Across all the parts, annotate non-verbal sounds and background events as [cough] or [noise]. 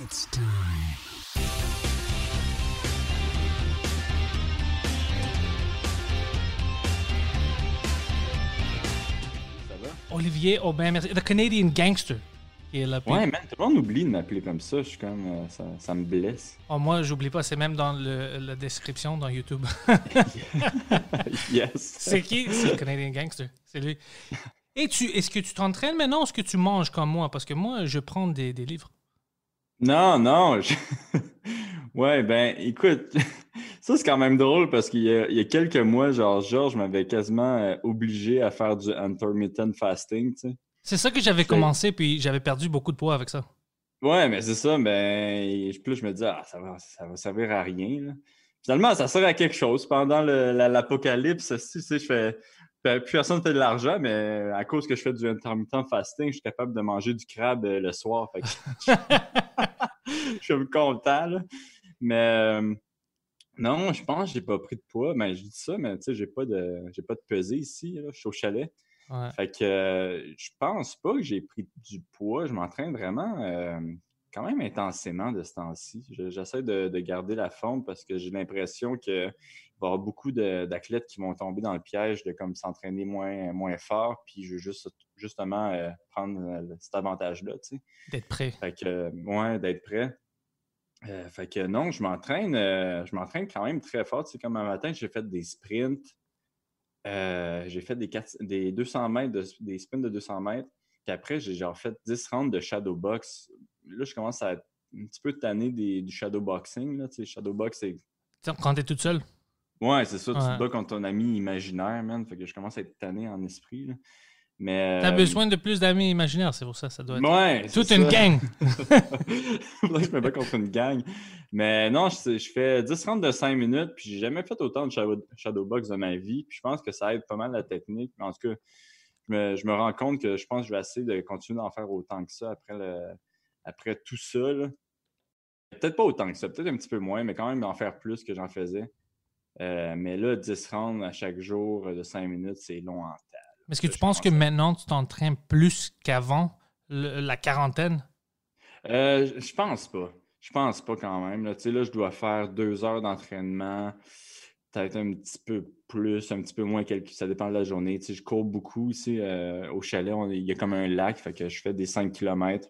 It's time. Olivier Aubin, merci. The Canadian Gangster. Qui est là. Puis- Ouais, man, tout le monde oublie de m'appeler comme ça. Je suis comme. euh, ça, ça me blesse. Oh, moi, j'oublie pas, c'est même dans le, la description dans YouTube. [laughs] yes. c'est qui? C'est le Canadian Gangster. C'est lui. Et tu, est-ce que tu t'entraînes maintenant ou est-ce que tu manges comme moi? Parce que moi, je prends des, des livres. Non, non. je- [laughs] ouais, ben, écoute, [laughs] ça c'est quand même drôle parce qu'il y, a- il y a quelques mois, genre, Georges m'avait quasiment euh, obligé à faire du intermittent fasting, tu sais. C'est ça que j'avais commencé, puis j'avais perdu beaucoup de poids avec ça. Ouais, mais c'est ça, ben, là, je me dis, ah, ça va, ça va servir à rien, là. Finalement, ça sert à quelque chose. Pendant l'apocalypse, tu sais, je fais. Ben, Plus personne fait de l'argent, mais à cause que je fais du intermittent fasting, je suis capable de manger du crabe euh, le soir. Fait que je [laughs] suis content, là. Mais euh, non, je pense que j'ai pas pris de poids. Mais je dis ça, mais tu sais, j'ai pas de j'ai pas de pesée ici. Là. Je suis au chalet. Ouais. Fait que euh, je pense pas que j'ai pris du poids. Je m'entraîne vraiment euh, quand même intensément de ce temps-ci. Je- J'essaie de, de garder la forme parce que j'ai l'impression qu'il va y avoir beaucoup d'athlètes qui vont tomber dans le piège de comme s'entraîner moins, moins fort. Puis je veux juste justement euh, prendre euh, cet avantage-là, tu sais. D'être prêt. Fait que, euh, ouais, d'être prêt. Euh, fait que non, je m'entraîne, je m'entraîne quand même très fort. Tu sais, comme un matin, j'ai fait des sprints. J'ai fait des, quatre- des 200 mètres, de- des sprints de 200 mètres. Puis après, j'ai genre fait 10 rounds de shadow box. Là, je commence à être un petit peu tanné des, du shadow boxing. Là. Tu sais, shadow box, c'est. Quand t'es toute seule? Ouais, c'est ça, tu te bats contre ton ami imaginaire, man. Fait que je commence à être tanné en esprit. là. Mais. T'as euh, besoin de plus d'amis imaginaires, c'est pour ça, ça doit être. Ouais, Toute une ça. gang. [laughs] Faudrait que je me bats contre une gang. Mais non, je, je fais 10 rounds de 5 minutes, puis j'ai jamais fait autant de shadow, shadowbox de ma vie. Puis je pense que ça aide pas mal la technique. Mais en tout cas, je me, je me rends compte que je pense que je vais essayer de continuer d'en faire autant que ça après, le, après tout ça. Peut-être pas autant que ça, peut-être un petit peu moins, mais quand même en faire plus que j'en faisais. Euh, mais là, 10 rounds à chaque jour de 5 minutes, c'est long en tas. Est-ce que tu je penses que maintenant tu t'entraînes plus qu'avant la quarantaine? Euh, je- je pense pas. Je pense pas quand même. Là, là je dois faire deux heures d'entraînement, peut-être un petit peu plus, un petit peu moins, quelques... ça dépend de la journée. Tu sais, je cours beaucoup ici euh, au chalet. on Il y a comme un lac, fait que je fais des 5 km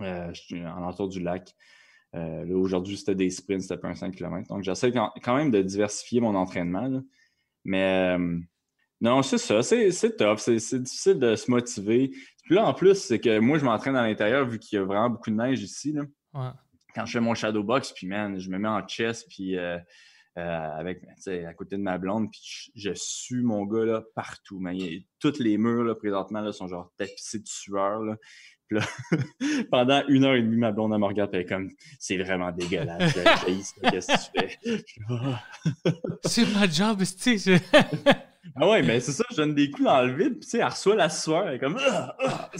en entour du lac. Euh, là, aujourd'hui, c'était des sprints, c'était pas un 5 km. Donc, j'essaie quand même de diversifier mon entraînement. là. Mais euh, non, c'est ça, c'est tough, c'est difficile de se motiver. Puis là, en plus, c'est que moi, je m'entraîne à l'intérieur vu qu'il y a vraiment beaucoup de neige ici. là. Ouais. Quand je fais mon shadow box, puis man, je me mets en chest, puis euh, euh, avec, à côté de ma blonde, puis je, je sue mon gars là, partout. Mais tous les murs là, présentement là, sont genre tapissés de sueur. Là. Puis là, [laughs] pendant une heure et demie, ma blonde elle me regarde, elle est comme c'est vraiment dégueulasse. Qu'est-ce que tu fais? Ah. C'est ma job, tu sais. [laughs] Ah ouais, mais c'est ça, je donne des coups dans le vide, puis tu sais, elle reçoit la sueur, elle est comme. Ah, ah.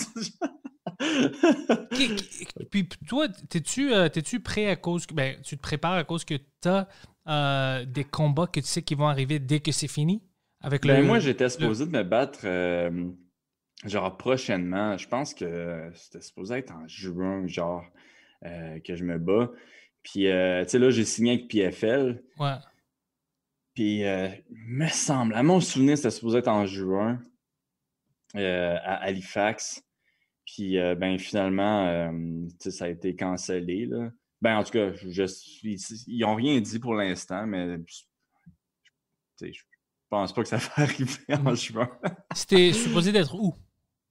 [laughs] Puis toi, t'es-tu euh, t'es-tu prêt à cause que. Ben, tu te prépares à cause que t'as euh, des combats que tu sais qui vont arriver dès que c'est fini? Avec le. Ben, moi, j'étais supposé de me battre euh, genre prochainement. Je pense que c'était supposé être en juin, genre, euh, que je me bats. Puis, euh, tu sais, là, j'ai signé avec PFL. Ouais. Puis, euh, me semble, à mon souvenir, c'était supposé être en juin euh, à Halifax. Puis, euh, ben, finalement, euh, tu sais, ça a été cancellé, là. Ben, en tout cas, je, ils, ils ont rien dit pour l'instant, mais je pense pas que ça [laughs] va arriver en juin. C'était supposé d'être où?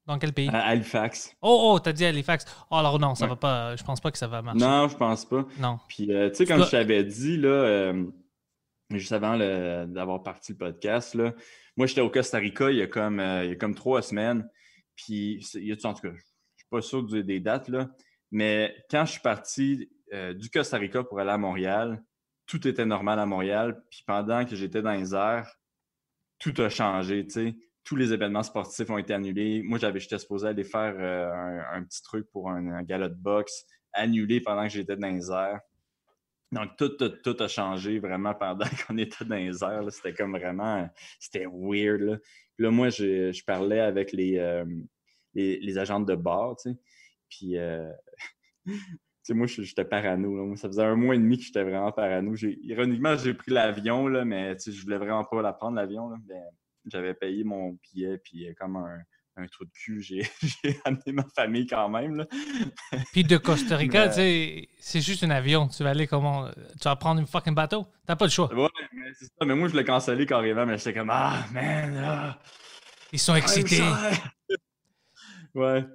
Dans quel pays? À Halifax. Oh, oh, t'as dit Halifax. Oh, alors non, ça Ouais. va pas. Je pense pas que ça va marcher. Non, je pense pas. Non. Puis, euh, tu sais, comme je t'avais dit, là, euh, juste avant d'avoir parti le podcast, là, moi, j'étais au Costa Rica il y a comme, euh, il y a comme trois semaines. Puis, il y a, en tout cas, je suis pas sûr du- des dates, là. Mais quand je suis parti du Costa Rica pour aller à Montréal, tout était normal à Montréal. Puis pendant que j'étais dans les airs, tout a changé, tu sais. Tous les événements sportifs ont été annulés. Moi, j'avais, j'étais supposé aller faire euh, un, petit truc pour un, gala de boxe, annulé pendant que j'étais dans les airs. Donc, tout, tout, tout a changé vraiment pendant [laughs] qu'on était dans les airs. C'était comme vraiment, c'était weird. Là, Puis là moi, je, je parlais avec les, euh, les, de bar, tu sais. Puis, euh, [laughs] tu sais, moi, j'étais parano. ça faisait un mois et demi que j'étais vraiment parano. Ironiquement, j'ai pris l'avion, mais tu sais, je voulais vraiment pas la prendre, l'avion. J'avais payé mon billet, puis euh, comme un, un trou de cul, j'ai [laughs] amené ma famille quand même. Là. [laughs] Puis de Costa Rica, tu sais, c'est juste un avion. Tu vas aller comment Tu vas prendre un fucking bateau T'as pas le choix. Ouais, mais c'est ça. Mais moi, je l'ai cancellé carrément, mais j'étais comme Ah, man, ah, Ils sont excités. [laughs] ouais.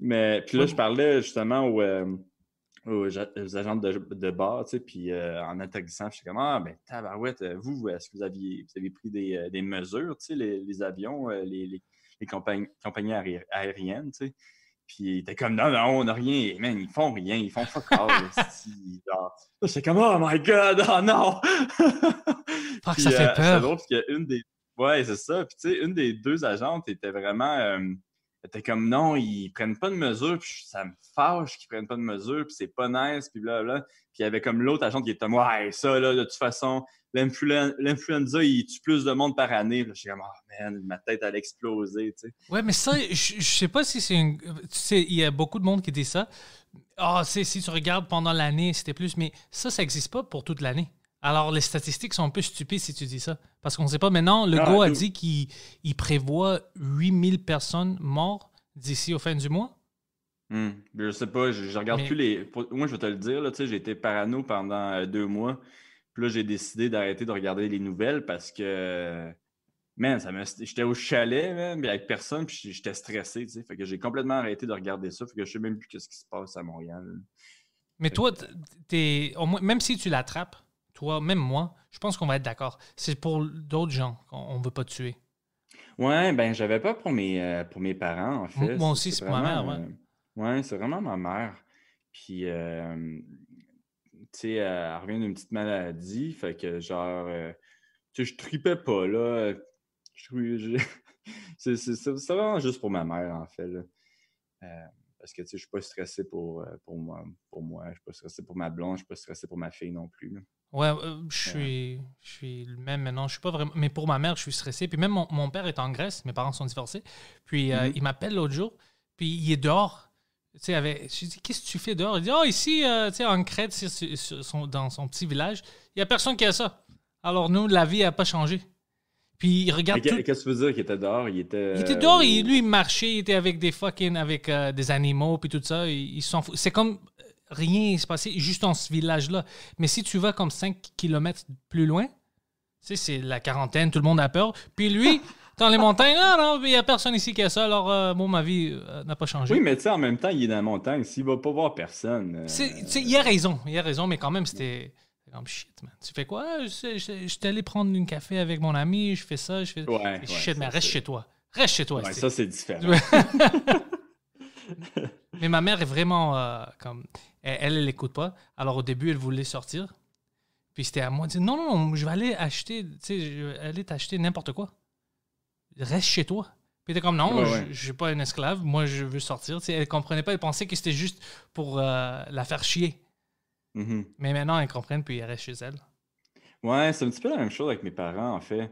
Mais puis là, je parlais justement aux, euh, aux, aux agents de, de bar, tu sais, puis euh, en atterrissant, j'étais comme Ah, ben, tabarouette, euh, vous, est-ce que vous aviez, vous avez pris des, euh, des mesures, tu sais, les, les avions, euh, les, les, les compagnies, compagnies aéri- aériennes, tu sais? Puis était comme non, non, on n'a rien. Man, ils font rien, ils font fuck all. [laughs] J'étais comme oh my god, oh non! [laughs] Fuck, Puis, ça fait euh, peur. C'est drôle parce qu'une des. Ouais, c'est ça. Puis tu sais, une des deux agentes était vraiment. euh, était comme non, ils prennent pas de mesures, puis ça me fâche qu'ils prennent pas de mesures, puis c'est pas nice, puis blablabla. Puis il y avait comme l'autre agente qui était comme ouais, ça là, de toute façon, l'influen- l'influenza, il tue plus de monde par année. Là, J'étais comme oh man, ma tête allait exploser, tu sais. Ouais, mais ça, je, je sais pas si c'est une. Tu sais, il y a beaucoup de monde qui dit ça. Ah, c'est si tu regardes pendant l'année, c'était plus. Mais ça, ça n'existe pas pour toute l'année. Alors, les statistiques sont un peu stupides si tu dis ça. Parce qu'on ne sait pas. Maintenant, le gars a dit qu'il il prévoit 8000 personnes mortes d'ici au fin du mois. Hmm. Je sais pas, je, je regarde Mais- plus les. pour- Moi, je vais te le dire, là, j'ai été parano pendant euh, deux mois. Puis là, j'ai décidé d'arrêter de regarder les nouvelles parce que. Man, ça me... j'étais au chalet, man, mais avec personne, puis j'étais stressé, tu sais. Fait que j'ai complètement arrêté de regarder ça. Fait que je sais même plus ce qui se passe à Montréal. Mais toi, t'es, au moins, même si tu l'attrapes, toi, même moi, je pense qu'on va être d'accord. C'est pour d'autres gens qu'on ne veut pas tuer. Ouais, ben, j'avais pas pour mes, euh, pour mes parents, en fait. moi aussi, c'est pour ma mère, ouais. euh, ouais, c'est vraiment ma mère. Puis, euh, tu sais, elle revient d'une petite maladie, fait que genre, euh, tu sais, je tripais pas, là. Je je- [laughs] C'est c'est- c'est- c'est vraiment juste pour ma mère, en fait, là. Parce que, tu sais, je suis pas stressé pour, pour moi, pour moi, je suis pas stressé pour ma blonde, je suis pas stressé pour ma fille non plus, là. Ouais, euh, je suis, je suis le même maintenant. Je suis pas vraiment. Mais pour ma mère, je suis stressé. Puis même mon, mon père est en Grèce. Mes parents sont divorcés. Puis euh, Mhm. il m'appelle l'autre jour. Puis il est dehors. Tu sais, avec. Je lui dis, qu'est-ce que tu fais dehors? Il dit, oh, ici, euh, tu sais, en Crète, son- dans son petit village, il y a personne qui a ça. Alors nous, la vie n'a pas changé. Puis il regarde Qu'est-ce que tu veux dire qu'il était dehors? Il était. Il était dehors, il- lui, il marchait, il était avec des fucking, avec des animaux, puis tout ça. Il, il s'en fout. C'est comme rien s'est passé juste dans ce village-là. Mais si tu vas comme 5 km plus loin, tu sais, c'est la quarantaine, tout le monde a peur. Puis lui, [laughs] dans les montagnes, ah non, il n'y a personne ici qui a ça, alors euh, bon, ma vie euh, n'a pas changé. Oui, mais tu sais, en même temps, il est dans la montagne. S'il va pas voir personne. euh, C'est- tu sais, il a raison, il a raison, mais quand même, c'était. Comme shit, man. Tu fais quoi? Je suis allé prendre un café avec mon ami, je fais ça, je fais. Ouais, ouais, shit, mais reste chez toi. Reste chez toi. Ouais, ça, c'est différent. [laughs] [laughs] Mais ma mère est vraiment euh, comme. Elle, elle, elle écoute pas. Alors au début, elle voulait sortir. Puis c'était à moi de dire non, non, non, je vais aller acheter, tu sais, je vais aller t'acheter n'importe quoi. Reste chez toi. Puis était comme non, Ouais, je ouais. je suis pas un esclave, moi je veux sortir. Tu sais, elle comprenait pas, elle pensait que c'était juste pour euh, la faire chier. Mhm. Mais maintenant, elle comprend, puis elle reste chez elle. Ouais, c'est un petit peu la même chose avec mes parents, en fait.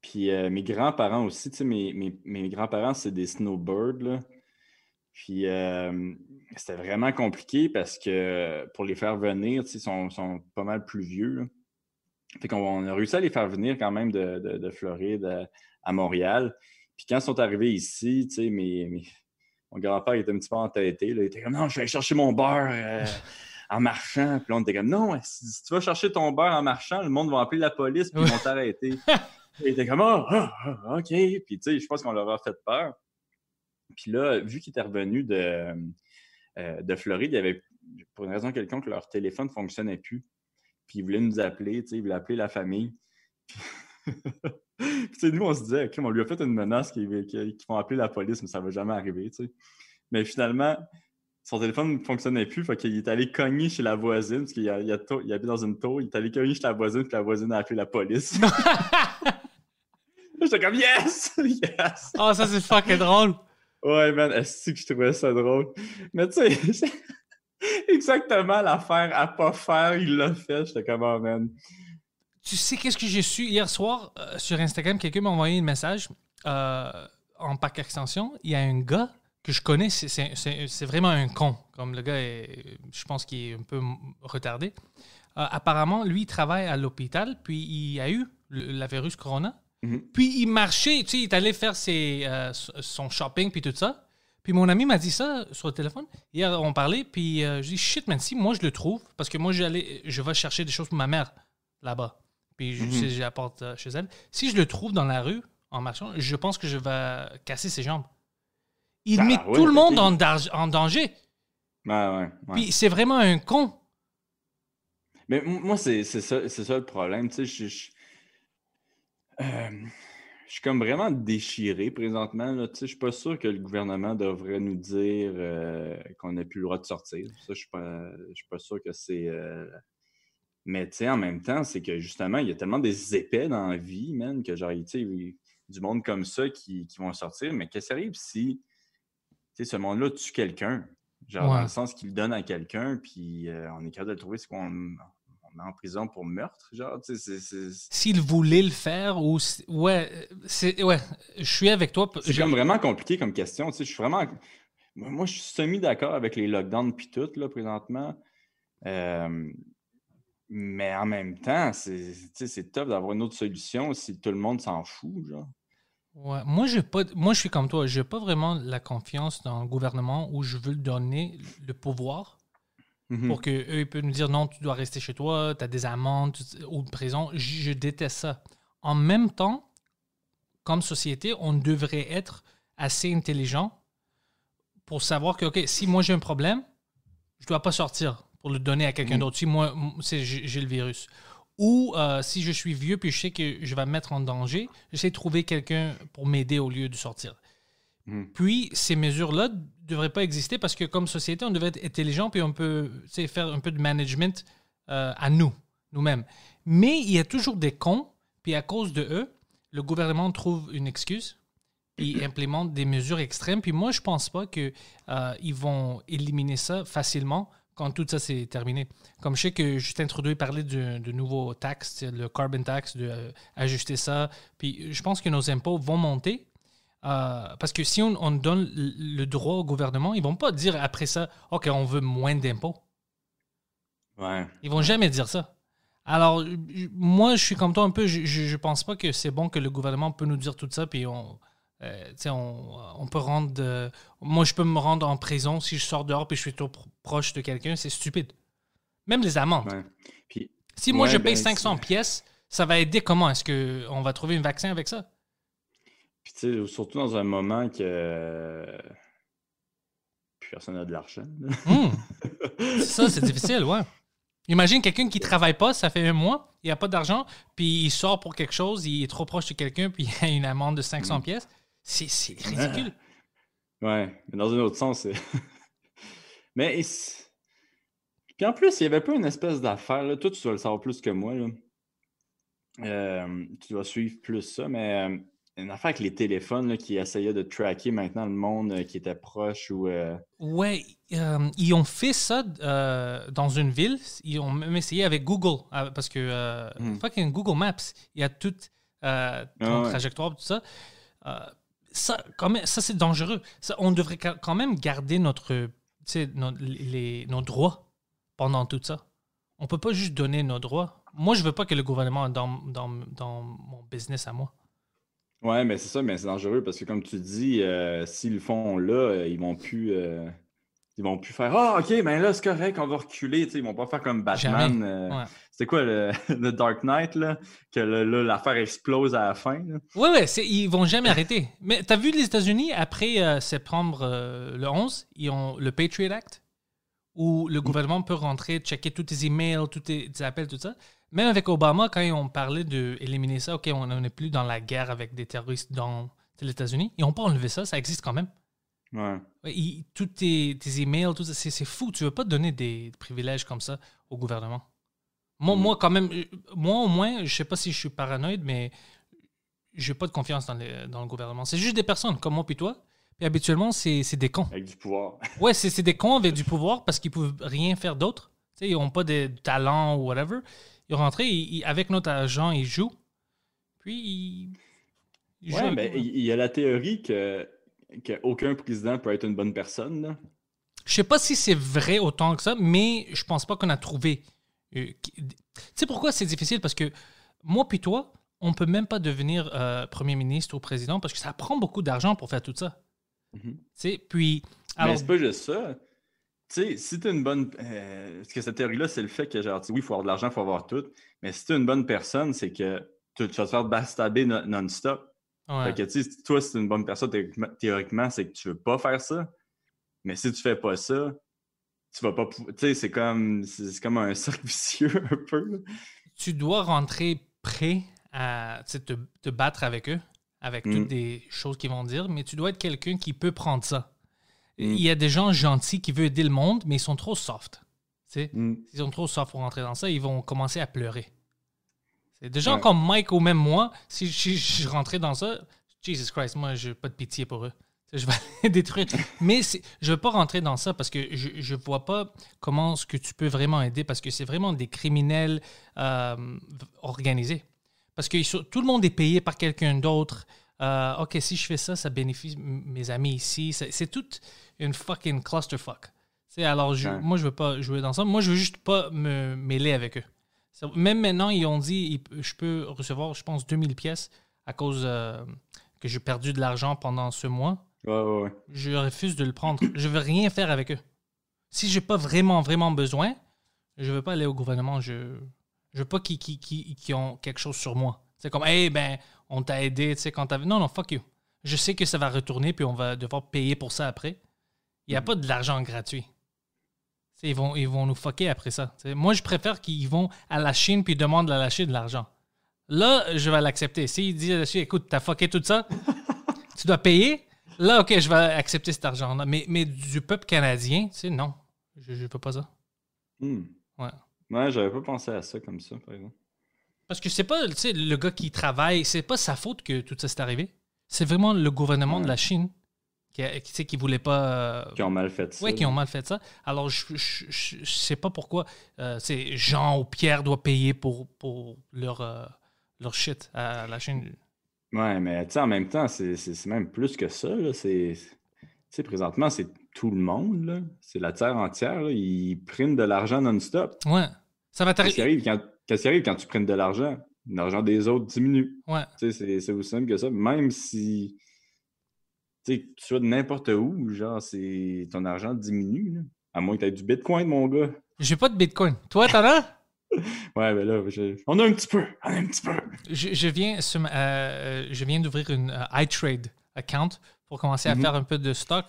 Puis euh, mes grands-parents aussi, tu sais, mes, mes, mes grands-parents, c'est des snowbirds, là. Puis euh, c'était vraiment compliqué parce que pour les faire venir, tu sais, ils sont, sont pas mal plus vieux, là. Fait qu'on on a réussi à les faire venir quand même de, de, de Floride à, à Montréal. Puis quand ils sont arrivés ici, tu sais, mes, mes- mon grand-père était un petit peu entêté, là. Il était comme, non, je vais aller chercher mon beurre euh, [laughs] en marchant. Puis là, on était comme, non, si, si tu vas chercher ton beurre en marchant, le monde va appeler la police puis ils vont t'arrêter. [laughs] Il était comme, ah, ah, OK. Puis, tu sais, je pense qu'on leur a fait peur. Puis là, vu qu'ils étaient revenus de, euh, de Floride, il y avait, pour une raison quelconque, leur téléphone ne fonctionnait plus. Puis ils voulaient nous appeler, tu sais, ils voulaient appeler la famille. [laughs] Puis, tu sais, nous, on se disait, on lui a fait une menace qu'ils vont appeler la police, mais ça ne va jamais arriver, tu sais. Mais finalement, son téléphone ne fonctionnait plus. Fait qu'il est allé cogner chez la voisine, parce qu'il il il habite dans une tour. Il est allé cogner chez la voisine, puis la voisine a appelé la police. [laughs] J'étais comme yes! [laughs] Yes! Oh, ça, c'est fucking drôle. Ouais, man, est-ce que je trouvais ça drôle? Mais tu sais, [laughs] exactement l'affaire à pas faire, il l'a fait. J'étais comme, oh, man. Tu sais qu'est-ce que j'ai su hier soir euh, sur Instagram? Quelqu'un m'a envoyé un message euh, en parc extension. Il y a un gars que je connais, c'est- vraiment un con. Comme le gars, est, je pense qu'il est un peu retardé. Euh, apparemment, lui, il travaille à l'hôpital, puis il a eu le- la virus Corona. Mhm. Puis il marchait, tu sais, il est allé faire ses, euh, son shopping, puis tout ça. Puis mon ami m'a dit ça sur le téléphone. Hier, on parlait, puis euh, je dis shit, man, si moi je le trouve, parce que moi, j'allais, je vais chercher des choses pour ma mère là-bas. Puis je, l'apporte euh, chez elle. Si je le trouve dans la rue, en marchant, je pense que je vais casser ses jambes. Il Ah, met ouais, tout le monde en, danger. Ouais, ouais. ouais. Puis c'est vraiment un con. Mais moi, c'est ça, ça le problème. Tu sais, je, je, je suis comme vraiment déchiré présentement. Là. Tu sais, je suis pas sûr que le gouvernement devrait nous dire euh, qu'on n'a plus le droit de sortir. Ça, je suis pas, je suis pas sûr que c'est. euh, Mais tu sais, en même temps, c'est que justement, il y a tellement des épais dans la vie, man, que genre, tu sais, il- du monde comme ça qui, qui vont sortir. Mais qu'est-ce qui arrive si tu sais, ce monde-là tue quelqu'un? Genre, Ouais. dans le sens qu'il donne à quelqu'un, puis euh, on est capable de le trouver, c'est qu'on on met en prison pour meurtre, genre, tu sais, c'est- S'il voulait le faire ou. Ouais, c'est, ouais, je suis avec toi. c'est Je- comme vraiment compliqué comme question, tu sais, je suis vraiment... Moi, je suis semi-d'accord avec les lockdowns puis tout, là, présentement, Euh, mais en même temps, c'est c'est tough d'avoir une autre solution si tout le monde s'en fout, genre. Ouais, moi, j'ai pas, moi, je suis comme toi. Je n'ai pas vraiment la confiance dans le gouvernement où je veux lui donner le pouvoir Mhm. pour qu'eux ils peuvent nous dire non, tu dois rester chez toi, tu as des amendes tu- ou de prison. Je, je déteste ça. En même temps, comme société, on devrait être assez intelligent pour savoir que, OK, si moi j'ai un problème, je ne dois pas sortir pour le donner à quelqu'un Mhm. d'autre. Si moi, j'ai le virus. Ou euh, si je suis vieux puis je sais que je vais me mettre en danger, j'essaie de trouver quelqu'un pour m'aider au lieu de sortir. Mhm. Puis ces mesures-là ne devraient pas exister parce que comme société, on devrait être intelligent puis on peut faire un peu de management euh, à nous, nous-mêmes. Mais il y a toujours des cons, puis à cause de eux, le gouvernement trouve une excuse puis [coughs] implémente des mesures extrêmes. Puis moi, je pense pas qu'ils vont éliminer ça facilement quand tout ça c'est terminé. Comme je sais que Justin Trudeau parlait de, de nouveaux taxes, le carbon tax, de euh, ajuster ça. Puis je pense que nos impôts vont monter. Euh, parce que si on, on donne le droit au gouvernement, ils vont pas dire après ça, OK, on veut moins d'impôts. Ouais. Ils vont jamais dire ça. Alors, moi, je suis comme toi un peu. Je, je, je pense pas que c'est bon que le gouvernement peut nous dire tout ça, puis on, euh, on, on peut rendre. euh, moi, je peux me rendre en prison si je sors dehors puis je suis trop pro- proche de quelqu'un. C'est stupide. Même les amendes. Ouais. Puis, Si moi, Ouais, je paye ben, 500 pièces, ça va aider comment? Est-ce qu'on va trouver un vaccin avec ça? Puis tu sais, surtout dans un moment que personne n'a de l'argent. Hmm. [laughs] Ça, c'est difficile, ouais. Imagine quelqu'un qui travaille pas, ça fait un mois, il a pas d'argent, puis il sort pour quelque chose, il est trop proche de quelqu'un, puis [laughs] il a une amende de 500 pièces. C'est c'est ridicule. Ouais, mais dans un autre sens, c'est. [laughs] mais. Puis en plus, il n'y avait pas une espèce d'affaire. Là. Toi, tu dois le savoir plus que moi. Là. Euh, tu dois suivre plus ça, mais euh, une affaire avec les téléphones là, qui essayaient de tracker maintenant le monde euh, qui était proche ou. euh, Ouais, euh, ils ont fait ça euh, dans une ville. Ils ont même essayé avec Google, euh, parce que Hmm. fucking Google Maps, il y a toute ton Ah ouais. trajectoire, tout ça. Ça, quand même, ça c'est dangereux. Ça, on devrait quand même garder notre, nos, les, nos droits pendant tout ça. On peut pas juste donner nos droits. Moi, je veux pas que le gouvernement dans, dans, dans mon business à moi. Ouais, mais c'est ça, mais c'est dangereux parce que comme tu dis, euh, s'ils le font là, euh, ils vont plus. euh, Ils vont plus faire Ah, ok, ben là, c'est correct, on va reculer. Tu sais, ils vont pas faire comme Batman. Euh, Ouais. C'était quoi le, [laughs] le Dark Knight, là? Que l'affaire explose à la fin. Oui, oui, ils vont jamais arrêter. Mais tu as vu les États-Unis, après euh, septembre le 11, ils ont le Patriot Act, où le gouvernement peut rentrer, checker tous tes emails, tous tes, tes appels, tout ça. Même avec Obama, quand ils ont parlé d'éliminer ça, OK, on n'est plus dans la guerre avec des terroristes dans les États-Unis, ils n'ont pas enlevé ça, ça existe quand même. Ouais. Il- tous tes, tes emails, tout ça, c'est fou. Tu veux pas donner des privilèges comme ça au gouvernement. Moi, Mm. moi quand même, euh, moi au moins, je sais pas si je suis paranoïde, mais j'ai pas de confiance dans, les- dans le gouvernement. C'est juste des personnes comme moi puis toi. Puis habituellement, c'est des cons. Avec du pouvoir. [laughs] Ouais, c'est des cons avec du pouvoir parce qu'ils peuvent rien faire d'autre. Ils ont pas de talent ou whatever. Rentrent, ils- ils- avec notre argent, ils jouent. Puis, jouent Ouais, mais il il y a la théorie que qu'aucun président peut être une bonne personne. Là. Je sais pas si c'est vrai autant que ça, mais je pense pas qu'on a trouvé. euh, qui- Tu sais pourquoi c'est difficile? Parce que moi puis toi, on peut même pas devenir euh, premier ministre ou président parce que ça prend beaucoup d'argent pour faire tout ça. Tu sais, puis. Mais Alors, c'est pas juste ça. Tu sais, si tu une bonne. euh, parce que cette théorie-là, c'est le fait que, genre, oui, il faut avoir de l'argent, il faut avoir tout. Mais si tu es une bonne personne, c'est que tu, tu vas te faire bastaber no- non-stop. ouais. Fait que, tu sais, toi, si tu es une bonne personne, théoriquement, c'est que tu veux pas faire ça. Mais si tu fais pas ça, tu vas pas. Tu sais, c'est comme, c'est comme un [laughs] cercle vicieux un peu. tu dois rentrer prêt à te, te battre avec eux, avec Mm. toutes des choses qu'ils vont dire, mais tu dois être quelqu'un qui peut prendre ça. Mm. Il y a des gens gentils qui veulent aider le monde, mais ils sont trop soft. Mm. S'ils sont trop soft pour rentrer dans ça, ils vont commencer à pleurer. C'est des gens Ouais. comme Mike ou même moi, si je, je rentrais dans ça, Jesus Christ, moi, j'ai pas de pitié pour eux. Je vais les [laughs] détruire. Mais je veux pas rentrer dans ça parce que je, je vois pas comment ce que tu peux vraiment aider parce que c'est vraiment des criminels euh, organisés. Parce que ils tout le monde est payé par quelqu'un d'autre. Euh, ok, si je fais ça, ça bénéficie mes amis ici. C'est toute une fucking clusterfuck. Tu sais, alors, je- Ouais. moi, je veux pas jouer dans ça. Moi, je veux juste pas me mêler avec eux. Même maintenant, ils ont dit ils- je peux recevoir, je pense, 2000 pièces à cause euh, que j'ai perdu de l'argent pendant ce mois. Ouais, ouais, ouais. Je refuse de le prendre. Je veux rien faire avec eux. Si j'ai pas vraiment, vraiment besoin, je veux pas aller au gouvernement. Je, je veux pas qu'ils qu'ils- qu'ils ont quelque chose sur moi. C'est comme, hey, ben, on t'a aidé, tu sais, quand t'avais. Non, non, fuck you. Je sais que ça va retourner, puis on va devoir payer pour ça après. Il n'y a pas de l'argent gratuit. Ils vont, ils vont nous fucker après ça. Moi, je préfère qu'ils vont à la Chine puis demandent à la Chine de l'argent. Là, je vais l'accepter. S'ils disent à la Chine, écoute, t'as fucké tout ça, tu dois payer. Là, OK, je vais accepter cet argent-là. Mais, mais du peuple canadien, tu sais, non. Je ne veux pas ça. Hmm. Ouais. Ouais, j'avais pas pensé à ça comme ça, par exemple. Parce que c'est pas, tu sais, le gars qui travaille, c'est pas sa faute que tout ça s'est arrivé. C'est vraiment le gouvernement de la Chine qui, a- qui, sais, qui voulait pas. euh, Qui ont mal fait ça. Ouais, qui ont mal fait ça. Alors, je, je sais pas pourquoi euh, c'est Jean ou Pierre doit payer pour, pour leur, euh, leur shit à la Chine. Ouais, mais tu sais, en même temps, c'est même plus que ça. tu sais, présentement, c'est tout le monde. C'est la terre entière. là. Ils prennent de l'argent non-stop. Ouais. Ça va qui t'arriver. arrive quand, qu'est-ce qui arrive quand tu prennes de l'argent? L'argent des autres diminue. Ouais. Tu sais, c'est c'est aussi simple que ça. Même si tu sais, que tu sois de n'importe où, genre, c'est ton argent diminue. là. À moins que tu aies du bitcoin, mon gars. J'ai pas de bitcoin. Toi, t'en as? [laughs] Ouais, ben là, je- on a un petit peu. On a un petit peu. Je, je viens, euh, je viens d'ouvrir une euh, iTrade account pour commencer à Mhm. faire un peu de stock.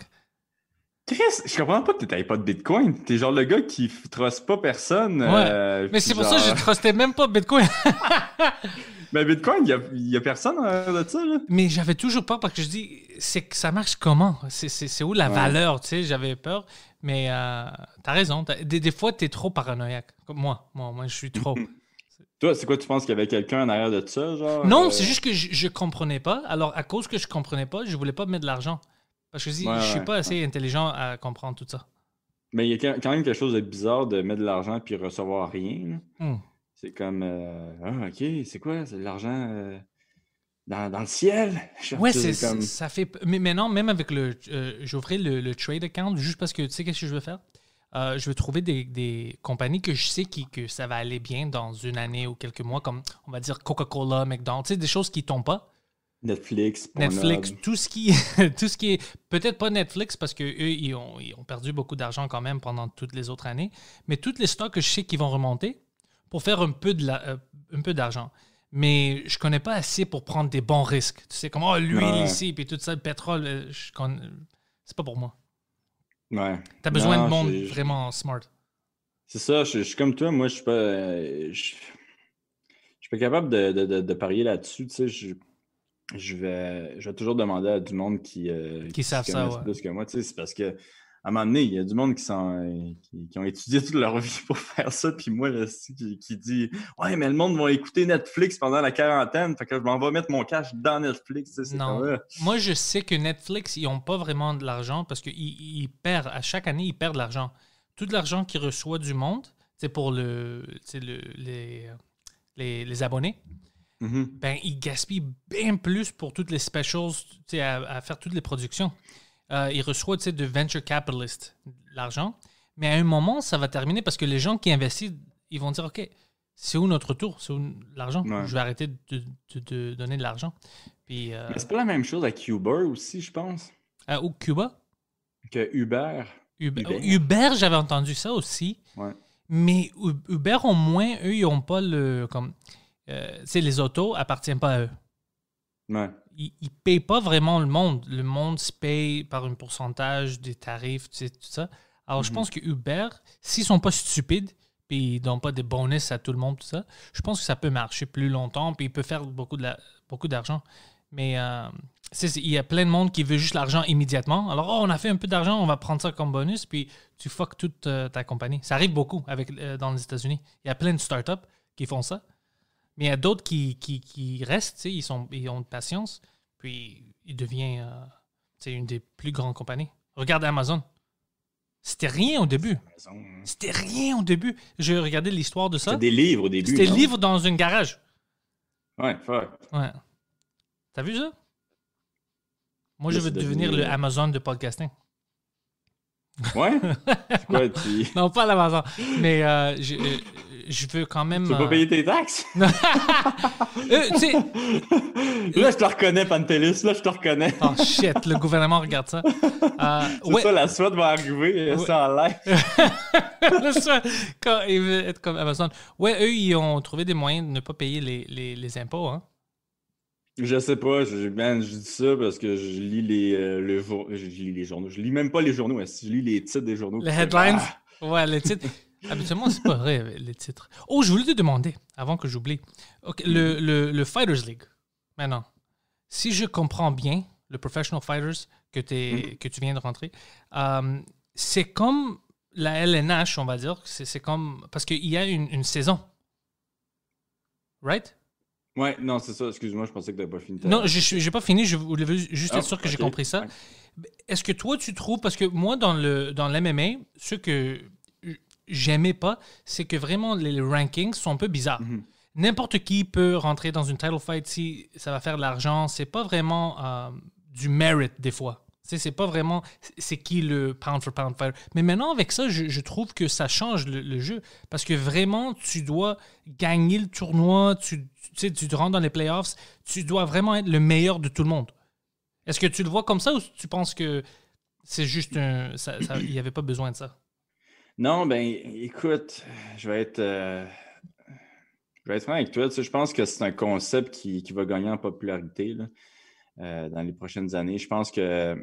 Chris, je comprends pas que tu pas de bitcoin. T'es genre le gars qui truste pas personne. euh, Mais c'est pour ça que je trustais même pas Bitcoin. [laughs] Mais bitcoin, il y a, a personne euh, de ça, là. Mais j'avais toujours peur parce que je dis, c'est que ça marche comment? C'est- où la Ouais. valeur? Tu sais, j'avais peur. Mais euh, t'as raison. Des, des fois, t'es trop paranoïaque. Comme moi. Moi, moi, je suis trop. [laughs] Toi, c'est quoi, tu penses qu'il y avait quelqu'un en arrière de ça, genre? non, euh, c'est juste que je, je comprenais pas. Alors, à cause que je comprenais pas, je voulais pas mettre de l'argent. Parce que je dis, Ouais, je suis ouais, pas assez intelligent à comprendre tout ça. Mais il y a quand- même quelque chose de bizarre de mettre de l'argent puis recevoir rien. là. C'est comme, euh, ah, ok, c'est quoi? C'est de l'argent euh, dans, dans le ciel? [laughs] Sais, c'est comme... ça fait. Mais maintenant, même avec le. euh, J'ouvrais le, le trade account juste parce que tu sais qu'est-ce que je veux faire? Euh, je veux trouver des, des compagnies que je sais qui, que ça va aller bien dans une année ou quelques mois, comme on va dire Coca-Cola, McDonald's, tu sais, des choses qui tombent pas. Netflix. Netflix, tout ce qui, [laughs] tout ce qui est. Peut-être pas Netflix parce qu'eux, ils ont, ils ont perdu beaucoup d'argent quand même pendant toutes les autres années, mais toutes les stocks que je sais qui vont remonter pour faire un peu de la- euh, un peu d'argent. Mais je connais pas assez pour prendre des bons risques. Tu sais, comme oh, l'huile Ouais. ici, puis tout ça, le pétrole, euh, je connais- c'est pas pour moi. Ouais. Tu as besoin Non, de monde vraiment smart. C'est ça, je, je suis comme toi, moi je suis pas. euh, je, je suis pas capable de, de, de- de parier là-dessus. Tu sais, je, je vais, je vais toujours demander à du monde qui, euh, Qui savent ça, ouais. plus que moi. Tu sais, c'est parce que à un moment donné, il y a du monde qui, sont, qui, qui ont étudié toute leur vie pour faire ça. Puis moi, là, qui, qui dit Ouais, mais le monde va écouter Netflix pendant la quarantaine. Fait que je m'en vais mettre mon cash dans Netflix. Non. euh, Moi, je sais que Netflix, ils n'ont pas vraiment de l'argent parce qu'ils ils perdent, à chaque année, ils perdent de l'argent. Tout l'argent qu'ils reçoivent du monde, c'est pour le, les, les, les abonnés, mhm. ben, ils gaspillent bien plus pour toutes les specials, à, à faire toutes les productions. Euh, ils reçoivent tu sais, de venture capitalists l'argent, mais à un moment, ça va terminer parce que les gens qui investissent, ils vont dire OK, c'est où notre tour? C'est où l'argent? Ouais. Je vais arrêter de, de- de donner de l'argent. Puis, euh, Mais c'est pas la même chose avec Uber aussi, je pense, à- au Cuba? Que Uber. Uber, Uber. Uber, j'avais entendu ça aussi. Ouais. Mais Uber, au moins, eux, ils n'ont pas le. Comme, euh, les autos appartiennent pas à eux. Ouais. Ils ne payent pas vraiment le monde. Le monde se paye par un pourcentage des tarifs, tu sais, tout ça. Alors, je Mhm. pense que Uber, s'ils sont pas stupides, puis ils donnent pas des bonus à tout le monde, tout ça, je pense que ça peut marcher plus longtemps, puis il peut faire beaucoup de la- beaucoup d'argent. Mais euh, il y a plein de monde qui veut juste l'argent immédiatement. Alors, oh, on a fait un peu d'argent, on va prendre ça comme bonus, puis tu fuck toute euh, ta compagnie. Ça arrive beaucoup avec, euh, dans les États-Unis. Il y a plein de startups qui font ça. Mais il y a d'autres qui, qui, qui restent, ils, sont, ils ont de patience, puis ils deviennent euh, tu sais, une des plus grandes compagnies. Regarde Amazon. C'était rien au début. Hein. C'était rien au début. J'ai regardé l'histoire de ça. C'était des livres au début. C'était non? livre dans un garage. Ouais, fuck. Ouais. T'as vu ça? Moi, je veux c'est devenir devenu, le euh, Amazon de podcasting. Ouais? [laughs] C'est quoi, tu... Non, pas l'Amazon. Mais euh, je, euh, je veux quand même. veux pas euh, payer tes taxes? [laughs] euh, tu. Là, je te reconnais, Pantelis. Là, je te reconnais. Oh shit, le gouvernement regarde ça. Euh, C'est ouais, ça, la suite va arriver. Ouais. Ça en live. C'est ça, quand il veut être comme Amazon. Ouais, eux, ils ont trouvé des moyens de ne pas payer les, les, les impôts. Hein? Je sais pas, je, man, je dis ça parce que je lis les, euh, le jour- je lis les journaux. Je lis même pas les journaux, je lis les titres des journaux? Les headlines. Ah! Ouais, les titres. Habituellement, c'est pas vrai, les titres. Oh, je voulais te demander, avant que j'oublie. Ok, le, le, le Fighters League, maintenant, si je comprends bien, le Professional Fighters que, t'es- que tu viens de rentrer, euh, c'est comme la LNH, on va dire. C'est comme. Parce qu'il y a une, une saison. Right? Ouais, non, c'est ça. Excuse-moi, je pensais que t'avais pas fini. Non, je n'ai pas fini. Je voulais juste Ah, être sûr que j'ai compris ça. Est-ce que toi, tu trouves, parce que moi, dans le dans l'MMA, ce que j'aimais pas, c'est que vraiment les rankings sont un peu bizarres. Mhm. N'importe qui peut rentrer dans une title fight si ça va faire de l'argent. C'est pas vraiment euh, du merit des fois. C'est pas vraiment c'est qui le pound for pound fighter. Mais maintenant, avec ça, je, je trouve que ça change le, le jeu. Parce que vraiment, tu dois gagner le tournoi, tu, tu, sais, tu te rentres dans les playoffs, tu dois vraiment être le meilleur de tout le monde. Est-ce que tu le vois comme ça ou tu penses que c'est juste un. Il n'y avait pas besoin de ça? Non, ben, écoute, je vais être. euh, Je vais être franc avec toi. Tu sais, je pense que c'est un concept qui, qui va gagner en popularité là, euh, dans les prochaines années. Je pense que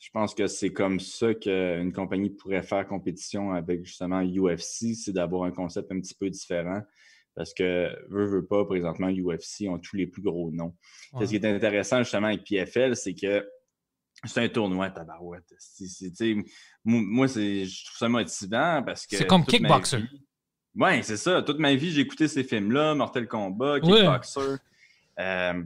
je pense que c'est comme ça qu'une compagnie pourrait faire compétition avec justement UFC, c'est d'avoir un concept un petit peu différent. Parce que, veut, veut pas, présentement, UFC ont tous les plus gros noms. Ouais. Ce qui est intéressant justement avec PFL, c'est que c'est un tournoi tabarouette. Sais, moi, je trouve ça motivant parce que. C'est comme Kickboxer. vie- Ouais, c'est ça. Toute ma vie, j'ai écouté ces films-là, Mortal Kombat. Kickboxer. Euh,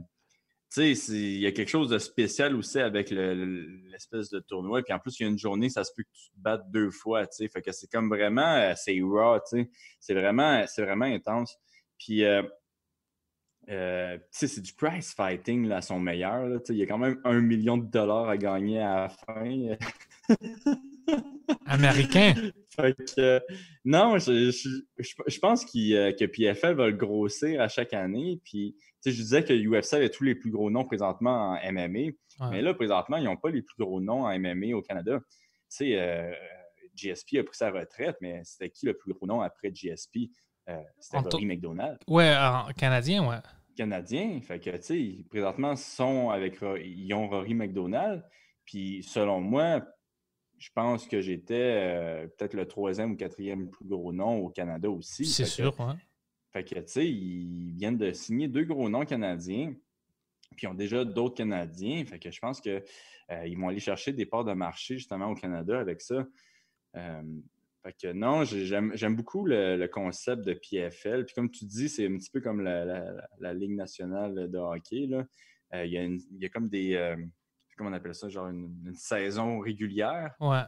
tu sais, il y a quelque chose de spécial aussi avec le- le- l'espèce de tournoi. Puis en plus, il y a une journée, ça se peut que tu te battes deux fois, tu sais. Fait que c'est comme vraiment, euh, c'est raw, tu sais. C'est vraiment, c'est vraiment intense. Puis, euh, euh, c'est du prize fighting là, à son meilleur. là. Il y a quand même un million de dollars à gagner à la fin. [laughs] Américain. Fait que, euh, non, je, je, je, je pense qu'il, euh, que PFL va le grossir à chaque année. Puis, je disais que UFC avait tous les plus gros noms présentement en MMA. Ouais. Mais là, présentement, ils n'ont pas les plus gros noms en MMA au Canada. Tu sais, GSP a pris sa retraite, mais c'était qui le plus gros nom après GSP? Euh, c'était Rory McDonald, Ouais, en canadien, ouais. Canadien. Fait que, tu sais, présentement, ils sont avec, ils ont Rory McDonald. Puis, selon moi, je pense que j'étais euh, peut-être le troisième ou quatrième plus gros nom au Canada aussi. C'est Fait que- sûr, ouais. fait que, tu sais, ils viennent de signer deux gros noms canadiens. Puis ils ont déjà d'autres Canadiens. Fait que je pense qu'ils vont aller chercher des parts de marché justement au Canada avec ça. Fait que non, j'aime beaucoup le, concept de PFL. Puis comme tu dis, c'est un petit peu comme la, Ligue nationale de hockey. il, y a comme des. comment on appelle ça? Genre une, une saison régulière. Ouais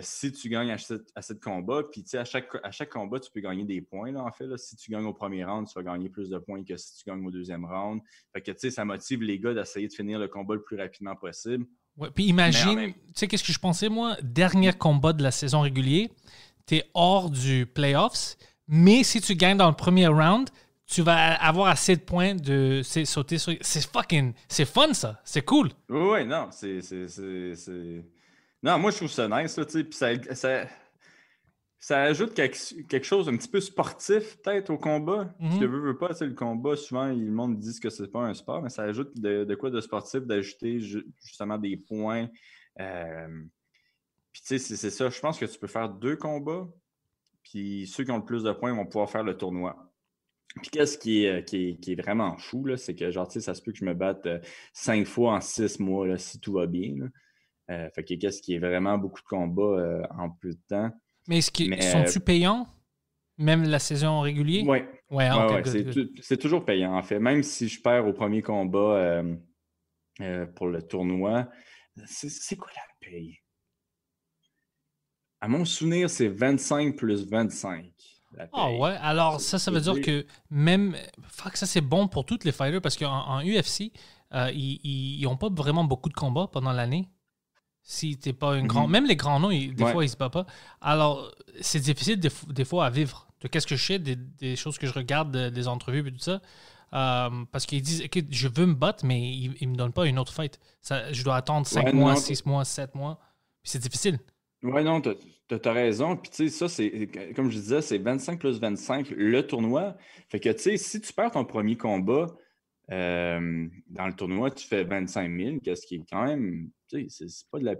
si tu gagnes à, cette, combat, puis à chaque, à chaque combat, tu peux gagner des points, là, en fait. Si tu gagnes au premier round, tu vas gagner plus de points que si tu gagnes au deuxième round. Fait que, ça motive les gars d'essayer de finir le combat le plus rapidement possible. Ouais, puis imagine, tu sais, qu'est-ce que je pensais, moi? Dernier combat de la saison régulière, tu es hors du playoffs, mais si tu gagnes dans le premier round, tu vas avoir assez de points de sauter sur. C'est fucking. C'est fun, ça. C'est cool. Oui, oui, non. C'est non, moi, je trouve ça nice, là, puis ça, ça, ça, ajoute quelque, chose un petit peu sportif, peut-être, au combat. Mm -hmm. veux, veux pas, le combat, souvent, le monde dit que c'est pas un sport, mais ça ajoute de, quoi de sportif, d'ajouter justement des points. Euh, puis, tu sais, c'est ça. Je pense que tu peux faire deux combats, puis ceux qui ont le plus de points vont pouvoir faire le tournoi. Puis qu'est-ce qui est, qui, est, vraiment fou, c'est que genre, ça se peut que je me batte euh, cinq fois en six mois, là, si tout va bien. Euh, fait que qu'est-ce qui est vraiment beaucoup de combats euh, en peu de temps? Mais, est-ce qu'ils sont-tu payants? Même la saison régulière? Oui. Ouais, c'est toujours payant, en fait. Même si je perds au premier combat euh, pour le tournoi, c'est quoi la paye? À mon souvenir, c'est 25 plus 25. Ah ouais, alors ça, ça veut dire que même. Fuck, ça c'est bon pour tous les fighters parce qu'en UFC, ils n'ont pas vraiment beaucoup de combats pendant l'année si t'es pas un grand. Mhm. Même les grands noms, des fois, ils se battent pas. Alors, c'est difficile des, fois à vivre. De qu'est-ce que je sais, des, choses que je regarde, des entrevues et tout ça. Euh, parce qu'ils disent, que je veux me battre, mais ils, ne me donnent pas une autre fight. Ça, je dois attendre 5 mois, 6 mois, 7 mois. c'est difficile. Oui, non, tu as, raison. Puis, tu sais, ça, c'est, comme je disais, c'est 25 plus 25 le tournoi. Fait que, tu sais, si tu perds ton premier combat, euh, dans le tournoi, tu fais 25 000, ce qui est quand même, tu sais, c'est pas de la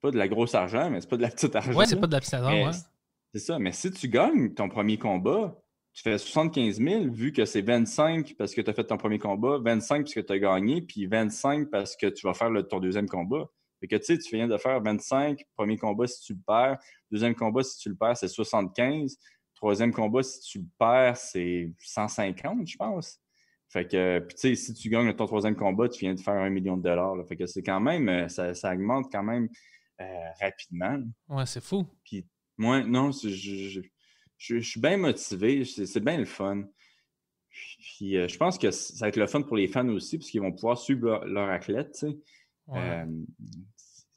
pas de la grosse argent, mais c'est pas de la petite argent. Ouais, c'est pas de la petite argent, ouais. C'est ça. Mais si tu gagnes ton premier combat, tu fais 75 000 vu que c'est 25 parce que tu as fait ton premier combat, 25 parce que tu as gagné, puis 25 parce que tu vas faire ton deuxième combat. Fait que tu sais, tu viens de faire 25, premier combat si tu le perds, deuxième combat si tu le perds, c'est 75, troisième combat si tu le perds, c'est 150, je pense. Fait que, puis tu sais, si tu gagnes ton troisième combat, tu viens de faire un million de dollars. Fait que c'est quand même, euh, ça, ça, augmente quand même euh, rapidement. Ouais, c'est fou. Puis moi, non, je, je, suis bien motivé, c'est bien le fun. Puis euh, je pense que ça va être le fun pour les fans aussi, parce qu'ils vont pouvoir suivre leur, athlète, tu sais.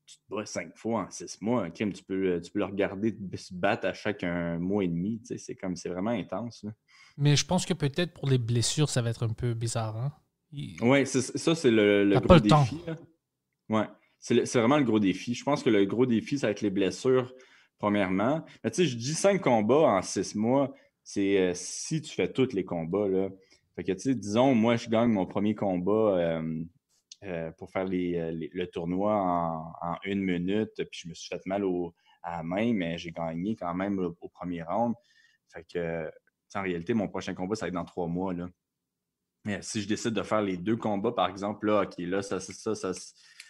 tu te bats cinq fois en six mois, Kim, tu peux, tu peux le regarder se battre à chaque un mois et demi, tu sais, c'est comme, c'est vraiment intense, là. Mais je pense que peut-être pour les blessures, ça va être un peu bizarre. Hein? Oui, ça, c'est le, le gros défi. Oui, c'est vraiment le gros défi. Je pense que le gros défi, ça va être les blessures, premièrement. Mais tu sais, je dis cinq combats en six mois, c'est euh, si tu fais tous les combats. Là. Fait que, tu sais, disons, moi, je gagne mon premier combat euh, euh, pour faire le tournoi en, une minute, puis je me suis fait mal au, à la main, mais j'ai gagné quand même au premier round. Fait que en réalité, mon prochain combat, ça va être dans trois mois. Mais si je décide de faire les deux combats, par exemple, là, OK, là, ça, ça, ça,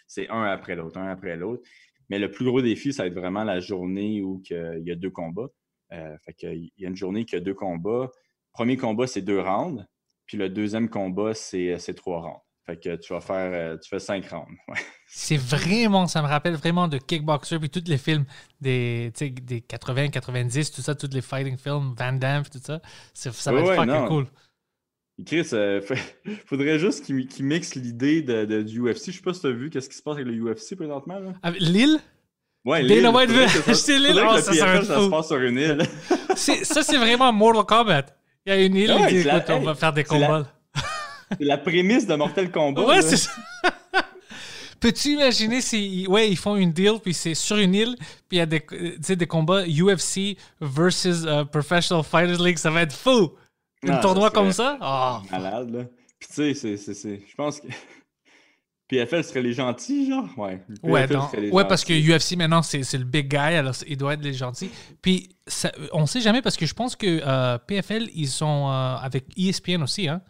c'est un après l'autre, un après l'autre. Mais le plus gros défi, ça va être vraiment la journée où il y a deux combats. Euh, il y a une journée qui a deux combats. Premier combat, c'est deux rounds. Puis le deuxième combat, c'est trois rounds. Fait que tu vas faire, euh, tu fais cinq rounds. [laughs] C'est vraiment, ça me rappelle vraiment de Kickboxer puis tous les films des, des 80, 90, tout ça, tous les fighting films, Van Damme, tout ça. Ça va être fucking cool. Chris, euh, [laughs] faudrait juste qu'il qu mixe l'idée de, de, du UFC. Je sais pas si tu as vu qu'est-ce qui se passe avec le UFC présentement. Là. L'île? Ouais, l'île. Dana White C'est l'île. Oh, ça, ça, ça se passe sur une île. [laughs] ça, c'est vraiment Mortal Kombat. Il y a une île, ah dit, écoute, on va faire des combats. C'est la prémisse de Mortal Kombat. Ouais, c'est ça. [laughs] Peux-tu imaginer si ouais, ils font une deal, puis c'est sur une île, puis il y a des, des combats UFC versus uh, Professional Fighters League, ça va être fou! Un ah, tournoi comme ça? Oh. Malade, là. Puis tu sais, c'est, je pense que. [laughs] PFL serait les gentils, genre? Ouais. ouais, ouais parce que UFC maintenant, c'est, le big guy, alors il doit être les gentils. Puis ça, on sait jamais parce que je pense que euh, PFL, ils sont euh, avec ESPN aussi, hein?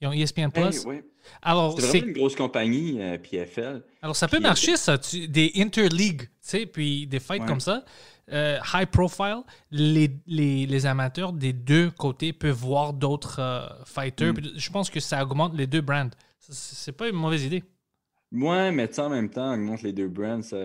Ils ont ESPN Hey, Plus. ouais. Alors, C'est vraiment une grosse compagnie, euh, PFL. Alors, ça peut marcher, ça. tu- des interleagues, tu sais, puis des fights Ouais. comme ça, euh, high profile, les, les, les amateurs des deux côtés peuvent voir d'autres euh, fighters. Mm. Je pense que ça augmente les deux brands. C'est pas une mauvaise idée. Ouais, mais tu sais, en même temps, augmente les deux brands, ça.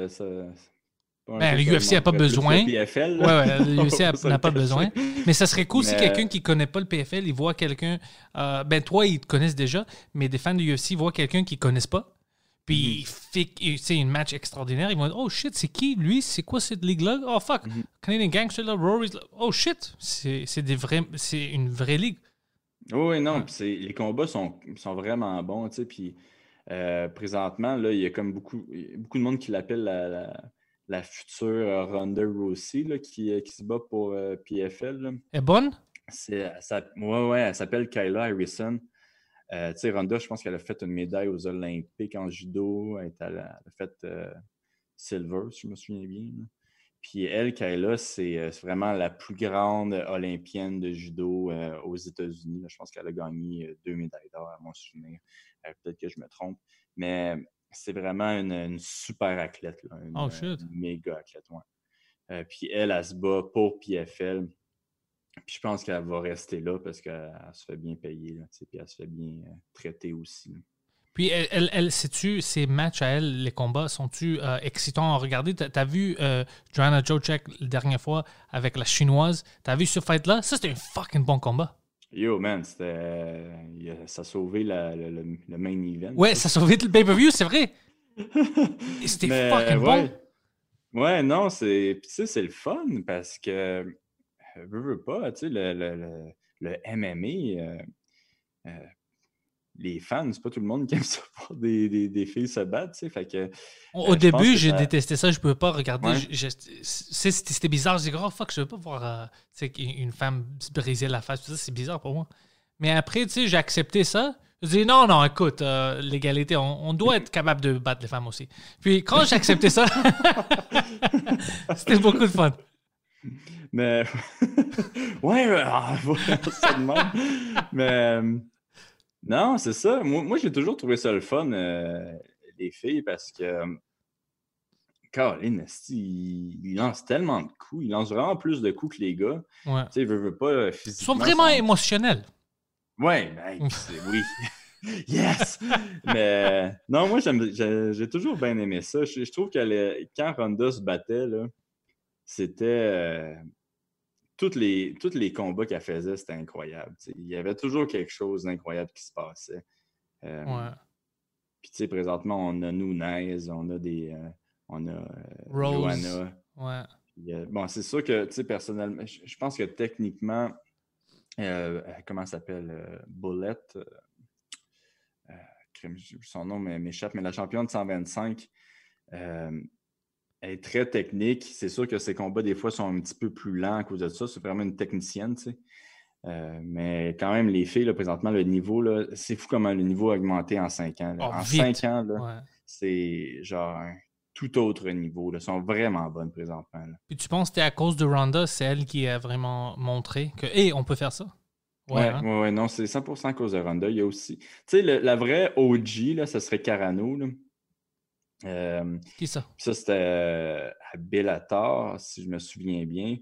Ben, peu le ça UFC a pas besoin. le PFL. Ouais, ouais, le [laughs] UFC a- On va se n'a pas besoin. Mais ça serait cool si Mais- quelqu'un qui connaît pas le PFL, il voit quelqu'un. euh, ben, toi, ils te connaissent déjà, mais des fans du UFC voient quelqu'un qu'ils connaissent pas. Puis, fait tu sais, une match extraordinaire. Ils vont dire Oh shit, c'est qui lui C'est quoi cette ligue-là? Oh fuck, Mhm. Canadian Gangster là, Rory's là. Oh shit, c'est c'est des vrais- c'est une vraie ligue. Oui, non, c'est- les combats sont, sont vraiment bons, tu sais, puis euh, présentement, il y a comme beaucoup, beaucoup de monde qui l'appelle la, la, la future euh, Ronda Rousey, là, qui, euh, qui se bat pour euh, PFL, là. Elle est bonne? C'est, elle s'app- ouais, ouais, elle s'appelle Kyla Harrison. Euh, tu sais, Ronda, je pense qu'elle a fait une médaille aux Olympiques en judo. Elle, a fait euh, silver, si je me souviens bien. là. Puis elle, Kyla, c'est vraiment la plus grande olympienne de judo euh, aux États-Unis. Je pense qu'elle a gagné deux médailles d'or, à mon souvenir. Euh, Peut-être que je me trompe. Mais c'est vraiment une, une super athlète. là, une, Oh, euh, shit. une méga athlète, ouais. Euh, puis elle, elle se bat pour PFL. Puis je pense qu'elle va rester là parce qu'elle elle se fait bien payer. Là, puis elle se fait bien euh, traiter aussi. là. Puis, elle, elle, elle sais-tu, ces matchs à elle, les combats, sont-tu euh, excitants? À regarder T'as as vu euh, Joanna Jacek la dernière fois avec la chinoise T'as vu ce fight-là Ça, c'était un fucking bon combat. Yo, man, c'était. euh, a- ça a sauvé la- le, le- le main event. Ouais, ça sauvé le pay-per-view, c'est vrai. [laughs] C'était fucking bon. ouais. Ouais, non, c'est. Puis, tu sais, c'est le fun parce que. euh, Veux, veux pas, tu sais, le, le, le, le MMA, euh, euh, les fans, c'est pas tout le monde qui aime ça [laughs] voir des, des, des filles se battre, tu sais. Fait que. Au Euh, début, j'ai ça- détesté ça, je pouvais pas regarder. Ouais. C'était bizarre. Je dis, oh fuck, je veux pas voir euh, une femme se briser la face. C'est bizarre pour moi. Mais après, tu sais, j'ai accepté ça. Je dis, non, non, écoute, euh, l'égalité, on, on doit être capable de battre les femmes aussi. Puis quand j'ai accepté ça, [laughs] [laughs] c'était beaucoup de fun. Mais. ouais, ah, ça. Mais. Non, c'est ça. Moi, moi, j'ai toujours trouvé ça le fun, euh, les filles, parce que. Caroline, il, lance tellement de coups. Il lance vraiment plus de coups que les gars. Ouais. Tu sais, il veut, veut pas euh, Ils physiquement. sont vraiment sont- émotionnels. Ouais, ben, oui. [laughs] yes! Mais non, moi, j'ai toujours bien aimé ça. Je, je trouve que le- quand Ronda se battait, c'était. euh, toutes les, tous les combats qu'elle faisait, c'était incroyable. Il y avait toujours quelque chose d'incroyable qui se passait. Euh, Ouais. Puis, tu sais, présentement, on a Nunez, on a des. euh, on a euh, Rose. Joanna. Ouais. Puis, bon, c'est sûr que, tu sais, personnellement, je, pense que techniquement, comment elle s'appelle Bullet, son nom m'é- m'échappe, mais la championne de 125, euh, elle est très technique. C'est sûr que ses combats, des fois, sont un petit peu plus lents à cause de ça. C'est vraiment une technicienne, tu sais. Euh, mais quand même, les filles, là, présentement, le niveau, c'est fou comment le niveau a augmenté en 5 ans. là. Oh, en vite. 5 ans, ouais. c'est genre un tout autre niveau. Là. Elles sont vraiment bonnes présentement. là. Puis tu penses que c'était à cause de Ronda, c'est elle qui a vraiment montré que, hé, on peut faire ça? Ouais, hein? ouais, ouais, non, c'est 100% à cause de Ronda. Il y a aussi. Tu sais, la vraie OG, là, ça serait Carano. Là. Euh, Qui ça? ça, c'était euh, à Bellator, si je me souviens bien.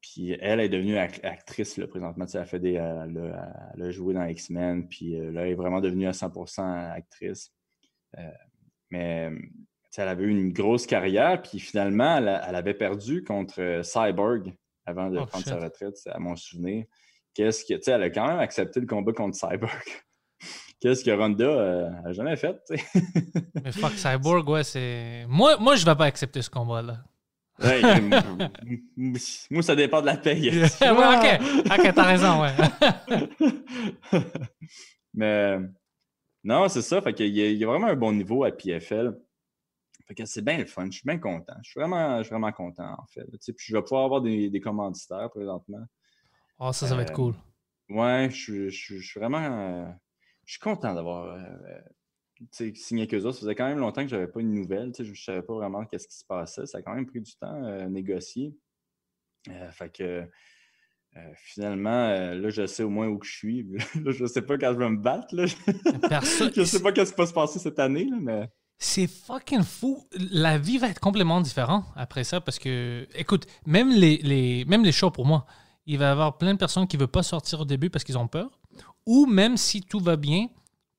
Puis elle est devenue ac- actrice là, présentement. Tu sais, Elle, fait des, euh, elle, a, elle a joué dans X-Men. Puis euh, là, elle est vraiment devenue à 100% actrice. Euh, mais tu sais, elle avait eu une grosse carrière. Puis finalement, elle, avait perdu contre Cyborg avant de Oh, prendre shit. sa retraite, à mon souvenir. Qu'est-ce que, tu sais, elle a quand même accepté le combat contre Cyborg. Qu'est-ce que Ronda euh, a jamais fait? [laughs] Mais fuck, Cyborg, ouais, c'est. Moi, moi je vais pas accepter ce combat-là. M- [laughs] moi, ça dépend de la paye. [laughs] ouais, ok. Ok, t'as raison, ouais. Mais non, c'est ça. Fait qu'il y, y a vraiment un bon niveau à PFL. Fait que c'est bien le fun. Je suis bien content. Je suis vraiment, je suis vraiment content, en fait. Tu sais, puis je vais pouvoir avoir des, des commanditaires présentement. Oh, ça, ça va être Euh, cool. Ouais, je, je suis vraiment. euh, je suis content d'avoir euh, euh, signé eux autres. Ça faisait quand même longtemps que je n'avais pas une nouvelle. Je ne savais pas vraiment qu'est-ce qui se passait. Ça a quand même pris du temps à négocier. Euh, fait que Euh, finalement, euh, là, je sais au moins où que je suis. [laughs] là, je sais pas quand je vais me battre. Là. [laughs] Personne- je sais pas ce qui va se passer cette année, là, mais. C'est fucking fou. La vie va être complètement différente après ça parce que, écoute, même les, les, même les shows pour moi, il va y avoir plein de personnes qui ne veulent pas sortir au début parce qu'ils ont peur. Ou même si tout va bien,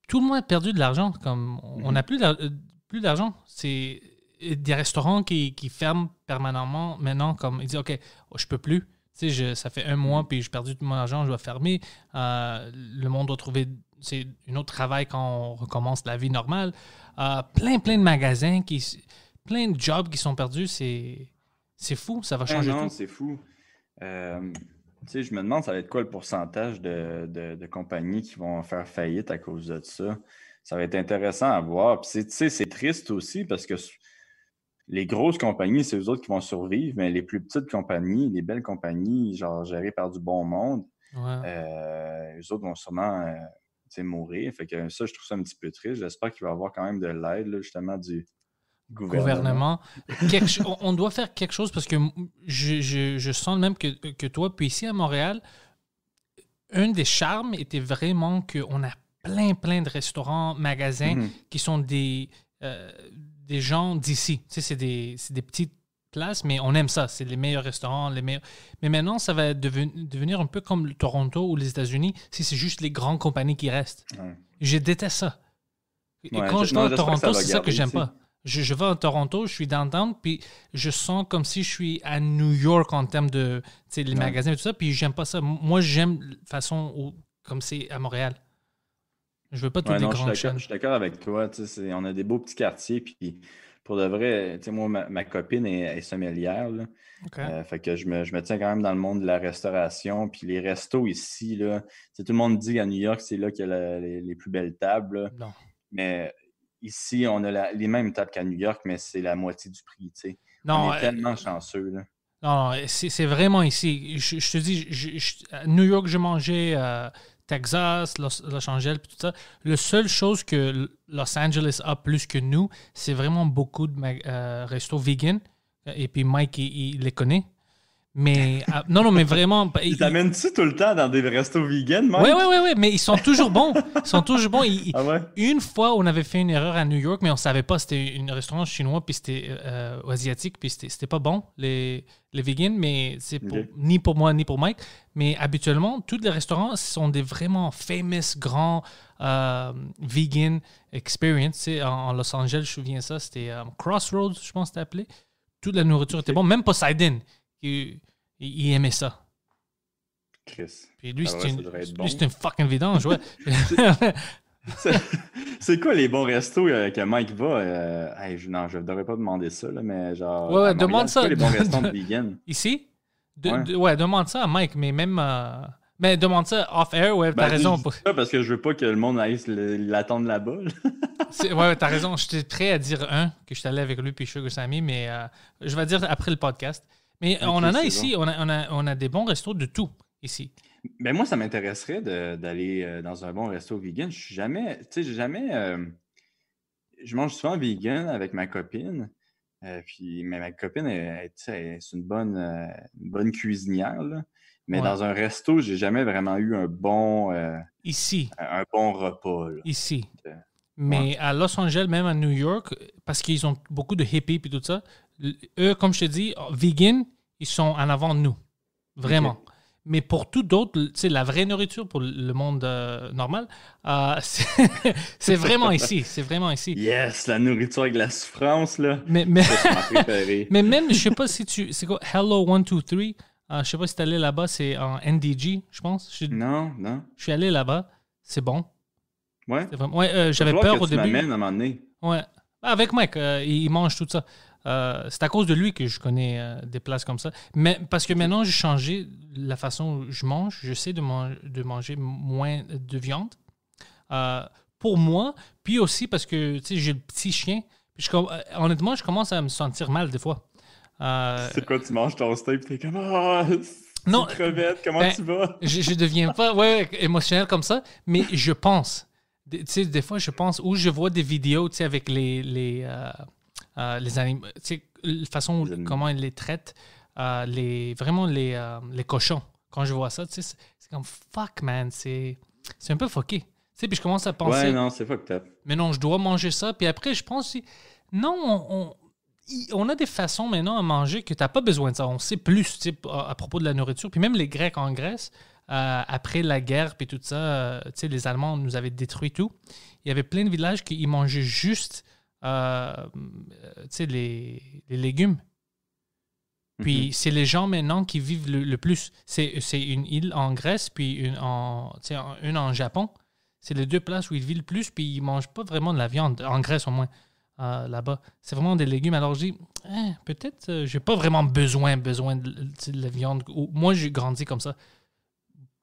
tout le monde a perdu de l'argent. Comme on n'a plus d'ar- euh, plus d'argent. C'est des restaurants qui, qui ferment permanemment maintenant. Comme ils disent, OK, oh, je peux plus. Tu sais, je- ça fait un mois puis j'ai perdu tout mon argent, je dois fermer. Euh, le monde doit trouver c'est un autre travail quand on recommence la vie normale. Euh, plein, plein de magasins, qui, plein de jobs qui sont perdus. C'est, c'est fou, ça va Ah changer non, tout. c'est fou. Euh, tu sais, je me demande, ça va être quoi le pourcentage de, de- de compagnies qui vont faire faillite à cause de ça? Ça va être intéressant à voir. Puis, c'est- tu sais, c'est triste aussi parce que les grosses compagnies, c'est eux autres qui vont survivre, mais les plus petites compagnies, les belles compagnies, genre gérées par du bon monde, Ouais. euh, eux autres vont sûrement euh, mourir. Fait que ça, je trouve ça un petit peu triste. J'espère qu'il va y avoir quand même de l'aide, justement, du gouvernement. on, doit faire quelque chose parce que je, je- je sens même que, que toi, puis ici à Montréal, un des charmes était vraiment qu'on a plein, plein de restaurants, magasins Mhm. qui sont des, euh, des gens d'ici. Tu sais, c'est des, des petites places, mais on aime ça. C'est les meilleurs restaurants, les meilleurs. Mais maintenant, ça va deven- devenir un peu comme le Toronto ou les États-Unis, si c'est juste les grandes compagnies qui restent. Je déteste ça. Et Ouais, quand je- je vais à Toronto, c'est ça que j'aime pas. Je, je vais à Toronto, je suis downtown, puis je sens comme si je suis à New York en termes de les Ouais. magasins et tout ça, puis j'aime pas ça. Moi, j'aime la façon où- comme c'est à Montréal. Je veux pas toutes Ouais, les non, je suis grandes d'accord- chaînes. je suis d'accord avec toi. tu sais, c'est- On a des beaux petits quartiers. Puis pour de vrai, tu sais, moi, ma, ma copine est, est sommelière. là. Euh, fait que je me, je me tiens quand même dans le monde de la restauration. Puis les restos ici, là, tout le monde dit qu'à New York, c'est là qu'il y a la- les, les plus belles tables. là. Non. Mais ici, on a la- les mêmes tables qu'à New York, mais c'est la moitié du prix. tu sais. Non, on est euh, tellement chanceux. Là. Non, non, c'est vraiment ici. Je, je te dis, je- je- à New York, j'ai mangé euh, Texas, Los, Los Angeles, tout ça. La seule chose que Los Angeles a plus que nous, c'est vraiment beaucoup de euh, restos vegan. Et puis Mike, il, il les connaît. Mais ah, non, non, mais vraiment. Ils il- t'amènent-tu tout le temps dans des restos vegan, ouais, ouais, ouais, mais ils sont toujours bons. Ils sont toujours bons. Ils- Ah ouais? une fois, on avait fait une erreur à New York, mais on savait pas. C'était un restaurant chinois, puis c'était euh, asiatique, puis c'était pas bon, les, les vegans, mais c'est pour- Ok. ni pour moi, ni pour Mike. Mais habituellement, tous les restaurants sont des vraiment famous, grands euh, vegan experience. En, en Los Angeles, je me souviens ça, c'était euh, Crossroads, je pense que c'était appelé. Toute la nourriture était bonne. Même Poseidon, il, il aimait ça. Chris. Puis lui, Ah ça une, bon. fucking vidange, ouais. C'est- [laughs] C'est quoi les bons restos euh, que Mike va? euh, hey, je, non, je ne devrais pas demander ça, là, mais genre. Ouais, ouais, demande c'est ça. quoi les bons restaurants de [laughs] vegan? Ici? De- Ouais. de- ouais, demande ça à Mike, mais même. euh, Mais demande ça off-air, ouais, t'as Ben, raison. je dis ça parce que je veux pas que le monde aille l'attendre là-bas. là. [laughs] C'est- Ouais, t'as raison. J'étais prêt à dire un, que je suis allé avec lui puis Sugar Sammy, mais euh, je vais dire après le podcast. Mais on en a ici, on, a, on, a, on a des bons restos de tout ici. Ben moi, ça m'intéresserait d'aller euh, dans un bon resto vegan. Je suis jamais, tu sais, j'ai jamais. euh, je mange souvent vegan avec ma copine. euh, puis, mais ma copine, c'est une bonne, euh, une bonne cuisinière. là. Mais Ouais. dans un resto, j'ai jamais vraiment eu un bon, Ici, un bon repas. là. ici. Mais à Los Angeles, même à New York, parce qu'ils ont beaucoup de hippies et tout ça, eux, comme je te dis, vegan, ils sont en avant de nous. Vraiment. Mais pour tout d'autre, tu sais, la vraie nourriture pour le monde euh, normal, euh, [laughs] c'est c'est vraiment ici. C'est vraiment ici. Yes, la nourriture avec la souffrance, là. Mais, mais, C'est [laughs] mais même, je sais pas si tu. C'est quoi Hello 123 euh, Je sais pas si tu allé là-bas, c'est en NDG, je pense. Je, Non, non. je suis allé là-bas. C'est bon. Ouais. C'est vraiment- Ouais, euh, j'avais peur que au tu début. m'amènes à un moment donné. Ouais. Avec Mike, il mange tout ça. Euh, c'est à cause de lui que je connais euh, des places comme ça. Mais parce que maintenant, j'ai changé la façon où je mange. Je sais de, man- de manger moins de viande. Euh, pour moi, puis aussi parce que tu sais, j'ai le petit chien. Je honnêtement, je commence à me sentir mal des fois. C'est quoi, tu manges ton steak, t'es comme Ah, Non, crevette, comment ben, tu vas? [laughs] je, je deviens pas ouais, émotionnel comme ça, mais je pense. Des- Tu sais, des fois, je pense, ou je vois des vidéos, tu sais, avec les, les, euh, les animaux, tu sais, la façon, comment ils les traitent, euh, les, vraiment les, euh, les cochons, quand je vois ça, tu sais, c'est comme fuck, man. C'est un peu fucké. Tu sais, puis je commence à penser. Ouais, non, c'est fucked up. Mais non, je dois manger ça. Puis après, je pense, si- non, on, on- on a des façons maintenant à manger que tu n'as pas besoin de ça. On sait plus tu sais, à, à propos de la nourriture. Puis même les Grecs en Grèce, euh, après la guerre, puis tout ça, euh, tu sais, les Allemands nous avaient détruit tout. Il y avait plein de villages qui mangeaient juste euh, les, les légumes. Puis c'est les gens maintenant qui vivent le, le plus. C'est une île en Grèce, puis une en, une en Japon. C'est les deux places où ils vivent le plus, puis ils mangent pas vraiment de la viande, en Grèce au moins, euh, là-bas. C'est vraiment des légumes. Alors je dis, Eh, peut-être, euh, j'ai pas vraiment besoin, besoin de, la viande. Ou- moi, j'ai grandi comme ça.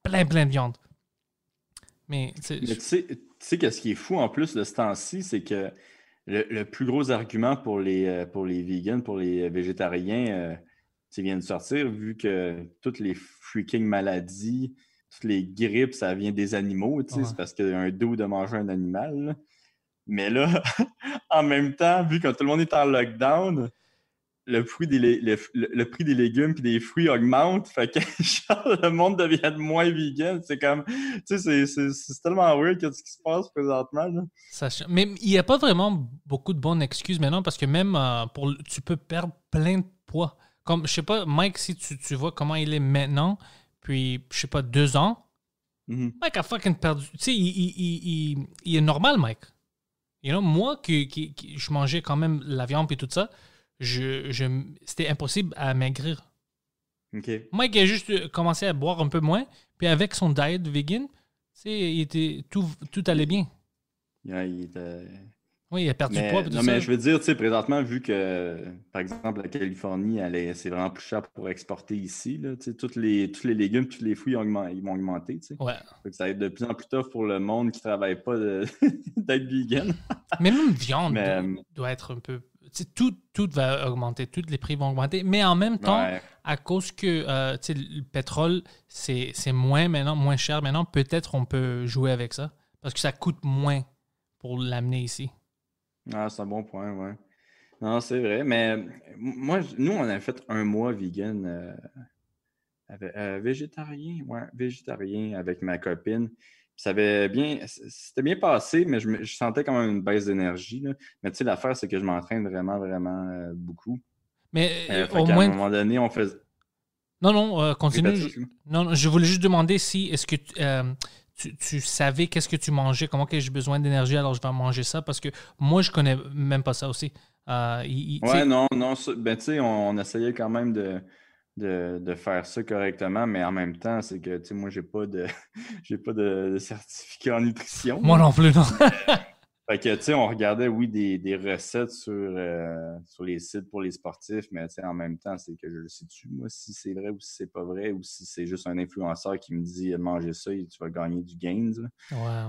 Plein, plein de viande. Mais, tu sais, Mais tu sais qu'est-ce qui est fou en plus de ce temps-ci, c'est que le, le plus gros argument pour les, euh, pour les vegans, pour les végétariens, euh, sais, vient de sortir, vu que toutes les freaking maladies, toutes les grippes, ça vient des animaux, Ouais. c'est parce qu'il y a un dos de manger un animal. là. Mais là, [laughs] en même temps, vu que tout le monde est en lockdown, le prix des, le, le- le prix des légumes et des fruits augmente. Fait que [laughs] genre, le monde devient de moins vegan. C'est comme. Tu sais, c'est- tellement weird que ce qui se passe présentement. Là. Ça mais il n'y a pas vraiment beaucoup de bonnes excuses maintenant parce que même euh, pour tu peux perdre plein de poids. Comme, je sais pas, Mike, si tu, tu vois comment il est maintenant, puis, je sais pas, deux ans, Mhm. Mike a fucking perdu. Tu sais, il, il- il- il- il est normal, Mike. You know, moi, qui, qui- qui- je mangeais quand même la viande et tout ça, je, je, c'était impossible à maigrir. OK. Mike a juste euh, commencé à boire un peu moins, puis avec son diet vegan, il était, tout, tout allait bien. Yeah, il était- Oui, il a perdu Mais, poids. non, ça. mais je veux dire, tu sais, présentement, vu que, par exemple, la Californie, c'est vraiment plus cher pour exporter ici, là, tu sais, tous les, tous les légumes, tous les fruits ont augmen- ils vont augmenter. Ouais. Ça va être de plus en plus tough pour le monde qui ne travaille pas de- [laughs] d'être vegan. Mais même viande Mais, doit, euh, doit être un peu. Tout, tout va augmenter, tous les prix vont augmenter. Mais en même temps, Ouais. à cause que euh, le pétrole, c'est moins maintenant, moins cher maintenant, peut-être on peut jouer avec ça. Parce que ça coûte moins pour l'amener ici. Ah, c'est un bon point, ouais. Non, c'est vrai, mais moi, nous, on a fait un mois vegan, euh, avec- euh, végétarien, ouais, végétarien avec ma copine. Ça avait bien, c'était bien passé, mais je, sentais quand même une baisse d'énergie. Mais tu sais, l'affaire, c'est que je m'entraîne vraiment, vraiment euh, beaucoup. Mais Euh, euh, au moins. un moment donné, on faisait. Non, non, euh, continue. Je-. Non, non, je voulais juste demander si est-ce que tu, tu, savais qu'est-ce que tu mangeais, comment que j'ai besoin d'énergie, alors je vais manger ça, parce que moi, je connais même pas ça aussi. Euh, il- il- Ouais, non, non, ben, tu sais, on, on essayait quand même de, de, de faire ça correctement, mais en même temps, c'est que, tu sais, moi, j'ai pas de, [laughs] j'ai pas de, de certificat en nutrition. Moi non plus, non. [laughs] Fait que, tu sais, on regardait, oui, des, des recettes sur, euh, sur les sites pour les sportifs, mais, tu sais, en même temps, c'est que je le sais-tu, moi, si c'est vrai ou si c'est pas vrai, ou si c'est juste un influenceur qui me dit, mangez ça et tu vas gagner du gains.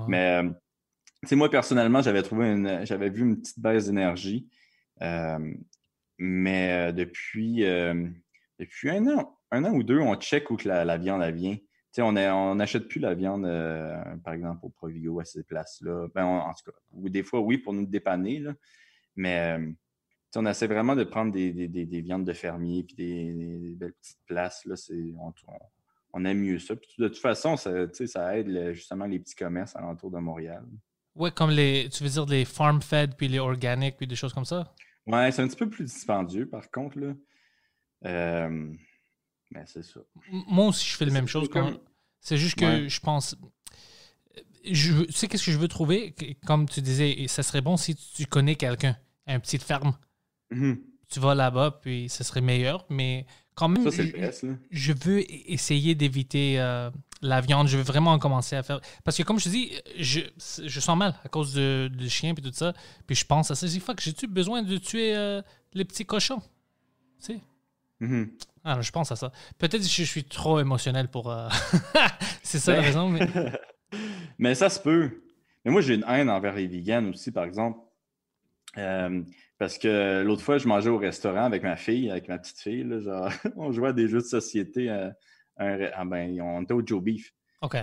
Mais, euh, tu sais, moi, personnellement, j'avais trouvé une, j'avais vu une petite baisse d'énergie. Euh, mais depuis, euh, depuis un an, un an ou deux, on check où que la, la viande elle vient. On n'achète plus la viande, euh, par exemple, au Provigo, à ces places-là. Ben, on- en tout cas, ou des fois, oui, pour nous dépanner, là. Mais euh, on essaie vraiment de prendre des, des- des- des viandes de fermiers puis des, belles petites places. Là, on, on- aime mieux ça. Puis de toute façon, ça, aide justement les petits commerces alentour de Montréal. Ouais, comme les, tu veux dire les farm fed, puis les organiques, puis des choses comme ça? Ouais, c'est un petit peu plus dispendieux, par contre, là. Euh, mais c'est ça. Moi aussi, je fais la même chose. c'est comme- quand- C'est juste que Ouais. je pense. Je, tu sais, qu'est-ce que je veux trouver? Comme tu disais, ça serait bon si tu connais quelqu'un, une petite ferme. Mhm. Tu vas là-bas, puis ce serait meilleur. Mais quand même, Ça, je- veux essayer d'éviter euh, la viande. Je veux vraiment commencer à faire. Parce que, comme je te dis, je, je sens mal à cause de- du chien et tout ça. Puis je pense à ça. Je dis, fuck, j'ai-tu besoin de tuer euh, les petits cochons? Tu sais? Mhm. Ah, je pense à ça. Peut-être que je suis trop émotionnel pour. euh, [laughs] c'est ça la Ben- raison. Mais... [laughs] Mais ça se peut. Mais moi, j'ai une haine envers les vegans aussi, par exemple. Euh, parce que l'autre fois, je mangeais au restaurant avec ma fille, avec ma petite fille. là, genre, [laughs] on jouait à des jeux de société. euh, un ah ben, on était au Joe Beef. OK.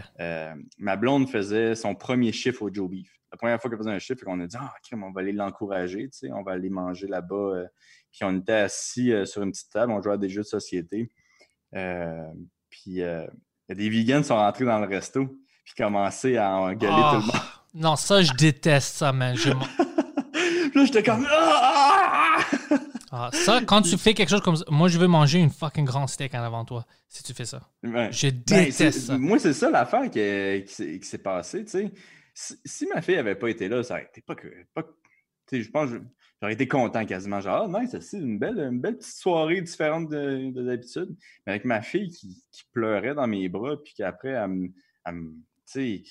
Ma blonde faisait son premier chiffre au Joe Beef. La première fois qu'elle faisait un chiffre, on a dit Ah, crème, on va aller l'encourager, tu sais, on va aller manger là-bas. Euh. Puis on était assis euh, sur une petite table, on jouait à des jeux de société. Euh, puis, euh, des vegans qui sont rentrés dans le resto puis commencé à engueuler Ah. tout le monde. Non, ça, je déteste ça, man. Je- Puis [laughs] là, j'étais comme. Ah! Ah, ça, quand tu [laughs] fais quelque chose comme ça, moi, je veux manger une fucking grand steak en avant toi, si tu fais ça. Je Ben, déteste ça. Moi, c'est ça l'affaire qui, qui s'est- qui s'est passée, tu sais. Si, si ma fille avait pas été là, ça aurait été pas que. Pas, que- tu sais, je pense j'aurais été content quasiment. Genre, ah, nice, c'est une belle, une belle petite soirée différente de, de d'habitude. Mais avec ma fille qui, qui pleurait dans mes bras, puis qu'après, elle me. Tu sais,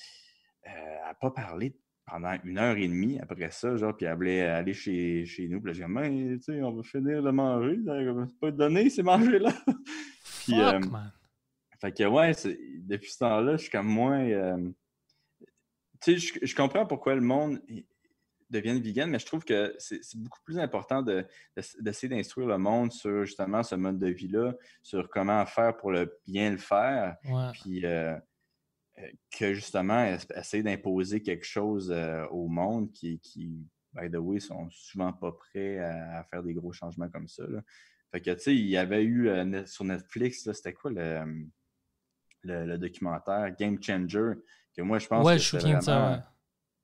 euh, elle n'a pas parlé pendant une heure et demie après ça, genre, puis elle voulait aller chez, chez nous. Puis là, j'ai dit, Mais, tu sais, on va finir de manger. va pas te donner, ces manger-là. [laughs] Puis, Fuck, euh, man. fait que ouais, c'est- depuis ce temps-là, je suis comme moins. euh, tu sais, je, je comprends pourquoi le monde devienne vegan, mais je trouve que c'est beaucoup plus important de- de- d'essayer d'instruire le monde sur justement ce mode de vie-là, sur comment faire pour le bien le faire, Ouais. puis euh, euh, que justement es- essayer d'imposer quelque chose euh, au monde qui, qui, by the way, sont souvent pas prêts à, à faire des gros changements comme ça. là. Fait que, tu sais, il y avait eu euh, sur Netflix, c'était quoi le, le, le documentaire Game Changer, que moi, je pense Ouais, que je souviens de ça, vraiment-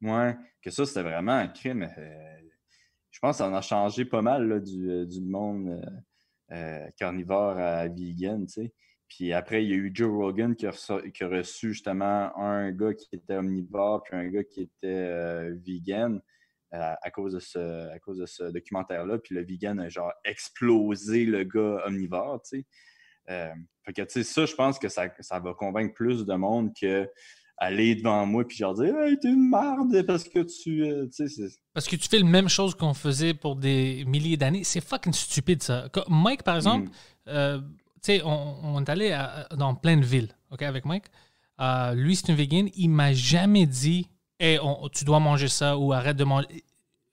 Ouais, que ça, c'était vraiment un crime. euh, je pense que ça en a changé pas mal là, du, euh, du monde euh, carnivore à vegan, tu sais. Puis après, il y a eu Joe Rogan qui a, reço- qui a reçu justement un gars qui était omnivore puis un gars qui était euh, vegan à cause de ce, à cause de ce documentaire-là. Puis le vegan a genre explosé le gars omnivore, tu sais. Fait que, tu sais, ça, je pense que ça, ça va convaincre plus de monde que aller devant moi puis genre dire Hey, t'es une marde parce que tu. euh, tu sais, c'est- Parce que tu fais la même chose qu'on faisait pour des milliers d'années. C'est fucking stupide, ça. Mike, par exemple, Mm. euh, tu sais, on, on est allé à- dans plein de villes, OK, avec Mike. Euh, lui, c'est un vegan. Il m'a jamais dit, hey, on- tu dois manger ça ou arrête de manger.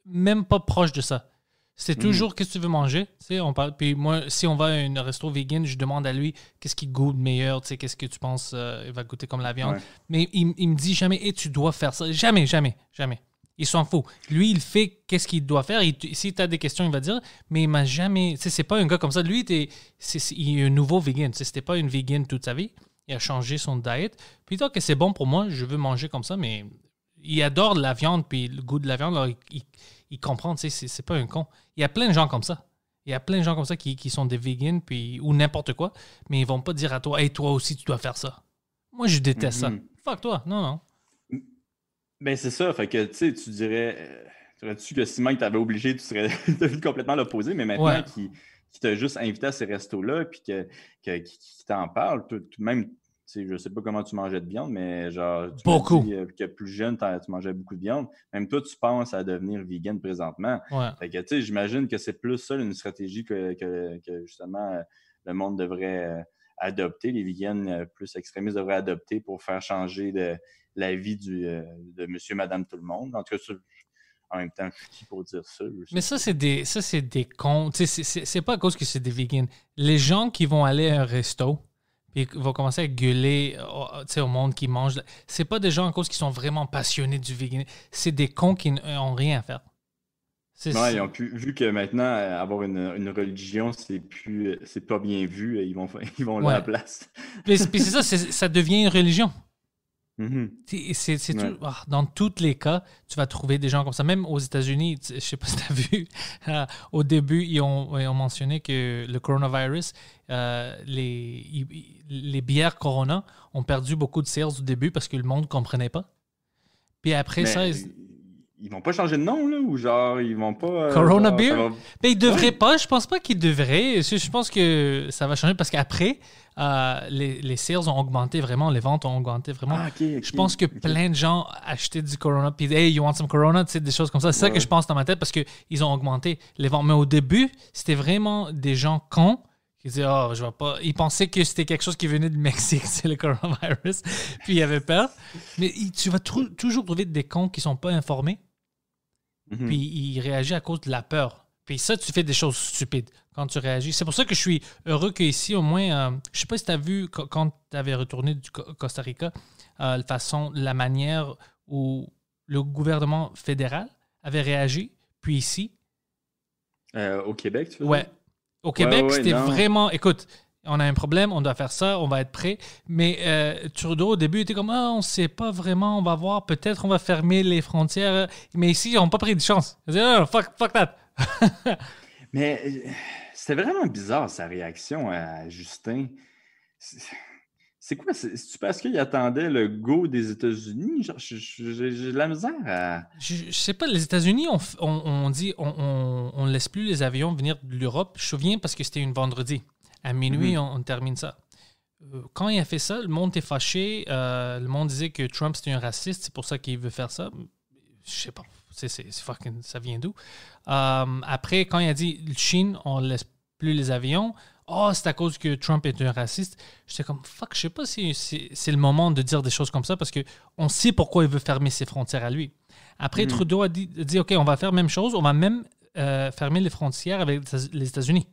Même pas proche de ça. C'est toujours qu'est-ce que tu veux manger? On parle. Puis moi, si on va à un resto vegan, je demande à lui qu'est-ce qui goûte meilleur? Qu'est-ce que tu penses euh, il va goûter comme la viande. Ouais. Mais il, il me dit jamais, et tu dois faire ça. Jamais, jamais, jamais. Il s'en fout. Lui, il fait qu'est-ce qu'il doit faire. Si tu as des questions, il va dire. Mais il m'a jamais. Tu sais, c'est pas un gars comme ça. Lui, c'est- c'est- il est un nouveau vegan. C'était pas une vegan toute sa vie. Il a changé son diet. Puis que c'est bon pour moi, je veux manger comme ça, mais il adore la viande, puis le goût de la viande. alors il, il- il comprend, tu sais, c'est- pas un con. Il y a plein de gens comme ça. Il y a plein de gens comme ça qui, qui sont des vegans, puis, ou n'importe quoi, mais ils vont pas dire à toi, hey, toi aussi, tu dois faire ça. Moi, je déteste ça. Mhm. Fuck toi. Non, non. Ben, c'est ça. Fait que, tu sais, tu dirais. euh, tu aurais-tu que si Mike t'avait obligé, tu serais [laughs] devenu complètement l'opposé, mais maintenant Ouais. qu'il qu'il t'a juste invité à ces restos-là, puis que, que- t'en parle, tout, même, sais, je sais pas comment tu mangeais de viande, mais genre, tu Beaucoup. dit, euh, que plus jeune, tu mangeais beaucoup de viande. Même toi, tu penses à devenir vegan présentement. Ouais. Fait que, tu sais, j'imagine que c'est plus ça une stratégie que, que- que, justement euh, le monde devrait euh, adopter, les vegans plus extrémistes devraient adopter pour faire changer de, la vie du, de monsieur, madame, tout le monde. En tout cas, en même temps, je suis qui pour dire ça? Mais ça, c'est des, ça, c'est des cons. C'est pas à cause que c'est des vegans. Les gens qui vont aller à un resto puis vont commencer à gueuler au, tu sais, au monde qui mange, c'est pas des gens à cause qui sont vraiment passionnés du vegan. C'est des cons qui n'ont rien à faire. Ouais, ils ont pu, vu que maintenant, euh, avoir une, une religion, c'est plus, euh, c'est pas bien vu, euh, ils vont, [laughs] ils vont là à la place. Puis c'est puis c'est ça, ça devient une religion. Mhm. Ouais. tout- ah, dans tous les cas, tu vas trouver des gens comme ça. Même aux États-Unis, je sais pas si tu as [laughs] vu, euh, au début, ils ont, ils ont mentionné que le coronavirus, euh, les, les bières Corona ont perdu beaucoup de sales au début parce que le monde ne comprenait pas. Puis après Mais ça, ils, ils vont pas changer de nom, là, ou genre, ils vont pas. euh, Corona genre, Beer? va- Ben, ils devraient Ouais. pas. Je pense pas qu'ils devraient. Je pense que ça va changer parce qu'après, euh, les, les sales ont augmenté vraiment, les ventes ont augmenté vraiment. Ah, Je pense que plein de gens achetaient du Corona, puis hey, you want some Corona, tu sais, des choses comme ça. C'est ça que je pense dans ma tête parce qu'ils ont augmenté les ventes. Mais au début, c'était vraiment des gens cons qui disaient, oh, je vois pas. Ils pensaient que c'était quelque chose qui venait du Mexique, [laughs] c'est le coronavirus, puis ils avaient peur. Mais il- tu vas toujours trouver des cons qui sont pas informés, Mhm. puis ils réagissent à cause de la peur. Puis ça, tu fais des choses stupides quand tu réagis. C'est pour ça que je suis heureux qu'ici, au moins, euh, je sais pas si tu as vu qu- quand tu avais retourné du Co- Costa Rica, euh, la façon, la manière où le gouvernement fédéral avait réagi. Puis ici, Euh, au Québec, tu veux ouais. Au Québec, ouais, c'était non. vraiment. Écoute, on a un problème, on doit faire ça, on va être prêt. Mais euh, Trudeau, au début, était comme, ah, on sait pas vraiment, on va voir, peut-être on va fermer les frontières. Mais ici, ils n'ont pas pris de chance. Ils oh, fuck, fuck that. [laughs] Mais euh, c'était vraiment bizarre sa réaction à Justin. C'est- C'est quoi? c'est- C'est-tu parce qu'il attendait le go des États-Unis? J'ai de la misère à. Je, je sais pas, les États-Unis, on, on, on dit, on, on, on laisse plus les avions venir de l'Europe. Je me souviens parce que c'était une vendredi. À minuit, Mhm. on, on termine ça. Euh, Quand il a fait ça, le monde était fâché. euh, le monde disait que Trump c'était un raciste, c'est pour ça qu'il veut faire ça. Je sais pas. C'est fucking, ça vient d'où? Euh, après, quand il a dit Chine, on laisse plus les avions. Oh, c'est à cause que Trump est un raciste. J'étais comme fuck, je sais pas si c'est, le moment de dire des choses comme ça parce que on sait pourquoi il veut fermer ses frontières à lui. Après, Trudeau a dit, OK, on va faire la même chose. On va même euh, fermer les frontières avec les États-Unis.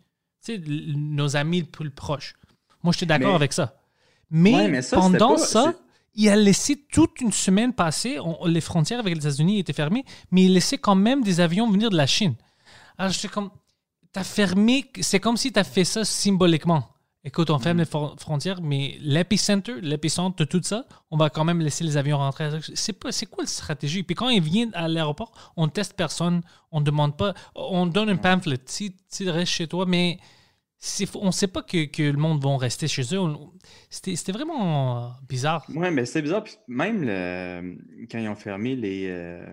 Tu sais, nos amis les plus proches. Moi, j'étais d'accord Mais- avec ça. Mais, Ouais, mais ça, pendant ça, il a laissé toute une semaine passer. on- les frontières avec les États-Unis étaient fermées, mais il laissait quand même des avions venir de la Chine. Alors, j'étais comme, t'as fermé, c'est comme si t'as fait ça symboliquement. Écoute, on ferme Mm. les fron- frontières, mais l'épicenter, l'épicentre de tout ça, on va quand même laisser les avions rentrer. C'est pas, c'est quoi la stratégie? Puis quand ils viennent à l'aéroport, on teste personne, on demande pas, on donne un pamphlet. Si tu restes chez toi, mais on sait pas que, que le monde va rester chez eux. C'était, vraiment bizarre. Ouais, mais c'est bizarre. Puis même le- quand ils ont fermé les, euh,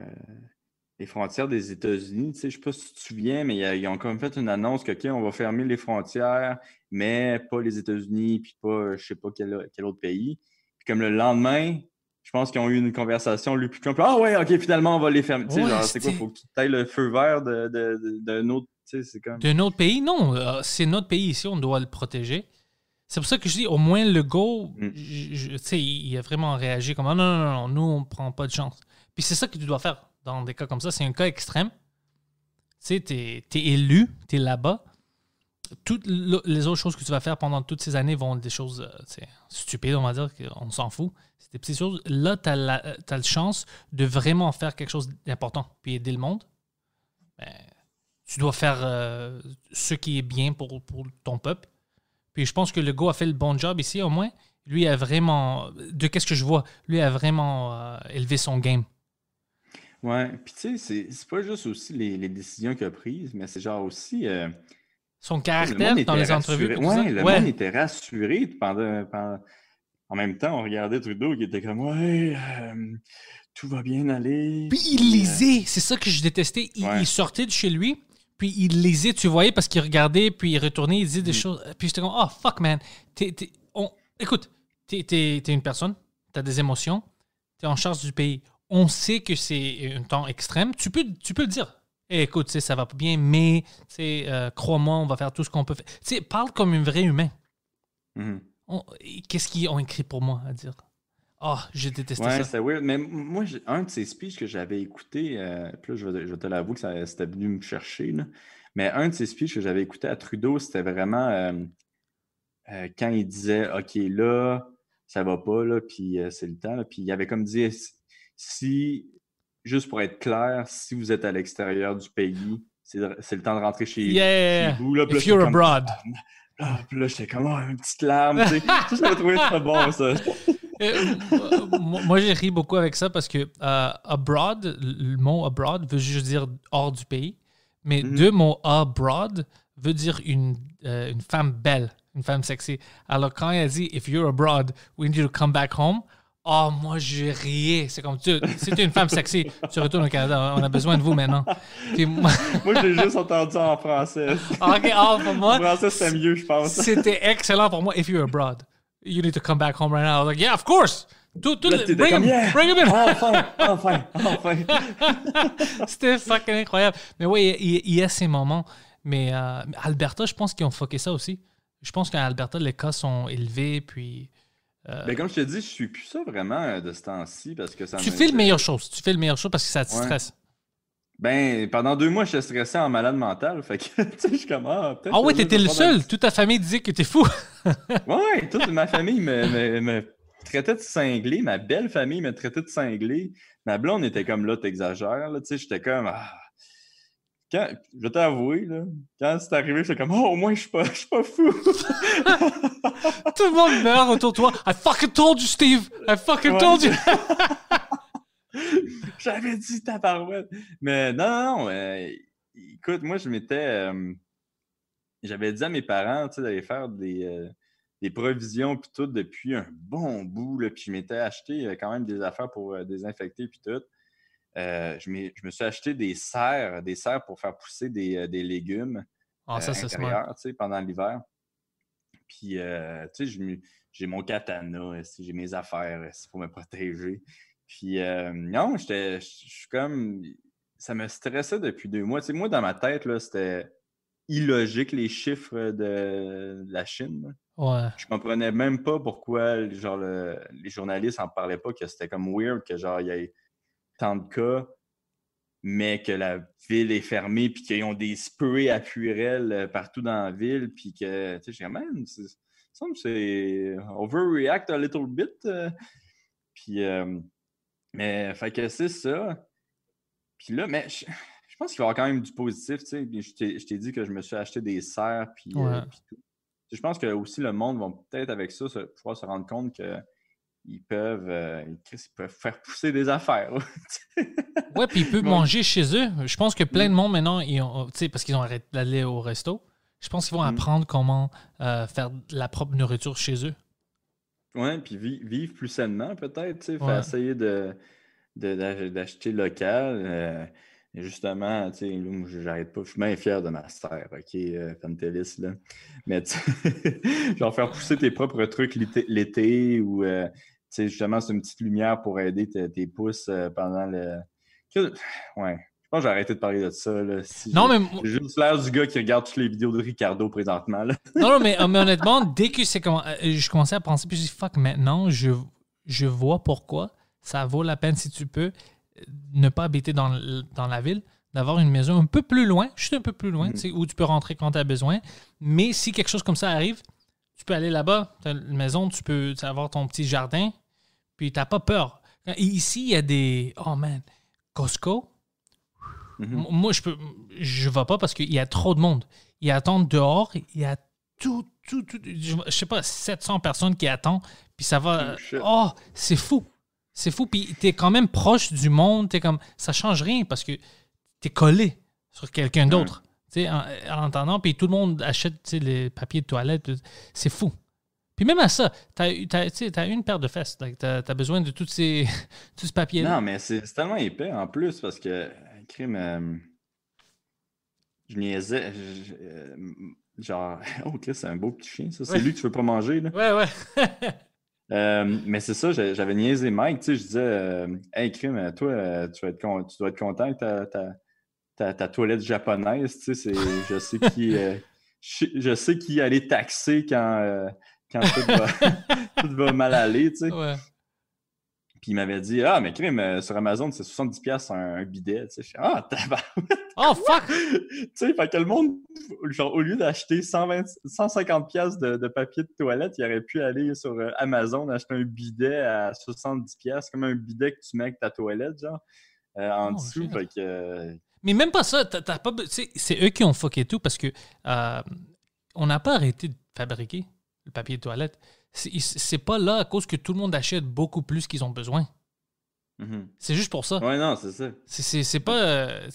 les frontières des États-Unis, tu sais, je sais pas si tu te souviens, mais ils ont comme fait une annonce que, OK, on va fermer les frontières, mais pas les États-Unis, puis pas, je sais pas quel, quel autre pays. Puis comme le lendemain, je pense qu'ils ont eu une conversation, lui, puis comme, ah ouais, OK, finalement, on va les fermer. Tu sais, genre, c'est quoi, faut que tu ailles le feu vert de- de- de- d'un autre, tu sais. D'un autre pays, non. euh, c'est notre pays ici, on doit le protéger. C'est pour ça que je dis, au moins, le go, Mm. je- je- il, a vraiment réagi comme, Ah, non, non, non, non, nous, on prend pas de chance. Puis c'est ça que tu dois faire dans des cas comme ça. C'est un cas extrême. Tu sais, t'es es élu, t'es là-bas. Toutes le- les autres choses que tu vas faire pendant toutes ces années vont être des choses euh, stupides, on va dire, qu'on s'en fout. C'est des petites choses. Là, tu as, la chance de vraiment faire quelque chose d'important, puis aider le monde. Ben, tu dois faire euh, ce qui est bien pour, ton peuple. Puis je pense que le gars a fait le bon job ici, au moins. Lui a vraiment, de qu'est-ce que je vois, lui a vraiment euh, élevé son game. Ouais, puis tu sais, c'est- c'est pas juste aussi les, les décisions qu'il a prises, mais c'est genre aussi... euh, Son Le caractère monde dans les entrevues. rassuré. Ouais, le Ouais. monde était rassuré pendant, pendant- En même temps, on regardait Trudeau qui était comme Ouais, euh, tout va bien aller. Puis il lisait, c'est ça que je détestais. Il, Ouais. il sortait de chez lui, puis il lisait, tu voyais, parce qu'il regardait, puis il retournait, il disait Mm. des choses. Puis j'étais comme, oh fuck man. T'es- t'es- on- écoute, t'es t'es- t'es une personne, t'as des émotions, t'es en charge du pays. On sait que c'est un temps extrême. Tu peux, tu peux le dire. Eh, écoute, ça va pas bien, mais euh, crois-moi, on va faire tout ce qu'on peut faire. Tu sais, parle comme un vrai humain. Mhm. Qu'est-ce qu'ils ont écrit pour moi à dire? Ah, j'ai détesté Ouais, ça. c'était weird. Mais moi, un de ses speeches que j'avais écouté, euh, puis là, je vais, je te l'avouer que ça- c'était venu me chercher, là. mais un de ses speeches que j'avais écouté à Trudeau, c'était vraiment euh, euh, quand il disait OK, là, ça va pas, là, puis euh, c'est le temps. là. Puis il avait comme dit si, juste pour être clair, si vous êtes à l'extérieur du pays, c'est le temps de rentrer chez, Yeah! chez vous. Là, If you're j'étais comme, abroad. Ah, puis là, j'étais comme, oh, une petite larme, tu sais. [laughs] J'avais trouvé ça bon, ça. Euh, moi, j'ai ri beaucoup avec ça parce que euh, abroad, le mot abroad veut juste dire hors du pays. Mais Mhm. deux mots abroad veut dire une, euh, une femme belle, une femme sexy. Alors quand a dit If you're abroad, we need you to come back home. Oh, moi, j'ai riais. C'est comme, tu, si t'es une femme sexy, tu retournes au Canada. On a besoin de vous maintenant. Puis moi, [laughs] Moi, j'ai juste entendu en français. ok, ah, pour En moi, français, c'était mieux, je pense. c'était excellent pour moi. If you're abroad, you need to come back home right now. I was like, yeah, of course. Tout, tout, Là, bring comme, him, yeah! bring him in. Enfin, enfin, enfin. [laughs] C'était fucking incroyable. Mais oui, il, il y a ces moments. Mais euh, Alberta, je pense qu'ils ont fucké ça aussi. Je pense qu'à Alberta, les cas sont élevés. Puis Ben, comme je te dis, je suis plus ça vraiment euh, de ce temps-ci parce que ça tu fais le meilleur chose. Tu fais le meilleur chose parce que ça te Ouais. stresse. Ben, pendant deux mois, j'étais stressé en malade mental. Fait que, [laughs] tu sais, je suis comme, ah, peut-être. Ah ouais, t'étais le un seul. Toute ta famille disait que t'es fou. [laughs] Ouais, toute ma famille me, me, me traitait de cinglé. Ma belle famille me traitait de cinglé. Ma blonde était comme là, t'exagères. Tu sais, j'étais comme. Ah. Quand, je vais t'avouer, là, quand c'est arrivé, j'étais comme, oh, au moins, je suis pas, je suis pas fou. [laughs] Tout le monde meurt autour de toi. I fucking told you, Steve! I fucking Ouais. told you! [laughs] [laughs] J'avais dit ta parouette. Mais non, non, non. euh, écoute, moi, je m'étais. euh, J'avais dit à mes parents tu sais, d'aller faire des, euh, des provisions puis tout depuis un bon bout. Là, puis je m'étais acheté euh, quand même des affaires pour désinfecter puis tout. Euh, je, je me suis acheté des serres, des serres pour faire pousser des, euh, des légumes Ah, ça, euh, c'est smart. intérieurs, pendant l'hiver. Puis, tu sais, j'ai mon katana, j'ai mes affaires pour me protéger. Puis, non, j'étais, je suis comme, ça me stressait depuis deux mois. Tu sais, moi, dans ma tête, là, c'était illogique les chiffres de, la Chine. Ouais. Je comprenais même pas pourquoi, genre, le- les journalistes en parlaient pas, que c'était comme weird que, genre, il y ait tant de cas, mais que la ville est fermée, puis qu'ils ont des sprays à puérel euh, partout dans la ville, puis que, tu sais, dit, man, c'est- ça me semble que c'est overreact a little bit. euh. Puis, euh, mais, fait que c'est ça. Puis là, mais je, je pense qu'il va y avoir quand même du positif, tu sais. Je t'ai je dit que je me suis acheté des serres, euh, puis tout. Je pense que aussi le monde va peut-être avec ça se- pouvoir se rendre compte que ils peuvent, euh, ils peuvent faire pousser des affaires. [laughs] Ouais, puis ils peuvent manger chez eux. Je pense que plein de monde maintenant, ils ont, tu sais, parce qu'ils ont arrêté d'aller au resto, je pense qu'ils vont Mm. apprendre comment euh, faire de la propre nourriture chez eux. ouais, puis vi- vivre plus sainement, peut-être, tu Ouais. essayer de, de- d'ach- d'acheter local. euh, et justement, tu sais, j'arrête pas, je suis bien fier de ma serre, OK, euh, Pantelis, là. Mais, [laughs] genre, faire pousser tes propres trucs l'été, ou, euh, justement, c'est une petite lumière pour aider tes, tes pousses euh, pendant le... Ouais, je pense que j'ai arrêté de parler de ça, là. Si Non, mais J'ai juste l'air du gars qui regarde toutes les vidéos de Ricardo présentement, là. Non, non, mais, mais honnêtement, dès que c'est comment, euh, je commençais à penser, puis je dis fuck, maintenant, je, je vois pourquoi ça vaut la peine si tu peux euh, ne pas habiter dans, l- dans la ville, d'avoir une maison un peu plus loin, juste un peu plus loin, sais, où tu peux rentrer quand tu as besoin. Mais si quelque chose comme ça arrive, tu peux aller là-bas, tu as une maison, tu peux avoir ton petit jardin, puis tu n'as pas peur. Et ici, il y a des. Oh man, Costco. Mhm. Moi, je peux, je vais pas parce qu'il y a trop de monde. Ils attendent dehors, il y a tout, tout, tout, je sais pas, 700 personnes qui attendent, puis ça va. Oh. Oh, c'est fou. C'est fou, puis t'es quand même proche du monde, t'es comme, ça change rien parce que t'es collé sur quelqu'un d'autre. Tu en, en entendant, puis tout le monde achète tu les papiers de toilette, tout- c'est fou. Puis même à ça, t'as as, as une paire de fesses, t'as as besoin de tous ces, [laughs] tout ce papier-là. Non, mais c'est tellement épais en plus parce que, crime, euh, je niaisais. je- euh, genre, [laughs] oh, Chris, c'est un beau petit chien, ça. C'est Ouais. lui que tu veux pas manger, là. Ouais, ouais. [laughs] Euh, mais c'est ça, j'avais niaisé Mike, tu sais, je disais, hey, crime, toi, tu, vas être con- tu dois être content que ta, ta, ta, ta toilette japonaise, tu sais, je sais qui. euh, je, je sais qui aller taxer quand, euh, quand tout, va, [laughs] tout va mal aller, tu sais. ouais. Puis il m'avait dit Ah, mais crime, euh, sur Amazon, c'est 70$ un, un bidet. Tu sais, ah, tabarouette. [laughs] Oh, fuck! [laughs] tu sais, fait que le monde, genre, au lieu d'acheter 120 150$ de, de papier de toilette, il aurait pu aller sur Amazon acheter un bidet à 70$, comme un bidet que tu mets avec ta toilette, genre, euh, en Oh, dessous. Fait que. Mais même pas ça, t'as t'as pas. C'est eux qui ont fucké tout parce que euh, on n'a pas arrêté de fabriquer le papier de toilette. C'est c'est pas là à cause que tout le monde achète beaucoup plus qu'ils ont besoin. mhm. C'est juste pour ça. Ouais, non, c'est ça. C'est- C'est c'est pas. euh,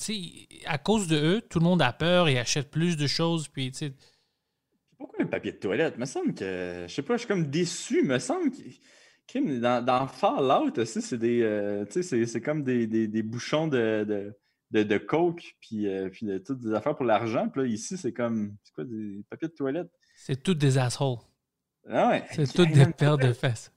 à cause de eux, tout le monde a peur et achète plus de choses. Puis, tu sais, Pourquoi le papier de toilette? me semble que. Je sais pas, je suis comme déçu. me semble que. Dans, dans Fallout aussi, c'est des. euh, tu sais, c'est- c'est comme des, des- des bouchons de, de, de, de coke, puis, euh, puis de, toutes des affaires pour l'argent. Puis là, ici, c'est comme. C'est quoi, des papiers de toilette? c'est toutes des assholes. Ah ouais. C'est toutes man, des paires de fesses.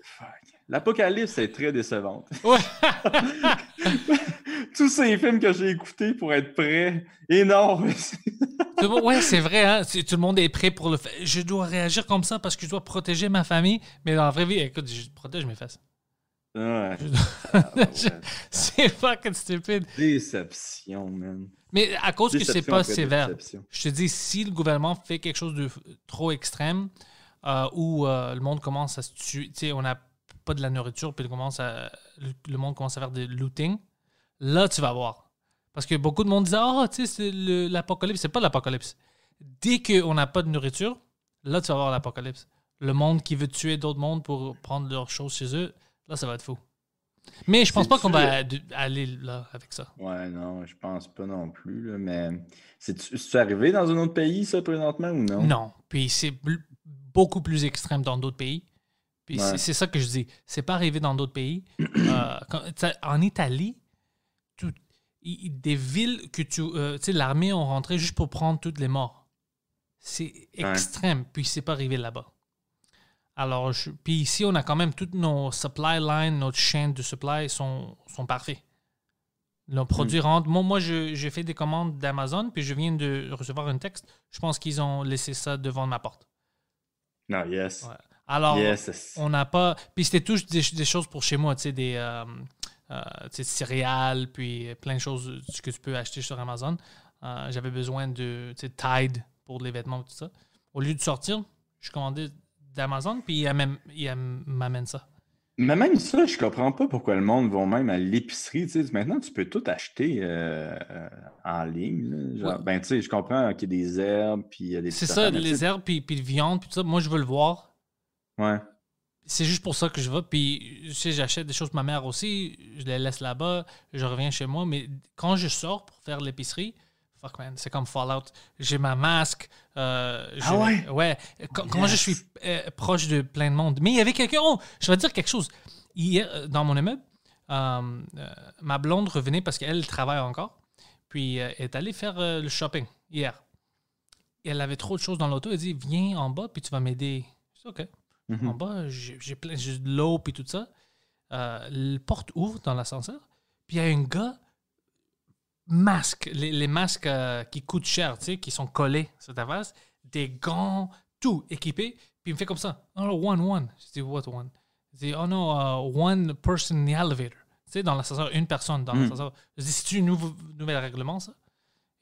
fuck. L'apocalypse est très décevante. Ouais. [laughs] Tous ces films que j'ai écoutés pour être prêt, énorme. [laughs] Tout ouais, c'est vrai, hein? Tout le monde est prêt pour le faire. Je dois réagir comme ça parce que je dois protéger ma famille. Mais dans la vraie vie, écoute, je protège mes fesses. Ouais. Ah, ouais. [laughs] C'est fucking stupide. Déception, man. Mais à cause que c'est pas sévère. déception. Je te dis, si le gouvernement fait quelque chose de trop extrême, euh, où euh, le monde commence à se tuer, tu sais, on n'a pas de la nourriture, puis le, commence à, le, le monde commence à faire des looting, là, tu vas voir. Parce que beaucoup de monde disait Ah, tu sais, c'est l'apocalypse. C'est pas l'apocalypse. Dès qu'on n'a pas de nourriture, là, tu vas avoir l'apocalypse. Le monde qui veut tuer d'autres mondes pour prendre leurs choses chez eux, là, ça va être fou. Mais je pense pas qu'on va aller là avec ça. Ouais, non, je pense pas non plus. là, mais c'est-tu arrivé dans un autre pays, ça, présentement, ou non? Non. Puis c'est beaucoup plus extrême dans d'autres pays. Puis Ouais. c'est- c'est ça que je dis. C'est pas arrivé dans d'autres pays. [clears throat] Euh, quand- en Italie, tout- des villes que tu. euh, tu sais, l'armée ont rentré juste pour prendre toutes les morts. C'est extrême. Puis c'est pas arrivé là-bas. Alors, je- puis ici, on a quand même toutes nos supply lines, notre chaîne de supply sont, sont parfaits. Nos produits rentrent. Moi, moi je- j'ai fait des commandes d'Amazon, puis je viens de recevoir un texte. Je pense qu'ils ont laissé ça devant ma porte. Non, yes. Ouais. Alors, Yes. on n'a pas. Puis c'était tous des, des choses pour chez moi, tu sais, des euh, euh, céréales, puis plein de choses que tu peux acheter sur Amazon. Euh, J'avais besoin de Tide pour les vêtements tout ça. Au lieu de sortir, je commandais d'Amazon, puis il amène- il am- m'amène ça. Mais même ça, je comprends pas pourquoi le monde va même à l'épicerie. Tu sais, maintenant, tu peux tout acheter euh, euh, en ligne. là. Genre, Ouais. Ben, tu sais, je comprends qu'il y a des herbes, puis il y a des C'est ça, les herbes, puis, puis le viande, puis tout ça. Moi, je veux le voir. Ouais. C'est juste pour ça que je vais. Puis, tu sais, j'achète des choses pour ma mère aussi. Je les laisse là-bas. Je reviens chez moi. Mais quand je sors pour faire l'épicerie, fuck man, c'est comme Fallout. J'ai ma masque. Euh, Ah je- ouais? Ouais. Quand, quand je Yes. suis euh, proche de plein de monde? Mais il y avait quelqu'un. Oh, je vais te dire quelque chose. Hier, euh, dans mon immeuble, euh, ma blonde revenait parce qu'elle travaille encore. Puis, elle est allée faire le shopping hier. Et elle avait trop de choses dans l'auto. Elle dit Viens en bas, puis tu vas m'aider. Je dis OK. Mhm. En bas, j'ai plein j'ai de l'eau puis tout ça. La porte ouvre dans l'ascenseur. Puis il y a un gars, masque, les, les masques euh, qui coûtent cher, tu sais, qui sont collés sur ta face, des gants, tout équipé. Puis il me fait comme ça. Oh, one, one. Je dis, what one? Il dit, oh non, uh, one person in the elevator. Tu sais, dans l'ascenseur, une personne dans Mm. l'ascenseur. Je dis, c'est-tu un nouveau, nouvel règlement, ça?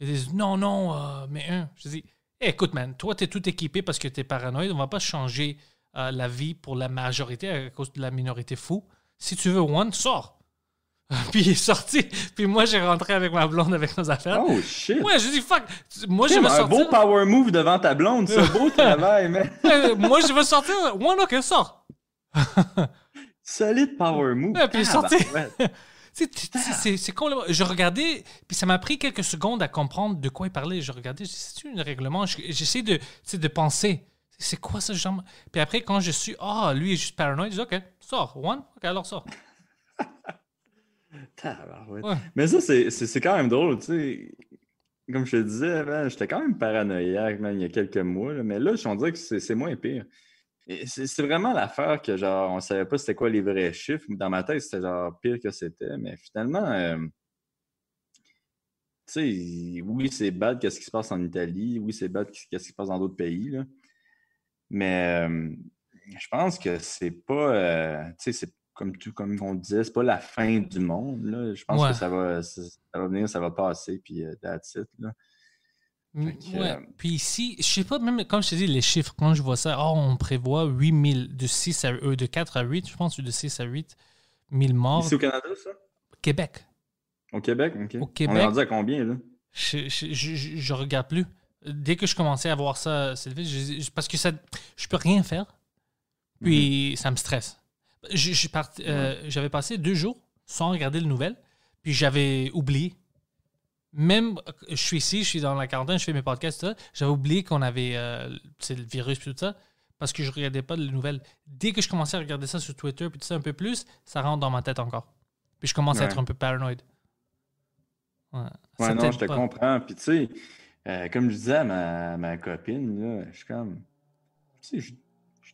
Ils disent, non, non, euh, mais un. Je dis, écoute, man, toi, tu es tout équipé parce que tu es paranoïde. On va pas changer euh, la vie pour la majorité à cause de la minorité fou. Si tu veux one, sors. [laughs] Puis il est sorti. Puis moi, j'ai rentré avec ma blonde avec nos affaires. Oh shit! Ouais, je dis, fuck. Moi, je vais un sortir. beau power move devant ta blonde, ça. Beau [laughs] travail, man. [laughs] Moi, je veux sortir. One, ok, sors. Solide power move. Ouais, puis il est sorti. C'est- c'est- c'est c'est complètement. Je regardais, puis ça m'a pris quelques secondes à comprendre de quoi il parlait. Je regardais, je dis, c'est-tu un règlement? Je- J'essaie de, de penser. C'est quoi ce genre? Puis après, quand je suis, ah, lui est juste paranoïde, je dis, OK, sors. One? OK, alors sors. Ouais. Mais ça, c'est- quand même drôle, tu sais. Comme je te disais, j'étais quand même paranoïaque, man, il y a quelques mois. là, mais là, on dirait que c'est moins pire. C'est vraiment l'affaire que, genre, on savait pas c'était quoi les vrais chiffres. Dans ma tête, c'était genre pire que c'était. Mais finalement, euh, tu sais, oui, c'est bad qu'est-ce qui se passe en Italie. Oui, c'est bad qu'est-ce qui se passe dans d'autres pays. Là. Mais euh, je pense que c'est pas. euh, tu sais, comme, tout, comme on disait, c'est pas la fin du monde. Là. Je pense Ouais. que ça va, ça, ça va venir, ça va passer, puis euh, that's it, là. Fait que, ouais. euh, Puis ici, je sais pas, même quand je te dis les chiffres, quand je vois ça, oh, on prévoit 8000, de 6 à, euh, de 4 à 8, je pense, de 6 à 8 000 morts. Ici au Canada, ça? Québec. Au Québec? OK. Au On Québec. est rendu à combien, là? Je, je, je, je- je regarde plus. Dès que je commençais à voir ça je- parce que ça, je peux rien faire, puis ça me stresse. Je- je suis parti- euh, J'avais passé deux jours sans regarder les nouvelles, puis j'avais oublié. Même, je suis ici, je suis dans la quarantaine, je fais mes podcasts, tout ça, j'avais oublié qu'on avait euh, le virus puis tout ça, parce que je regardais pas les nouvelles. Dès que je commençais à regarder ça sur Twitter puis tout ça un peu plus, ça rentre dans ma tête encore. Puis je commence à être un peu paranoïde. Ouais, Ouais, non, je te pas. comprends. Puis, tu sais, euh, comme je disais à ma, ma copine, là, je suis comme. Tu sais,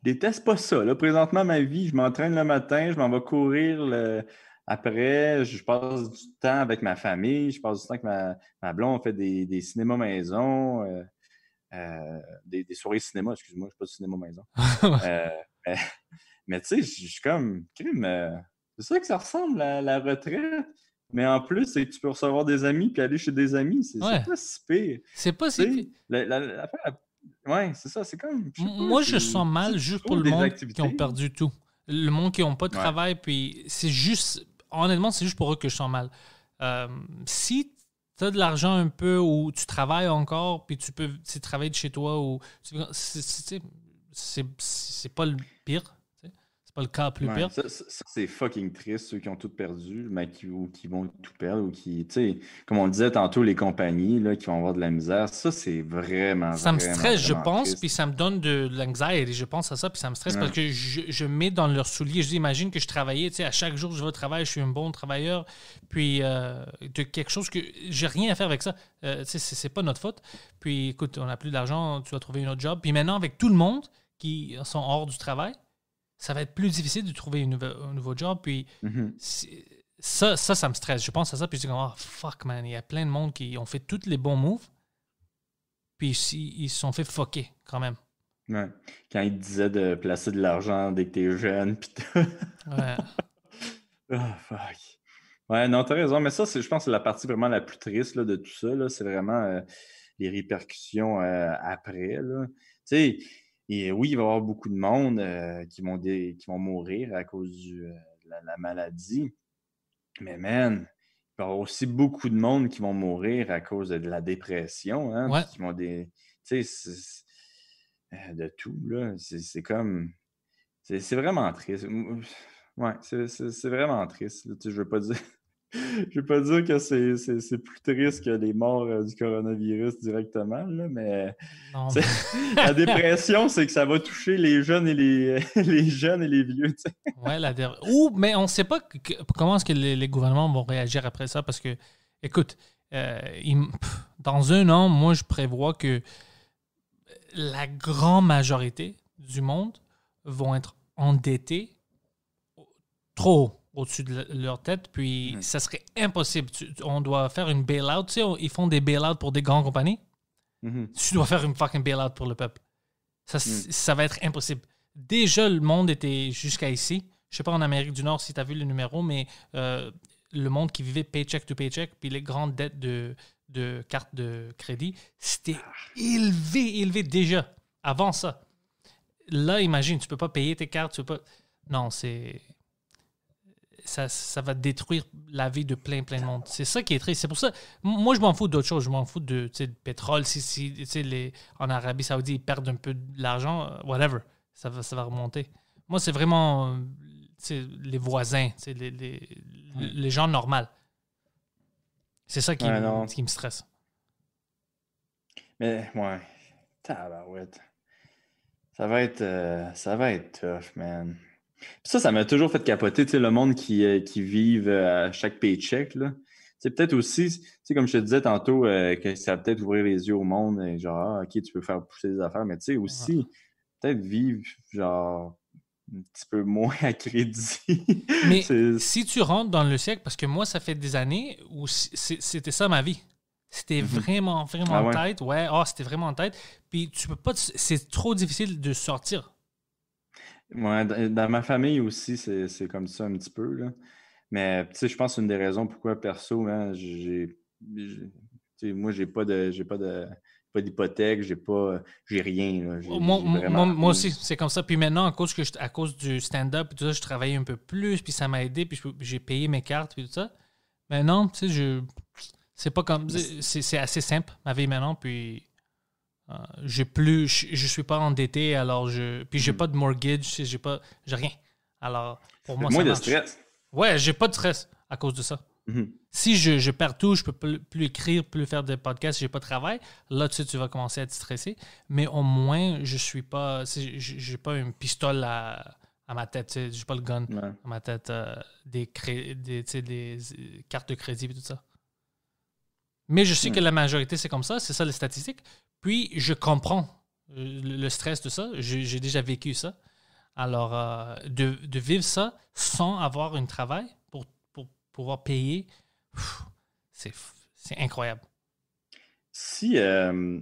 je, déteste pas ça. Là, présentement, ma vie, je m'entraîne le matin, je m'en vais courir le- après, je passe du temps avec ma famille, je passe du temps avec ma, ma blonde, on fait des, des cinémas maison, euh, euh, des, des soirées cinéma, excuse-moi, je suis pas de cinéma maison. [laughs] Euh, mais mais tu sais, je suis comme, c'est ça que ça ressemble à la retraite. Mais en plus, c'est que tu peux recevoir des amis puis aller chez des amis. C'est Ouais. pas si pire. C'est pas si. la- la- l'affaire, la- ouais, c'est ça, c'est comme. je Moi, je sens mal tu juste pour le monde activités? qui ont perdu tout. Le monde qui n'ont pas de Ouais. travail, puis c'est juste. Honnêtement, c'est juste pour eux que je sens mal. Euh, si as de l'argent un peu ou tu travailles encore, puis tu peux tu travailler de chez toi ou. tu- c'est pas le pire. Pas le cas plus Ouais, pire. ça, ça- ça, c'est fucking triste, ceux qui ont tout perdu, mais qui, ou qui vont tout perdre, ou qui, tu sais, comme on le disait tantôt, les compagnies là, qui vont avoir de la misère, ça, c'est vraiment, Ça me vraiment, stresse, je vraiment pense, puis ça me donne de l'anxiety. Je pense à ça, puis ça me stresse Ouais. parce que je, je mets dans leurs souliers. Je dis, imagine que je travaillais, tu sais, à chaque jour, je vais au travail, je suis un bon travailleur, puis euh, de quelque chose que j'ai rien à faire avec ça. Euh, tu sais, c'est c'est pas notre faute. Puis écoute, on n'a plus d'argent, tu vas trouver un autre job. Puis maintenant, avec tout le monde qui sont hors du travail, ça va être plus difficile de trouver une un nouveau job. Puis Mhm. c'est- ça, ça, ça me stresse. Je pense à ça, puis je dis, oh, fuck, man, il y a plein de monde qui ont fait tous les bons moves, puis ils se sont fait fucker quand même. Ouais. Quand ils te disaient de placer de l'argent dès que t'es jeune, tout. Ouais. [laughs] Ah, fuck. Ouais, non, t'as raison, mais ça, je pense que c'est la partie vraiment la plus triste là, de tout ça. C'est vraiment euh, les répercussions euh, après. Tu sais, et oui, il va y avoir beaucoup de monde euh, qui, vont dé- qui vont mourir à cause du, euh, de la, la maladie. Mais man, il va y avoir aussi beaucoup de monde qui vont mourir à cause de la dépression. Hein, Ouais. qui vont des. Tu sais, euh, de tout, là. C'est, comme. C'est, vraiment triste. Ouais, c'est, vraiment triste. je veux pas dire. [laughs] Je veux pas dire que c'est, plus triste que les morts euh, du coronavirus directement, là, mais Non, [laughs] la dépression, c'est que ça va toucher les jeunes et les, [laughs] les jeunes et les vieux. tu sais. ouais, la der- Ou, mais on ne sait pas que- comment est-ce que les, les gouvernements vont réagir après ça, parce que, écoute, euh, dans un an, moi, je prévois que la grande majorité du monde vont être endettés trop haut au-dessus de le- leur tête, puis ça serait impossible. Tu- on doit faire une bail-out. Tu sais, ils font des bail-out pour des grandes compagnies. Mhm. Tu dois faire une fucking bail-out pour le peuple. Ça, ça va être impossible. Déjà, le monde était jusqu'à ici. Je sais pas en Amérique du Nord si tu as vu le numéro, mais euh, le monde qui vivait paycheck to paycheck, puis les grandes dettes de, de cartes de crédit, c'était élevé, élevé déjà. Avant ça. Là, imagine, tu peux pas payer tes cartes, tu peux pas. Non, c'est. Ça, ça va détruire la vie de plein, plein de monde. C'est ça qui est triste. C'est pour ça. Moi, je m'en fous d'autre chose. Je m'en fous de, de pétrole. Si, si les, en Arabie Saoudite, ils perdent un peu de l'argent, euh, whatever. Ça va, ça va remonter. Moi, c'est vraiment euh, les voisins, les, les, les gens normaux. C'est ça qui, Ouais, me- qui me stresse. Mais ouais, tabarouette. Ça va être, euh, ça va être tough, man. Ça, ça m'a toujours fait capoter, tu sais, le monde qui, euh, qui vivent euh, à chaque paycheck, là. C'est peut-être aussi, tu sais, comme je te disais tantôt, euh, que ça va peut-être ouvrir les yeux au monde, et genre, ah, OK, tu peux faire pousser des affaires, mais tu sais, aussi, peut-être vivre, genre, un petit peu [laughs] moins à crédit. Mais si tu rentres dans le siècle, parce que moi, ça fait des années où c'était ça ma vie. C'était vraiment, vraiment Ah ouais? tête. Ouais, ah, c'était vraiment tête. Puis tu peux pas. C'est trop difficile de sortir. Ouais, dans ma famille aussi, c'est comme ça un petit peu, là. Mais, tu sais, je pense que c'est une des raisons pourquoi, perso, hein, j'ai... moi, j'ai pas de... J'ai pas de... Pas d'hypothèque, j'ai pas... J'ai rien, là. Moi, vraiment aussi, c'est comme ça. Puis maintenant, à cause, que je- à cause du stand-up, et tout ça, je travaillais un peu plus, puis ça m'a aidé, puis j'ai payé mes cartes, puis tout ça. Maintenant, tu sais, je. C'est pas comme. C'est assez simple, ma vie maintenant, puis. Euh, j'ai plus. Je, je suis pas endetté, alors je. Puis Mm. j'ai pas de mortgage, j'ai pas. J'ai rien. Alors, pour moi, Moins ça de marche. stress. Ouais, j'ai pas de stress à cause de ça. Mhm. Si je, je perds tout, je peux plus, plus écrire, plus faire de podcasts, j'ai pas de travail, là, tu sais, tu vas commencer à être stressé. Mais au moins, je suis pas. J'ai pas une pistole à, à ma tête, tu sais, j'ai pas le gun Ouais. à ma tête, euh, des, cré- des, tu sais, des euh, cartes de crédit et tout ça. Mais je sais que la majorité, c'est comme ça, c'est ça les statistiques. Puis, je comprends euh, le stress de ça. J'ai déjà vécu ça. Alors, euh, de, de vivre ça sans avoir un travail pour, pour pouvoir payer, c'est incroyable. Si... euh,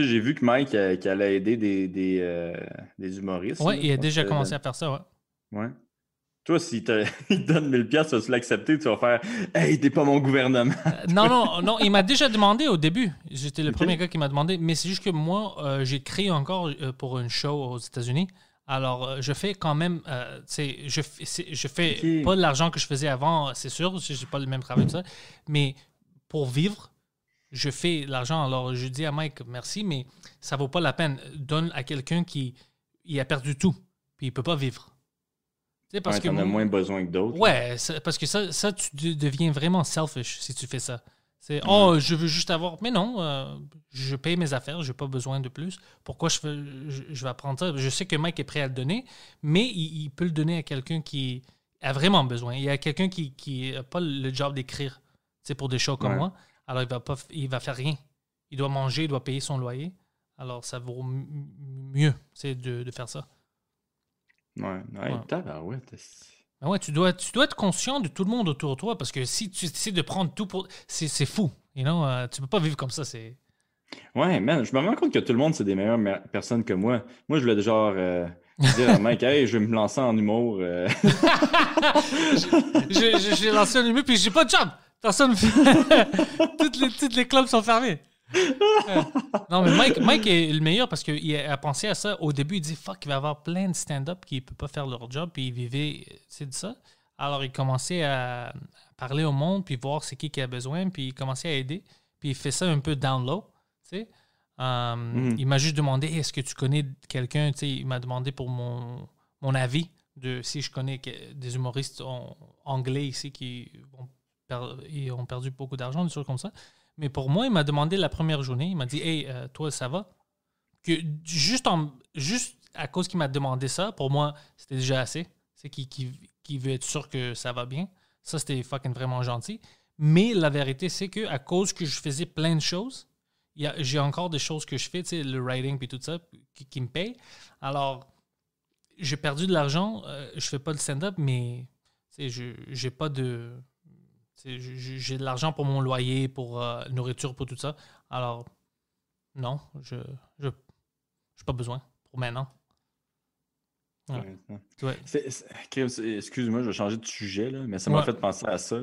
J'ai vu que Mike, euh, allait aider des, des, des humoristes. Oui, il a déjà commencé à faire ça, ouais. Ouais. Toi, s'il te, [laughs] il te donne 1000 pièces, tu vas l'accepter, tu vas faire « Hey, t'es pas mon gouvernement! Euh, Non, non, non, il m'a déjà demandé au début. J'étais le premier gars qui m'a demandé, mais c'est juste que moi, euh, j'ai créé encore euh, pour une show aux États-Unis. Alors, euh, je fais quand même, euh, tu sais, je, je fais pas l'argent que je faisais avant, c'est sûr, j'ai pas le même travail, tout ça, mais pour vivre, je fais l'argent. Alors, je dis à Mike, merci, mais ça vaut pas la peine. Donne à quelqu'un qui il a perdu tout, puis il peut pas vivre. Sais, parce Ouais, que t'en as moins besoin que d'autres. Ouais, ça- parce que ça, ça, tu de- deviens vraiment selfish si tu fais ça. C'est oh, je veux juste avoir. Mais non, euh, je paye mes affaires, j'ai pas besoin de plus. Pourquoi je, veux, je, je vais prendre ça? Je sais que Mike est prêt à le donner, mais il, il peut le donner à quelqu'un qui a vraiment besoin. Il y a quelqu'un qui qui a pas le job d'écrire, c'est pour des shows comme Ouais. moi. Alors il va pas, il va faire rien. Il doit manger, il doit payer son loyer. Alors ça vaut mieux, c'est de, de faire ça. Ouais, ouais, Ouais. tabarouette, c'est- Ben ouais, tu dois, tu dois être conscient de tout le monde autour de toi parce que si tu essaies de prendre tout pour. C'est c'est fou. You know, euh, tu peux pas vivre comme ça. C'est. Ouais, man, je me rends compte que tout le monde, c'est des meilleures mer- personnes que moi. Moi, je voulais genre euh, [laughs] dire à Mike, hey, je vais me lancer en humour. euh. [laughs] Je- je- J'ai lancé un numéro puis j'ai pas de job. Personne. [laughs] toutes, les, toutes les clubs sont fermés. Non, mais Mike, Mike est le meilleur parce qu'il a pensé à ça au début. Il dit fuck, il va y avoir plein de stand-up qui ne peuvent pas faire leur job. Puis il vivait, c'est de ça. Alors il commençait à parler au monde, puis voir c'est qui qui a besoin, puis il commençait à aider. Puis il fait ça un peu down low. Tu sais. Euh, Mhm. Il m'a juste demandé est-ce que tu connais quelqu'un Tu sais, Il m'a demandé pour mon, mon avis de si je connais des humoristes en- anglais ici qui ont, per- ils ont perdu beaucoup d'argent, des choses comme ça. Mais pour moi, il m'a demandé la première journée, il m'a dit Hey, euh, toi, ça va? Que juste, juste à cause qu'il m'a demandé ça, pour moi, c'était déjà assez. C'est qu'il qui, qui veut être sûr que ça va bien. Ça, c'était fucking vraiment gentil. Mais la vérité, c'est que à cause que je faisais plein de choses, j'ai encore des choses que je fais, le writing puis tout ça, qui, me payent. Alors, j'ai perdu de l'argent, euh, je fais pas de stand-up, mais je j'ai pas de. J'ai de l'argent pour mon loyer, pour euh, nourriture, pour tout ça. Alors, non, je je j'ai pas besoin pour maintenant. Ouais. Ouais, Excuse-moi, je vais changer de sujet, là, mais ça m'a Ouais. fait penser à ça.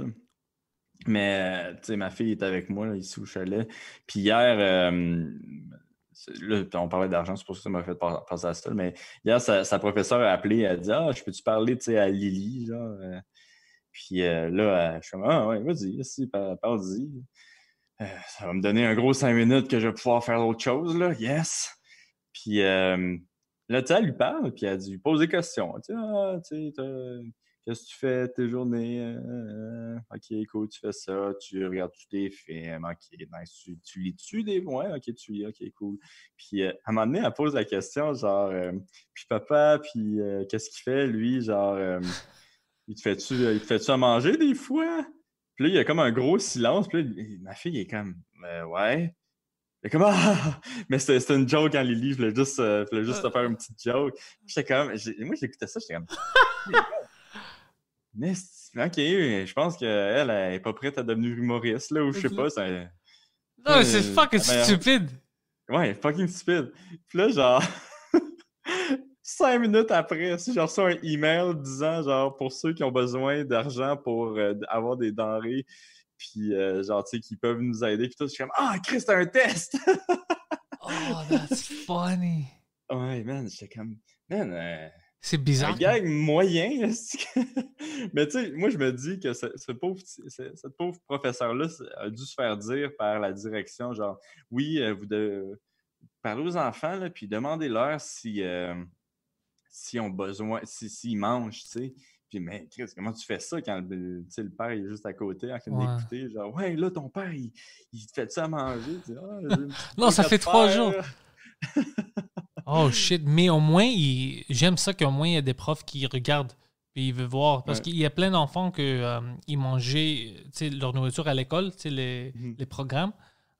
Mais, euh, tu sais, ma fille est avec moi là, ici au chalet. Puis hier, euh, là, on parlait d'argent, c'est pour ça que ça m'a fait pen- penser à ça. Mais hier, sa, sa professeure a appelé, elle a dit Ah, je peux-tu parler à Lily genre. Puis euh, là, euh, je suis comme Ah, ouais, vas-y, si, par- parle-y. Euh, ça va me donner un gros cinq minutes que je vais pouvoir faire autre chose, là. Yes. Puis euh, là, tu sais, elle lui parle, puis elle dit, lui pose des questions. Tu sais, ah, tu sais, qu'est-ce que tu fais tes journées? Ok, cool, tu fais ça, tu regardes-tu des films, ok, nice, tu, tu lis-tu des. Ouais, ok, tu lis, ok, cool. Puis à un moment donné, elle pose la question, genre, puis papa, puis qu'est-ce qu'il fait, lui, genre, [laughs] il te fait-tu te fait-tu à manger des fois? Puis là, il y a comme un gros silence, puis là, ma fille est comme, Euh, ouais. Elle est comme, ah! [laughs] Mais c'était une joke en Lily, je voulais juste, euh, je voulais juste te faire une petite joke. J'étais comme, moi j'écoutais ça, j'étais comme, [laughs] mais ok, je pense qu'elle elle est pas prête à devenir humoriste, là, ou je sais pas, c'est. Non, mais c'est Euh, fucking stupide. Ouais, fucking stupide. Puis là, genre, [laughs] cinq minutes après, si j'ai reçu un email disant, genre, pour ceux qui ont besoin d'argent pour euh, avoir des denrées, puis euh, genre, tu sais, qui peuvent nous aider, puis tout, je suis comme, ah, Chris, c'est un test! [laughs] Oh, that's funny. ouais, man, j'étais comme, man, euh, C'est un bizarre. gag moyen, [laughs] mais tu sais, moi, je me dis que ce, ce pauvre, ce- cette pauvre professeur-là a dû se faire dire par la direction, genre, oui, euh, vous devez parler aux enfants, là, puis demandez-leur si, euh, s'ils ont besoin, si- s'ils mangent, tu sais. Puis, mais Chris, comment tu fais ça quand le, le père est juste à côté en train Ouais. d'écouter? Genre, ouais, là, ton père, il, il te fait ça à manger? Dis, Ah, Non, ça fait trois jours. [laughs] Oh shit, mais au moins, il- j'aime ça qu'au moins il y a des profs qui regardent puis ils veulent voir. Parce Ouais. qu'il y a plein d'enfants que euh, ils mangeaient leur nourriture à l'école, tu sais, les, Mhm. les programmes.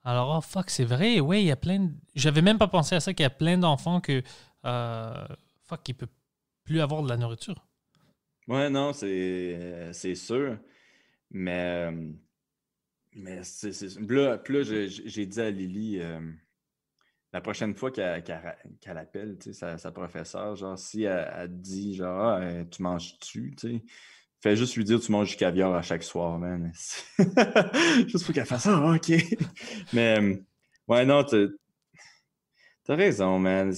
Alors, oh fuck, c'est vrai, ouais, il y a plein. de- J'avais même pas pensé à ça qu'il y a plein d'enfants que euh, fuck, ils peuvent plus avoir de la nourriture. Ouais, non, c'est euh, c'est sûr. Mais, euh, mais c'est. c'est- là, j'ai dit à Lily, euh, la prochaine fois qu'elle appelle sa, sa professeure, genre, si elle, dit, genre, Ah, tu manges-tu, tu sais, fais juste lui dire, tu manges du caviar à chaque soir, man. [laughs] juste pour qu'elle fasse ça, ah, ok. [laughs] Mais, ouais, non, t'as raison, man.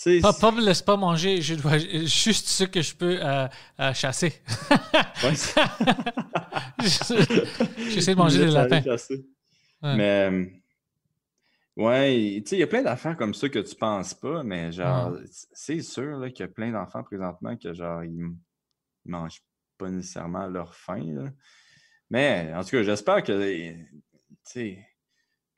Sais, Papa me laisse pas manger, je dois [laughs] juste ce que je peux euh, euh, chasser. [laughs] J'essaie de [laughs] manger des lapins. Ouais. Mais, euh, ouais, tu sais, il y a plein d'affaires comme ça que tu penses pas, mais genre, c'est sûr qu'il y a plein d'enfants présentement que, genre, ils, mangent pas nécessairement leur faim, là. Mais, en tout cas, j'espère que, tu sais,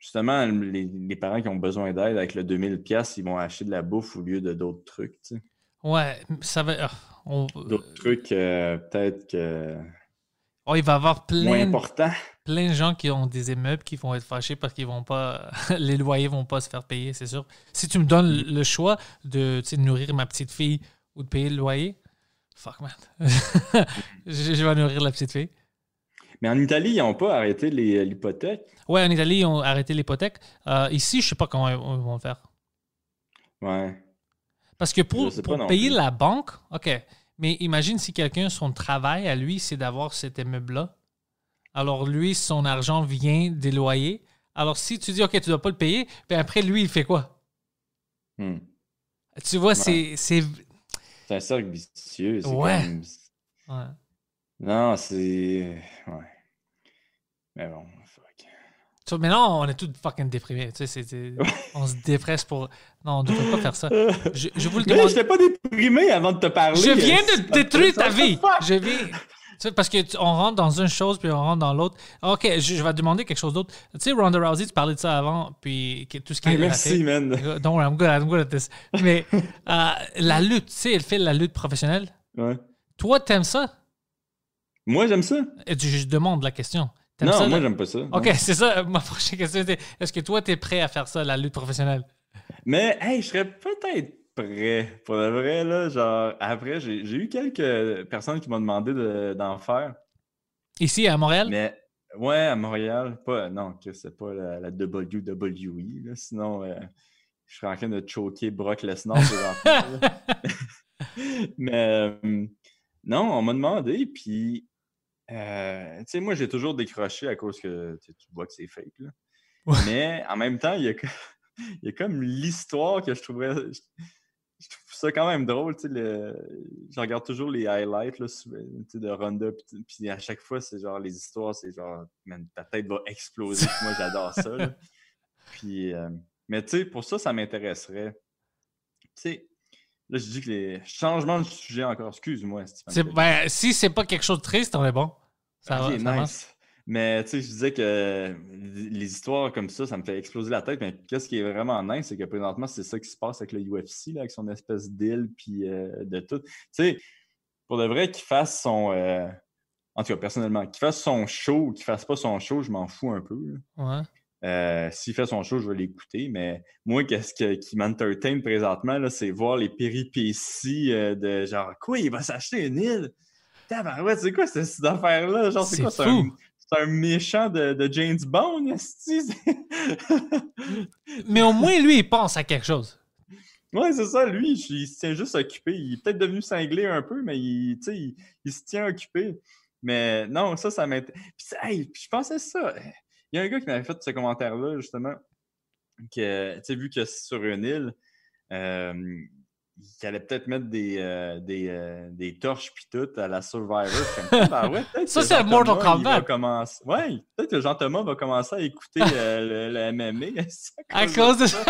justement, les, les parents qui ont besoin d'aide avec le 2000$, piastres, ils vont acheter de la bouffe au lieu de d'autres trucs, tu sais. Ouais, ça va. ah, on- D'autres trucs, euh, peut-être que oh, il va y avoir plein, importants. plein de gens qui ont des immeubles qui vont être fâchés parce qu'ils vont pas. [laughs] les loyers vont pas se faire payer, c'est sûr. Si tu me donnes le choix de, nourrir ma petite fille ou de payer le loyer, fuck man. [laughs] je, je vais nourrir la petite fille. Mais en Italie, ils n'ont pas arrêté les- l'hypothèque? Ouais, en Italie, ils ont arrêté l'hypothèque. Euh, ici, je sais pas comment ils vont le faire. Ouais. Parce que pour, payer plus. la banque, OK. Mais imagine si quelqu'un, son travail à lui, c'est d'avoir cet immeuble-là. Alors lui, son argent vient des loyers. Alors si tu dis, OK, tu dois pas le payer, puis après, lui, il fait quoi? Hmm. Tu vois, c'est... c'est- C'est un cercle vicieux. Ouais. Non, c'est. Ouais. Mais bon, fuck. Tu vois, maintenant, on est tous fucking déprimés. Tu sais, on se dépresse pour... Non, on ne devrait pas faire ça. [laughs] Je, je vous le Mais demande. je t'ai pas déprimé avant de te parler. Je viens de détruire ta vie. Je viens. Tu sais, parce que tu- on rentre dans une chose puis on rentre dans l'autre. Ok, je, je vais te demander quelque chose d'autre. Tu sais, Ronda Rousey, tu parlais de ça avant, puis tout ce qui Hey, est merci, man. [laughs] Don't worry, I'm good, I'm good at this. Mais euh, la lutte, tu sais, elle fait la lutte professionnelle. Ouais. Toi, t'aimes ça? Moi, j'aime ça. Et je, je demande la question. Non, ça, moi, j'aime pas ça. Ok, c'est ça. [laughs] Ma prochaine question était est-ce que toi, t'es prêt à faire ça, la lutte professionnelle? Mais, hey, je serais peut-être prêt. Pour le vrai, là, genre, après, j'ai eu quelques personnes qui m'ont demandé de- d'en faire. Ici, à Montréal? Mais, ouais, à Montréal, pas, non, que c'est pas la, la WWE, là, sinon, euh, je serais en train de choquer Brock Lesnar. [laughs] [laughs] Mais, euh, non, on m'a demandé, puis, euh, tu sais, moi, j'ai toujours décroché à cause que tu vois que c'est fake, là. Ouais. Mais, en même temps, il y a, [laughs] il y a comme l'histoire que je trouverais... Je, je trouve ça quand même drôle, tu sais, le- je regarde toujours les highlights, là, souvent, tu sais, de Ronda, puis, puis à chaque fois, c'est genre, les histoires, c'est genre, man, ta tête va exploser, moi, j'adore ça, là. [laughs] Puis, euh, mais tu sais, pour ça, ça m'intéresserait. Tu sais, là, je dis que les changements de sujet encore, excuse-moi. C'est- ben, si c'est pas quelque chose de triste, on est bon. Ça va, ça va. nice. Mais tu sais, je disais que les histoires comme ça, ça me fait exploser la tête. Mais qu'est-ce qui est vraiment nice, c'est que présentement, c'est ça qui se passe avec le UFC, là, avec son espèce d'île, puis euh, de tout. Tu sais, pour de vrai, qu'il fasse son. euh, en tout cas, personnellement, qu'il fasse son show ou qu'il fasse pas son show, je m'en fous un peu. Ouais. Euh, S'il fait son show, je vais l'écouter. Mais moi, qu'est-ce que- qui m'entertain présentement, c'est voir les péripéties de genre, quoi, il va s'acheter une île? Tabarouette, c'est quoi cette, cette affaire-là? Genre, c'est quoi? C'est un, méchant de, de James Bond? [laughs] Mais au moins, lui, il pense à quelque chose. ouais, c'est ça, lui, il se tient juste occupé. Il est peut-être devenu cinglé un peu, mais il, il, il se tient occupé. Mais non, ça, ça m'intéresse. Puis, ça- hey, puis je pensais ça. Il y a un gars qui m'avait fait ce commentaire-là, justement, que, tu sais, vu que c'est sur une île, euh, il allait peut-être mettre des, euh, des, euh, des torches puis tout à la Survivor. Comme, Ah, ouais, peut-être Ça, c'est Mortal Kombat. commencer- Ouais, peut-être que Jean-Thomas va commencer à écouter euh, le, le MMA. [laughs] À cause de ça.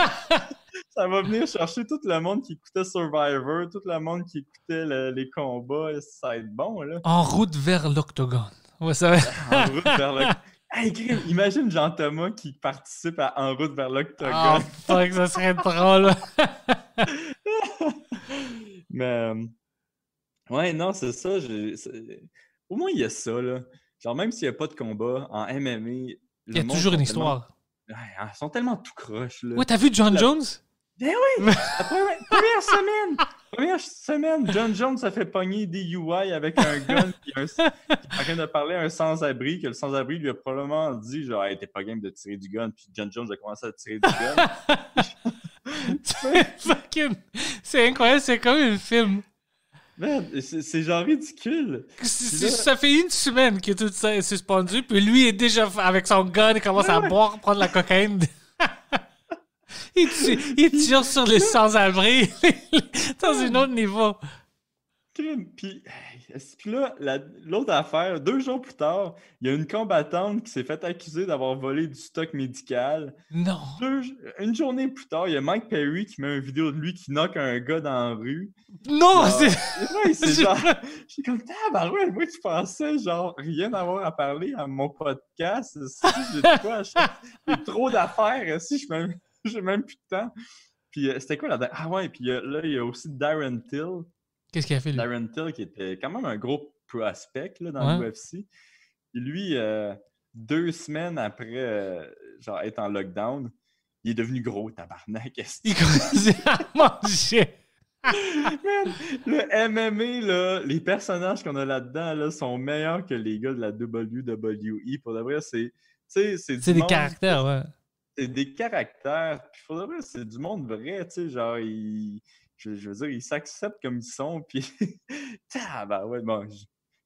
Ça va venir chercher tout le monde qui écoutait Survivor, tout le monde qui écoutait le- les combats. Ça va être bon, là. En route vers l'octogone. Ouais, ça va. En route vers. [laughs] Hey, crime, imagine Jean-Thomas qui participe à En route vers l'octogone. Ah, fuck, ça serait drôle. [laughs] [laughs] Mais... euh, Ouais, non, c'est ça. Au moins, il y a ça, là. Genre, même s'il n'y a pas de combat, en MMA... Il y a toujours une histoire. Ouais, ils sont tellement tout croches, là. Ouais, t'as vu John La- Jones? Ben oui! [laughs] La première, première semaine! Première semaine, John Jones a fait pogner des UI avec un gun qui est en train de parler à un sans-abri, que le sans-abri lui a probablement dit genre hey, t'es pas game de tirer du gun, puis John Jones a commencé à tirer du gun. [laughs] C'est fucking. C'est incroyable, c'est comme un film. Merde, c'est genre ridicule. Là- Ça fait une semaine que tout ça est suspendu, puis lui est déjà avec son gun, il commence à boire, prendre la cocaïne. [laughs] il, tire, il tire sur les sans-abri [laughs] dans un autre niveau. Puis, puis là, la- l'autre affaire, deux jours plus tard, il y a une combattante qui s'est fait accuser d'avoir volé du stock médical. Non. Deux- une journée plus tard, il y a Mike Perry qui met une vidéo de lui qui knock un gars dans la rue. Non, c'est. ouais, c'est [laughs] Je- genre. J'étais comme, tabarouette, moi, tu pensais, genre, rien avoir à parler à mon podcast. Si j'ai quoi, à j'ai trop d'affaires. Si, j'ai même, [laughs] j'ai même plus de temps. Puis, euh, c'était quoi la. Ah ouais, puis euh, là, il y a aussi Darren Till. Qu'est-ce qu'il a fait, lui? Darren Till, qui était quand même un gros prospect là, dans Ouais. l'UFC. Lui, euh, deux semaines après euh, genre, être en lockdown, il est devenu gros, tabarnak. Il commençait [laughs] à manger. Man, le MMA, là, les personnages qu'on a là-dedans là, sont meilleurs que les gars de la WWE. Pour de vrai, c'est. C'est des monde- caractères, ouais. C'est des caractères. Puis pour de vrai, c'est du monde vrai. Tu sais, genre, ils- je, je veux dire, ils s'acceptent comme ils sont. Puis. ah, ben ouais, bon, je,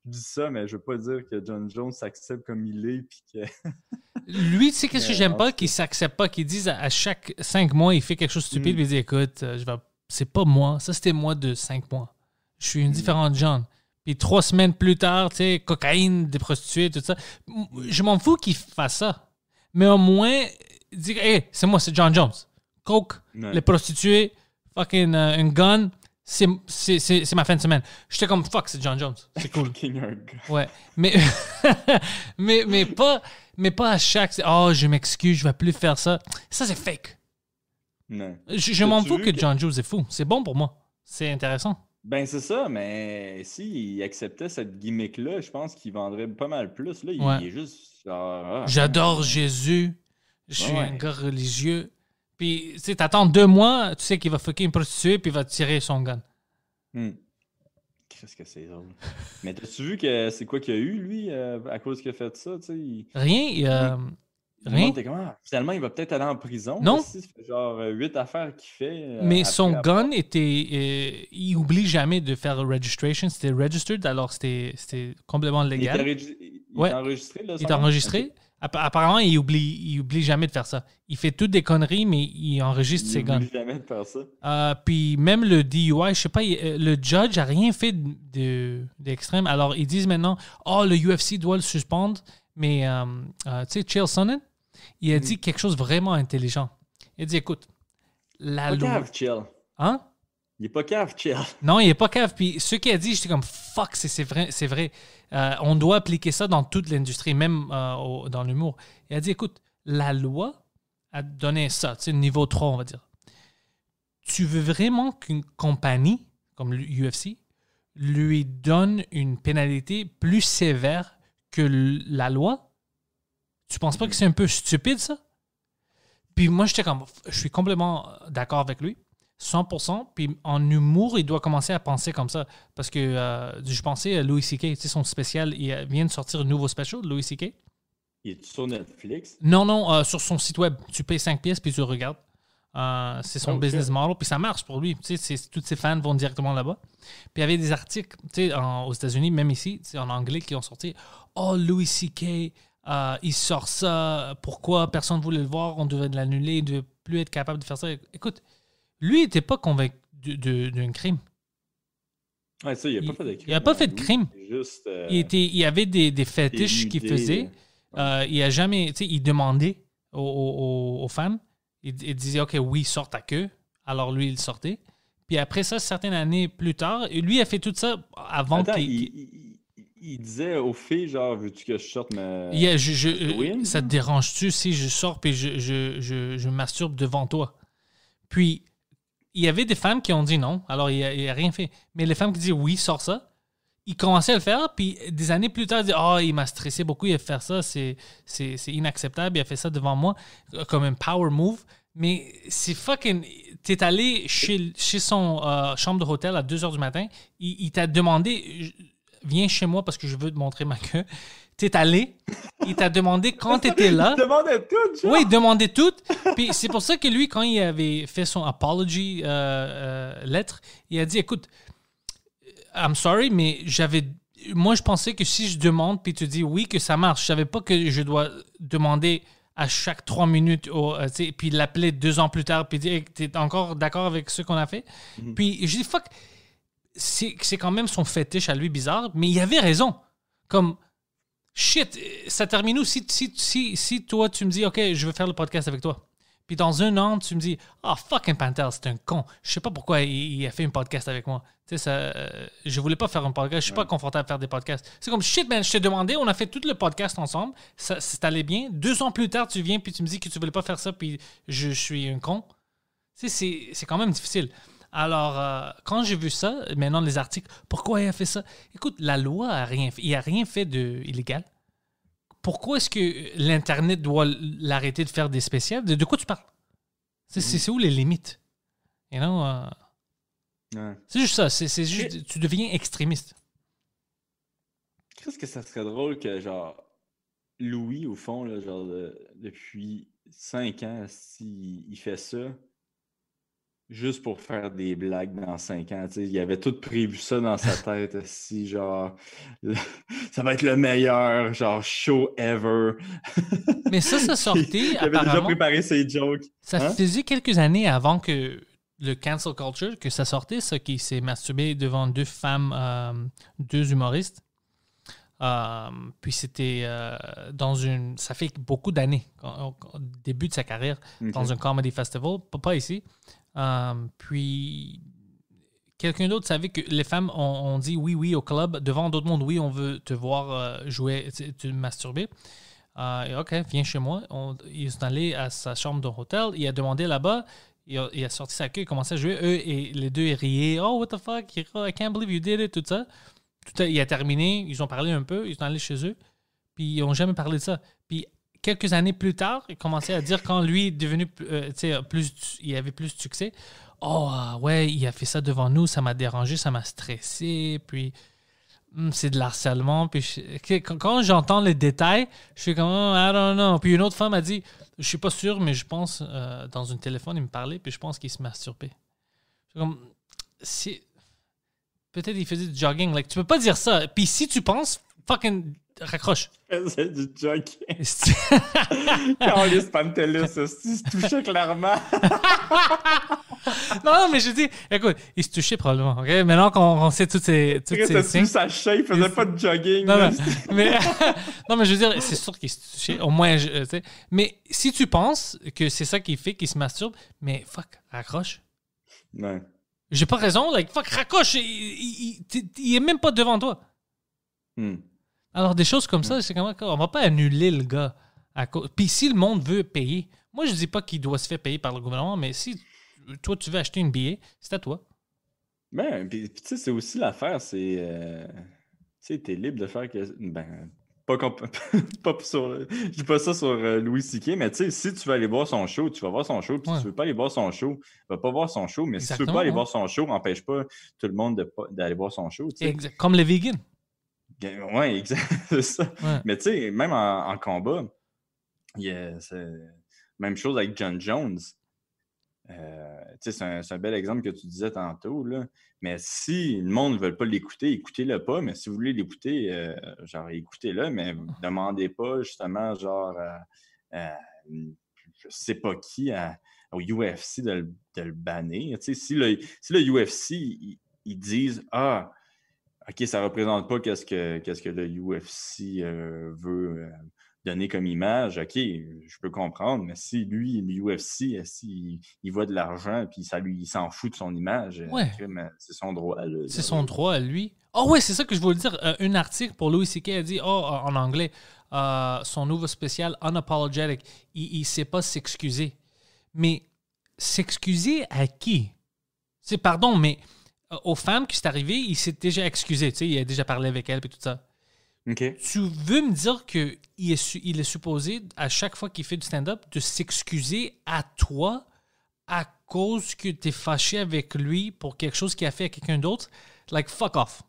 je dis ça, mais je veux pas dire que John Jones s'accepte comme il est. Puis que. [laughs] Lui, tu sais, qu'est-ce que j'aime pas? Qu'il s'accepte pas, qu'il dise à, à chaque cinq mois, il fait quelque chose de stupide, Mm. puis il dit écoute, euh, je vais... c'est pas moi, ça c'était moi de cinq mois. Je suis une différente John. Puis trois semaines plus tard, tu sais, cocaïne, des prostituées, tout ça. Je m'en fous qu'il fasse ça. Mais au moins, dire hey, c'est moi, c'est John Jones. Coke, Ouais. les prostituées, fucking euh, un gun, c'est c'est- c'est- c'est ma fin de semaine. J'étais comme fuck, c'est John Jones. C'est cool. Ouais, mais, [laughs] mais, mais, pas, mais pas à chaque. Oh, je m'excuse, je vais plus faire ça. Ça, c'est fake. Non. Je, je m'en fous que que- John Jones est fou. C'est bon pour moi. C'est intéressant. Ben, c'est ça, mais s'il acceptait cette gimmick-là, je pense qu'il vendrait pas mal plus. Là, il, Ouais. est juste ah, J'adore Jésus. Je suis Ouais. un gars religieux. Puis, tu sais, t'attends deux mois, tu sais qu'il va fucker une prostituée, puis il va tirer son gun. Hmm. Qu'est-ce que c'est drôle. [laughs] Mais t'as-tu vu que c'est quoi qu'il y a eu, lui, euh, à cause qu'il a fait ça, tu sais? il- Rien. euh, rien. monde était comme, Ah, finalement, il va peut-être aller en prison. Non. aussi, ça fait genre euh, huit affaires qu'il fait. euh, Mais après son gun était. il oublie jamais de faire le registration. C'était registered, alors c'était complètement légal. il était Ouais. enregistré, là, Il est enregistré. App- Apparemment, il oublie, il oublie jamais de faire ça. Il fait toutes des conneries, mais il enregistre Il ses guns. oublie jamais de faire ça. Euh, puis même le DUI, je sais pas, il- euh, le judge a rien fait de- de- d'extrême. Alors, ils disent maintenant, oh, le UFC doit le suspendre. Mais, euh, euh, tu sais, Chael Sonnen, il a dit quelque chose vraiment intelligent. Il a dit, écoute, la loi... chill. Hein? Il est pas cave, chill. Non, il est pas cave. Puis ce qu'il a dit, j'étais comme fuck, c'est vrai, c'est vrai. Euh, on doit appliquer ça dans toute l'industrie, même euh, dans l'humour. Il a dit, écoute, la loi a donné ça, tu sais, niveau 3, on va dire. Tu veux vraiment qu'une compagnie comme l'UFC lui donne une pénalité plus sévère que la loi? Tu penses pas que c'est un peu stupide, ça? Puis moi, j'étais comme, je suis complètement d'accord avec lui. 100%. Puis en humour, il doit commencer à penser comme ça. Parce que euh, je pensais à Louis C.K., tu sais, son spécial, il vient de sortir un nouveau special, Louis C.K. Il est sur Netflix. Non, non, euh, sur son site web. Tu payes 5 pièces puis tu regardes. Euh, c'est son Ok. business model, puis ça marche pour lui. Tu sais, tous ses fans vont directement là-bas. Puis il y avait des articles, tu sais, en- aux États-Unis, même ici, tu sais, en anglais, qui ont sorti Oh, Louis C.K., euh, il sort ça, pourquoi personne ne voulait le voir, on devait l'annuler, il ne devait plus être capable de faire ça. Écoute, lui, il n'était pas convaincu d'un crime. Ouais, ça, il a Il- pas fait de crime. il a pas fait de Louis, crime. c'est Juste. euh, Il, était, il avait des, des fétiches qu'il faisait. Euh, il a jamais, tu sais, il demandait aux, aux- aux fans. Il, il disait, OK, oui, sort ta queue. Alors lui, il sortait. Puis après ça, certaines années plus tard, lui a fait tout ça avant qu'il. il, disait aux filles, genre, veux-tu que je sorte ma. Yeah, je- je- ça te dérange-tu si je sors et je, je, je, je masturbe devant toi? Puis, il y avait des femmes qui ont dit non, alors il a, il a rien fait. Mais les femmes qui disaient oui, sors ça, il commençait à le faire, puis des années plus tard, il dit Oh, il m'a stressé beaucoup, il a fait ça, c'est, inacceptable, il a fait ça devant moi, comme un power move. Mais c'est fucking. T'es allé chez, chez son euh, chambre d'hôtel à 2 h du matin, il, il t'a demandé Viens chez moi parce que je veux te montrer ma queue. T'es allé, il t'a demandé quand t'étais là. Il demandait tout, genre. Oui, il demandait tout. Puis c'est pour ça que lui, quand il avait fait son apology euh, euh, lettre, il a dit écoute, I'm sorry, mais j'avais. Moi, je pensais que si je demande puis tu dis oui, que ça marche. Je savais pas que je dois demander à chaque trois minutes, au, euh, puis l'appeler deux ans plus tard, puis dire Hey, T'es encore d'accord avec ce qu'on a fait? Puis je dis Fuck, c'est c'est quand même son fétiche à lui bizarre, mais il avait raison. Comme, shit, ça termine où? Si, si, si, si toi tu me dis Ok, je veux faire le podcast avec toi. Puis dans un an, tu me dis Ah, fucking Pantel, c'est un con. Je sais pas pourquoi il, il a fait un podcast avec moi. Tu sais, ça, euh, je voulais pas faire un podcast. Je suis pas confortable à faire des podcasts. C'est comme shit, man. Je t'ai demandé, on a fait tout le podcast ensemble. Ça, ça allait bien. Deux ans plus tard, tu viens puis tu me dis que tu voulais pas faire ça, puis je, suis un con. Tu sais, c'est- c'est quand même difficile. Alors, euh, quand j'ai vu ça, maintenant les articles, pourquoi il a fait ça? Écoute, la loi a rien fait. Il a rien fait de illégal pourquoi est-ce que l'Internet doit l'arrêter de faire des spéciales? De, de quoi tu parles? C'est c'est où les limites? You know, euh, Ouais. c'est juste ça. C'est juste, tu deviens extrémiste. Qu'est-ce que ça serait drôle que, genre, Louis, au fond, là, genre, de- depuis cinq ans, s'il il fait ça, juste pour faire des blagues dans cinq ans, tu sais, il avait tout prévu ça dans sa tête, si, genre, le- [laughs] ça va être le meilleur, genre, show ever. [laughs] Mais ça, ça sortait il avait déjà préparé ses jokes. Ça Hein? faisait quelques années avant que le cancel culture, que ça sortait, ça qui s'est masturbé devant deux femmes, euh, deux humoristes. Euh, puis c'était euh, dans une. Ça fait beaucoup d'années, début de sa carrière, dans un comedy festival, pas ici. Euh, puis quelqu'un d'autre savait que les femmes ont, dit oui, oui au club, devant d'autres mondes, oui, on veut te voir euh, jouer, te, masturber. Euh, OK, viens chez moi. Ils sont allés à sa chambre d'hôtel. Il a demandé là-bas. Il a, sorti sa queue, il a commencé à jouer. Eux, et les deux, ils riaient. Oh, what the fuck? I can't believe you did it, tout ça. Tout a- il a terminé. Ils ont parlé un peu. Ils sont allés chez eux. Puis ils n'ont jamais parlé de ça. Puis quelques années plus tard, il commençait à dire quand lui est devenu euh, plus, il avait plus de succès. Oh, ouais, il a fait ça devant nous. Ça m'a dérangé, ça m'a stressé. Puis. Hmm, c'est de l'harcèlement. Puis quand, j'entends les détails, je suis comme, oh, I don't know. Puis une autre femme a dit, je suis pas sûr, mais je pense, euh, dans un téléphone, il me parlait, puis je pense qu'il se masturbait. Je suis comme, c'est. Peut-être il faisait du jogging. Like, tu peux pas dire ça. Puis si tu penses, fucking raccroche. [laughs] faisait du joking. [laughs] Quand les Pantelis, il se touchait clairement. [laughs] non, non, mais je dis, écoute, il se touchait probablement. ok? Maintenant qu'on on sait toutes ces, toutes Il ces signes. sa il faisait pas de jogging. Non, non, mais, non, mais je veux dire, c'est sûr qu'il se touchait. Au moins, je- euh, tu sais. Mais si tu penses que c'est ça qui fait qu'il se masturbe, mais fuck, raccroche. Ouais. J'ai pas raison, like, fuck, raccroche. Il, il- il- il est même pas devant toi. Hmm. Alors, des choses comme ça, c'est comment on va pas annuler le gars. à cause- Puis si le monde veut payer, moi, je dis pas qu'il doit se faire payer par le gouvernement, mais si toi, tu veux acheter une billet, c'est à toi. Ben, puis, tu sais, c'est aussi l'affaire, c'est. euh, tu sais, t'es libre de faire que. Ben, pas, [laughs] pas sur. Je dis pas ça sur euh, Louis C.K., mais tu sais, si tu veux aller voir son show, tu vas voir son show, puis Ouais. si tu veux pas aller voir son show, va pas voir son show, mais si tu veux pas aller ouais. voir son show, empêche pas tout le monde d'aller voir son show. Exact- Comme les vegans. Ouais, exact, [laughs] c'est ça. Ouais. Mais tu sais, même en, en combat, il a- même chose avec John Jones. Euh, tu sais, c'est un, bel exemple que tu disais tantôt, là. Mais si le monde ne veut pas l'écouter, écoutez-le pas. Mais si vous voulez l'écouter, euh, genre, écoutez-le, mais demandez pas justement, genre, euh, euh, je sais pas qui, à- au UFC de, le- de le bannir. Tu sais, si le, si le UFC, ils, ils disent, ah, OK, ça représente pas qu'est-ce que, qu'est-ce que le UFC euh, veut euh, donner comme image. OK, je peux comprendre, mais si lui, le UFC, s'il il voit de l'argent puis ça lui, il s'en fout de son image, euh, Ouais. c'est son droit. là. C'est son droit à lui. Oh ouais, c'est ça que je voulais dire. Euh, un article pour Louis C.K. a dit, oh, en anglais, son nouveau spécial Unapologetic, il ne sait pas s'excuser. Mais s'excuser à qui? C'est pardon, mais aux femmes qui c'est arrivé, il s'est déjà excusé. Tu sais, il a déjà parlé avec elle et tout ça. OK. Tu veux me dire qu'il est, il est supposé, à chaque fois qu'il fait du stand-up, de s'excuser à toi à cause que tu es fâché avec lui pour quelque chose qu'il a fait à quelqu'un d'autre? Like, fuck off.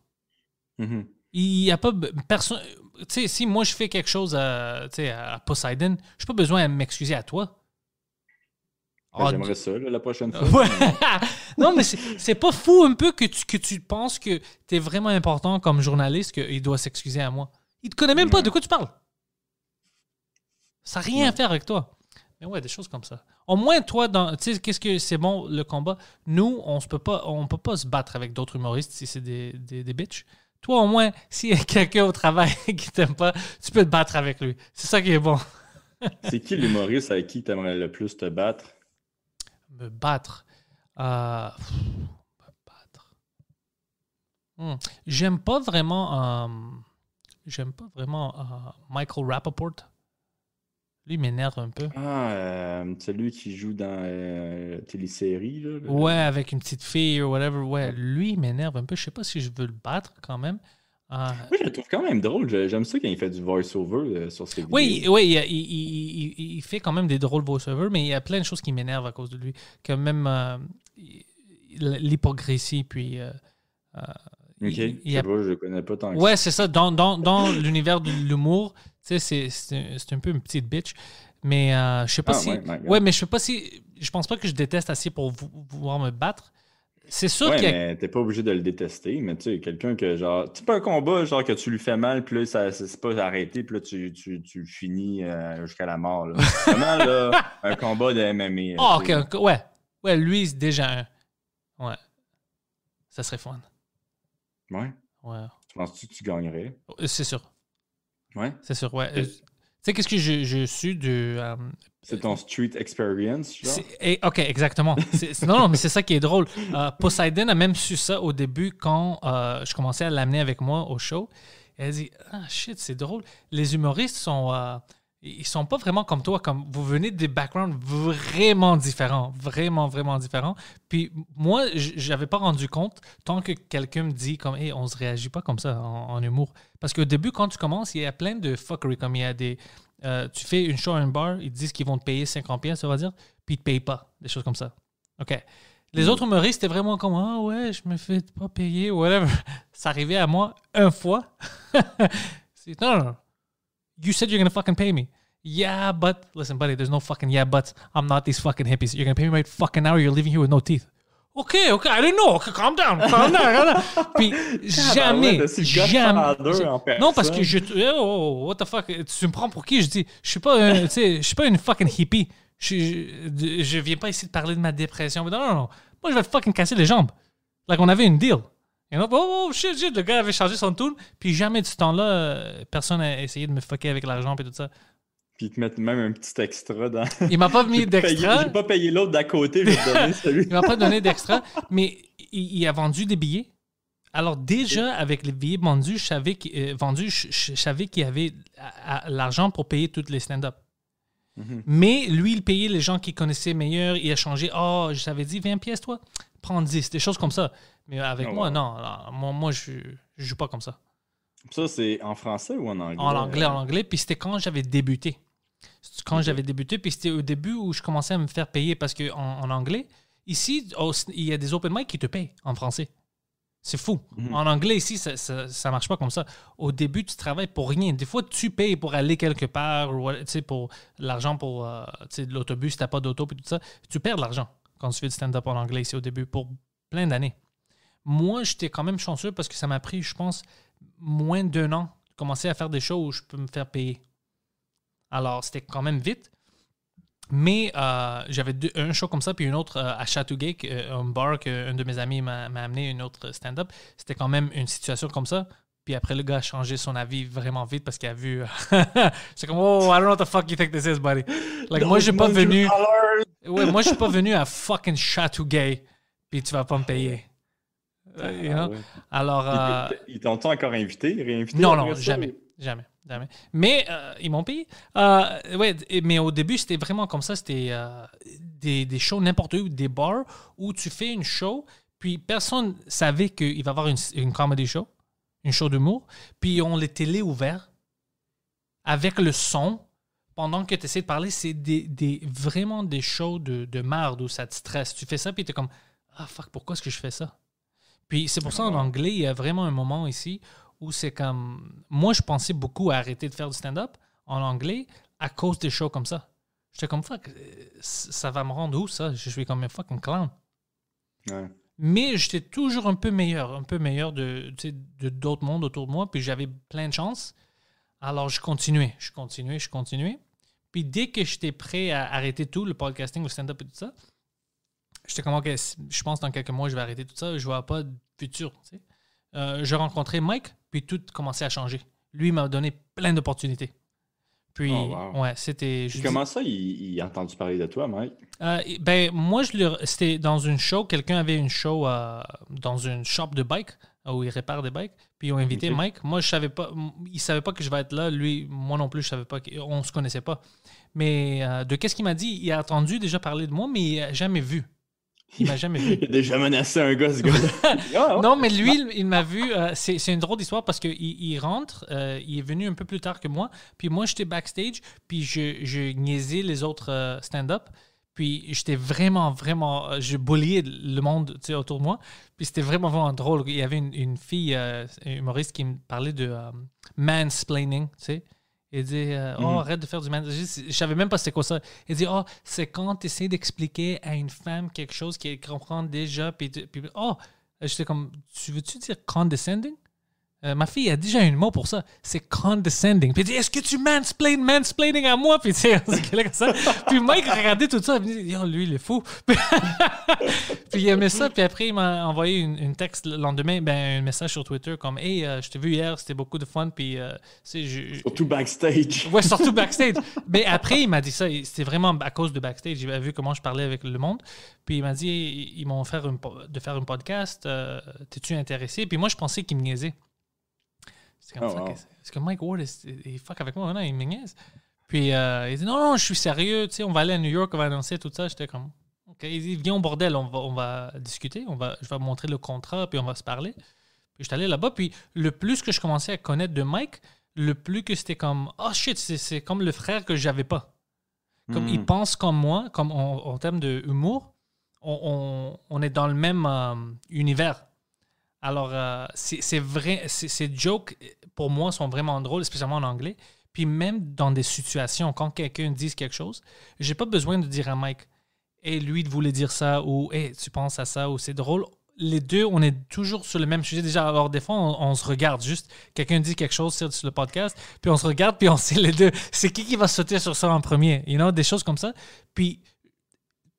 Mhm. Il n'y a pas personne. Tu sais, si moi je fais quelque chose à, à Poseidon, je n'ai pas besoin de m'excuser à toi. Ben, Ah, J'aimerais ça là, la prochaine fois. Ouais. [laughs] non, mais c'est pas fou un peu que tu, que tu penses que tu es vraiment important comme journaliste qu'il doit s'excuser à moi. Il te connaît même pas, de quoi tu parles? Ça n'a rien à faire avec toi. Mais ouais, des choses comme ça. Au moins, toi, dans, tu sais, qu'est-ce que c'est bon le combat? Nous, on peut pas, on peut pas se battre avec d'autres humoristes si c'est des, des, des bitches. Toi, au moins, [laughs] s'il y a quelqu'un au travail [laughs] qui t'aime pas, tu peux te battre avec lui. C'est ça qui est bon. C'est qui l'humoriste avec qui tu aimerais le plus te battre? Me battre. Euh, pff, me battre. Hmm. J'aime pas vraiment. euh, J'aime pas vraiment euh, Michael Rappaport. Lui, m'énerve un peu. Ah, euh, celui qui joue dans euh, télésérie. Là, le- Ouais, avec une petite fille ou whatever. Ouais, lui, m'énerve un peu. Je sais pas si je veux le battre quand même. Euh, Oui, je le trouve quand même drôle. J'aime ça quand il fait du voice-over euh, sur ses vidéos. Oui, oui, il, il- il- fait quand même des drôles voice-over, mais il y a plein de choses qui m'énervent à cause de lui. Que même euh, l'hypocrisie, puis. euh, euh, Ok, je sais a- pas, je le connais pas tant que Ouais, c'est ça. Dans, dans, dans [coughs] l'univers de l'humour, c'est- c'est un peu une petite bitch. Mais je sais pas Ah, si. ouais, mais je sais pas si. Je pense pas que je déteste assez pour vou- vouloir me battre. C'est sûr Ouais, a. mais t'es pas obligé de le détester, mais tu sais, quelqu'un que genre. Tu pas un combat, genre que tu lui fais mal, puis là, ça, c'est pas arrêté, puis là, tu, tu, tu finis euh, jusqu'à la mort. Là. Vraiment, là, [laughs] un combat de MMA. Ah, ok, ouais. Ouais, lui, c'est déjà un. Ouais. Ça serait fun. Ouais. Ouais. Tu penses-tu que tu gagnerais? Euh, C'est sûr. Ouais. C'est sûr, ouais. Tu sais, qu'est-ce que je, je suis de. euh, C'est ton street experience, genre? C'est- eh, ok, exactement. Non, non, mais c'est ça qui est drôle. Euh, Poseidon a même su ça au début quand euh, je commençais à l'amener avec moi au show. Elle a dit Ah shit, c'est drôle. Les humoristes sont. euh, ils sont pas vraiment comme toi, comme vous venez des backgrounds vraiment différents, vraiment, vraiment différents. Puis moi, j'avais pas rendu compte tant que quelqu'un me dit comme, hey, on se réagit pas comme ça en, en humour. Parce qu'au début, quand tu commences, il y a plein de fuckery, comme il y a des, euh, tu fais une show à un bar, ils te disent qu'ils vont te payer 50 pièces, on va dire, puis ils te payent pas, des choses comme ça. OK. Les autres humoristes, c'était vraiment comme Ah ouais, je me fais pas payer, whatever. [laughs] Ça arrivait à moi une fois. [laughs] Non, non, non. You said you're gonna fucking pay me. Yeah, but listen, buddy, there's no fucking yeah, but I'm not these fucking hippies. You're gonna pay me right fucking now or you're leaving here with no teeth. Okay, okay, I know. Okay, calm down, calm down, calm down. [laughs] Puis jamais, jamais. Non, parce que je. Oh, oh, what the fuck? Tu me prends pour qui? Je dis, je suis pas, un- je suis pas une fucking hippie. Je, je, je viens pas ici de parler de ma dépression. Non, non, non. Moi, je vais te fucking casser les jambes. Like, on avait une deal. You know? Oh, oh, shit, shit. Le gars avait changé son tune. Puis jamais de ce temps-là, euh, personne a essayé de me fucker avec l'argent et tout ça. Puis te mettent même un petit extra dans. Il m'a pas [laughs] mis d'extra. J'ai pas payé l'autre d'à côté, je vais te donner [laughs] celui. Il m'a pas donné d'extra, mais il, il a vendu des billets. Alors déjà, avec les billets vendus, je savais qu'il euh, je, je- savais qu'il y avait l'argent pour payer toutes les stand-up. Mhm. Mais lui, il payait les gens qu'il connaissait meilleur. Il a changé. Oh, je t'avais dit 20 pièces, toi. Prends 10. Des choses comme ça. Mais avec Oh, moi, wow. non. non, Moi, moi je, je joue pas comme ça. Ça, c'est en français ou en anglais? En anglais, en anglais. Puis c'était quand j'avais débuté. C'est Quand j'avais débuté, puis c'était au début où je commençais à me faire payer parce qu'en en, en anglais, ici, il y a des open mic qui te payent en français. C'est fou. Mhm. En anglais, ici, ça, ça, ça marche pas comme ça. Au début, tu travailles pour rien. Des fois, tu payes pour aller quelque part, ou tu pour l'argent pour euh, tu l'autobus, si t'as pas d'auto, puis tout ça. Tu perds de l'argent quand tu fais du stand-up en anglais ici au début, pour plein d'années. Moi, j'étais quand même chanceux parce que ça m'a pris, je pense, moins d'un an de commencer à faire des shows où je peux me faire payer. Alors, c'était quand même vite. Mais euh, j'avais un show comme ça, puis une autre euh, à Chateauguay, euh, un bar qu'un de mes amis m'a amené, une autre stand-up. C'était quand même une situation comme ça. Puis après, le gars a changé son avis vraiment vite parce qu'il a vu. [laughs] C'est comme, oh, I don't know what the fuck you think this is, buddy. Like, moi, j'ai pas venu. Ouais, moi, je suis pas venu à fucking Chateauguay, puis tu vas pas me payer. Euh, you know? Ah ouais. Alors. euh, Ils t'ont encore invité? Réinvité non, non, jamais. ou- Jamais. Jamais. Mais euh, ils m'ont payé. Euh, ouais, mais au début, c'était vraiment comme ça. C'était euh, des, des shows n'importe où, des bars où tu fais une show, puis personne savait qu'il va y avoir une, une comedy show, une show d'humour, puis on les télé ouverts avec le son. Pendant que tu essaies de parler, c'est des, des- vraiment des shows de, de marde où ça te stresse. Tu fais ça, puis tu es comme Ah fuck, pourquoi est-ce que je fais ça? Puis c'est pour ça en anglais, il y a vraiment un moment ici où c'est comme. Moi, je pensais beaucoup à arrêter de faire du stand-up en anglais à cause des shows comme ça. J'étais comme fuck, euh, ça va me rendre où ça? Je suis comme un fucking clown. Ouais. Mais j'étais toujours un peu meilleur, un peu meilleur de d'autres mondes autour de moi, puis j'avais plein de chance. Alors je continuais, je continuais, je continuais. Puis dès que j'étais prêt à arrêter tout, le podcasting, le stand-up et tout ça, j'étais comme, OK, je pense dans quelques mois, je vais arrêter tout ça. Je vois pas de futur. Tu sais. Euh, j'ai rencontré Mike, puis tout commençait à changer. Lui m'a donné plein d'opportunités. Puis, Oh, wow. ouais, c'était. dis- comment ça, il, il a entendu parler de toi, Mike? euh, ben, moi, je c'était dans une show. Quelqu'un avait une show euh, dans une shop de bike euh, où il répare des bikes. Puis ils ont invité. Mike. Moi, je savais pas. Il savait pas que je vais être là. Lui, moi non plus, je savais pas. On se connaissait pas. Mais euh, de qu'est-ce qu'il m'a dit? Il a entendu déjà parler de moi, mais il a jamais vu. Il m'a jamais vu. [laughs] Il a déjà menacé un gars, ce gars-là. [laughs] Ah. Non, mais lui, il- il m'a vu. euh, c'est une drôle d'histoire parce qu'il il rentre, euh, il est venu un peu plus tard que moi. Puis moi, j'étais backstage, puis je, je niaisais les autres euh, stand-up. Puis j'étais vraiment, vraiment. Je bulliais le monde autour de moi. Puis c'était vraiment, vraiment drôle. Il y avait une, une fille humoriste qui me parlait de mansplaining, tu sais. Elle dit euh, Oh, arrête de faire du mansplaining. Je, savais même pas c'était quoi ça. Elle dit Oh, c'est quand tu essaies d'expliquer à une femme quelque chose qu'elle comprend déjà. Puis, puis oh, j'étais comme Tu veux-tu dire condescending? Euh, ma fille a déjà un mot pour ça, c'est condescending. Puis elle dit, est-ce que tu mansplain, mansplaining à moi? Puis tu [laughs] comme ça. Puis Mike regardait tout ça, il me dit, Yo, lui, il est fou. [laughs] puis il aimait ça, puis après, il m'a envoyé une, une texte le lendemain, ben, un message sur Twitter comme, hey, euh, je t'ai vu hier, c'était beaucoup de fun, puis euh, je, Surtout backstage. [laughs] Ouais, surtout backstage. Mais après, il m'a dit ça. C'était vraiment à cause de backstage. Il a vu comment je parlais avec le monde. Puis il m'a dit ils m'ont offert une de faire un podcast. euh, T'es-tu intéressé? Puis moi, je pensais qu'il me niaisait. C'est comme Oh, wow. Est-ce que Mike Ward est, il fuck avec moi Non, il me niaise. Puis euh, il dit non, non, je suis sérieux. Tu sais, on va aller à New York, on va annoncer tout ça. J'étais comme OK. Il dit viens au bordel, on va, on va discuter. On va, je vais montrer le contrat, puis on va se parler. Puis j'étais allé là-bas. Puis le plus que je commençais à connaître de Mike, le plus que c'était comme oh shit, c'est, c'est comme le frère que j'avais pas. Comme Mm. il pense comme moi, comme en, en termes de humour, on, on- on est dans le même euh, univers. Alors, euh, c'est, vrai, ces jokes, pour moi, sont vraiment drôles, spécialement en anglais. Puis même dans des situations, quand quelqu'un dit quelque chose, j'ai pas besoin de dire à Mike, et lui de voulait dire ça, ou hey, tu penses à ça, ou c'est drôle. Les deux, on est toujours sur le même sujet déjà. Alors, des fois, on, se regarde juste. Quelqu'un dit quelque chose sur, sur le podcast, puis on se regarde, puis on [laughs] sait les deux. C'est qui qui va sauter sur ça en premier? You know, des choses comme ça. Puis,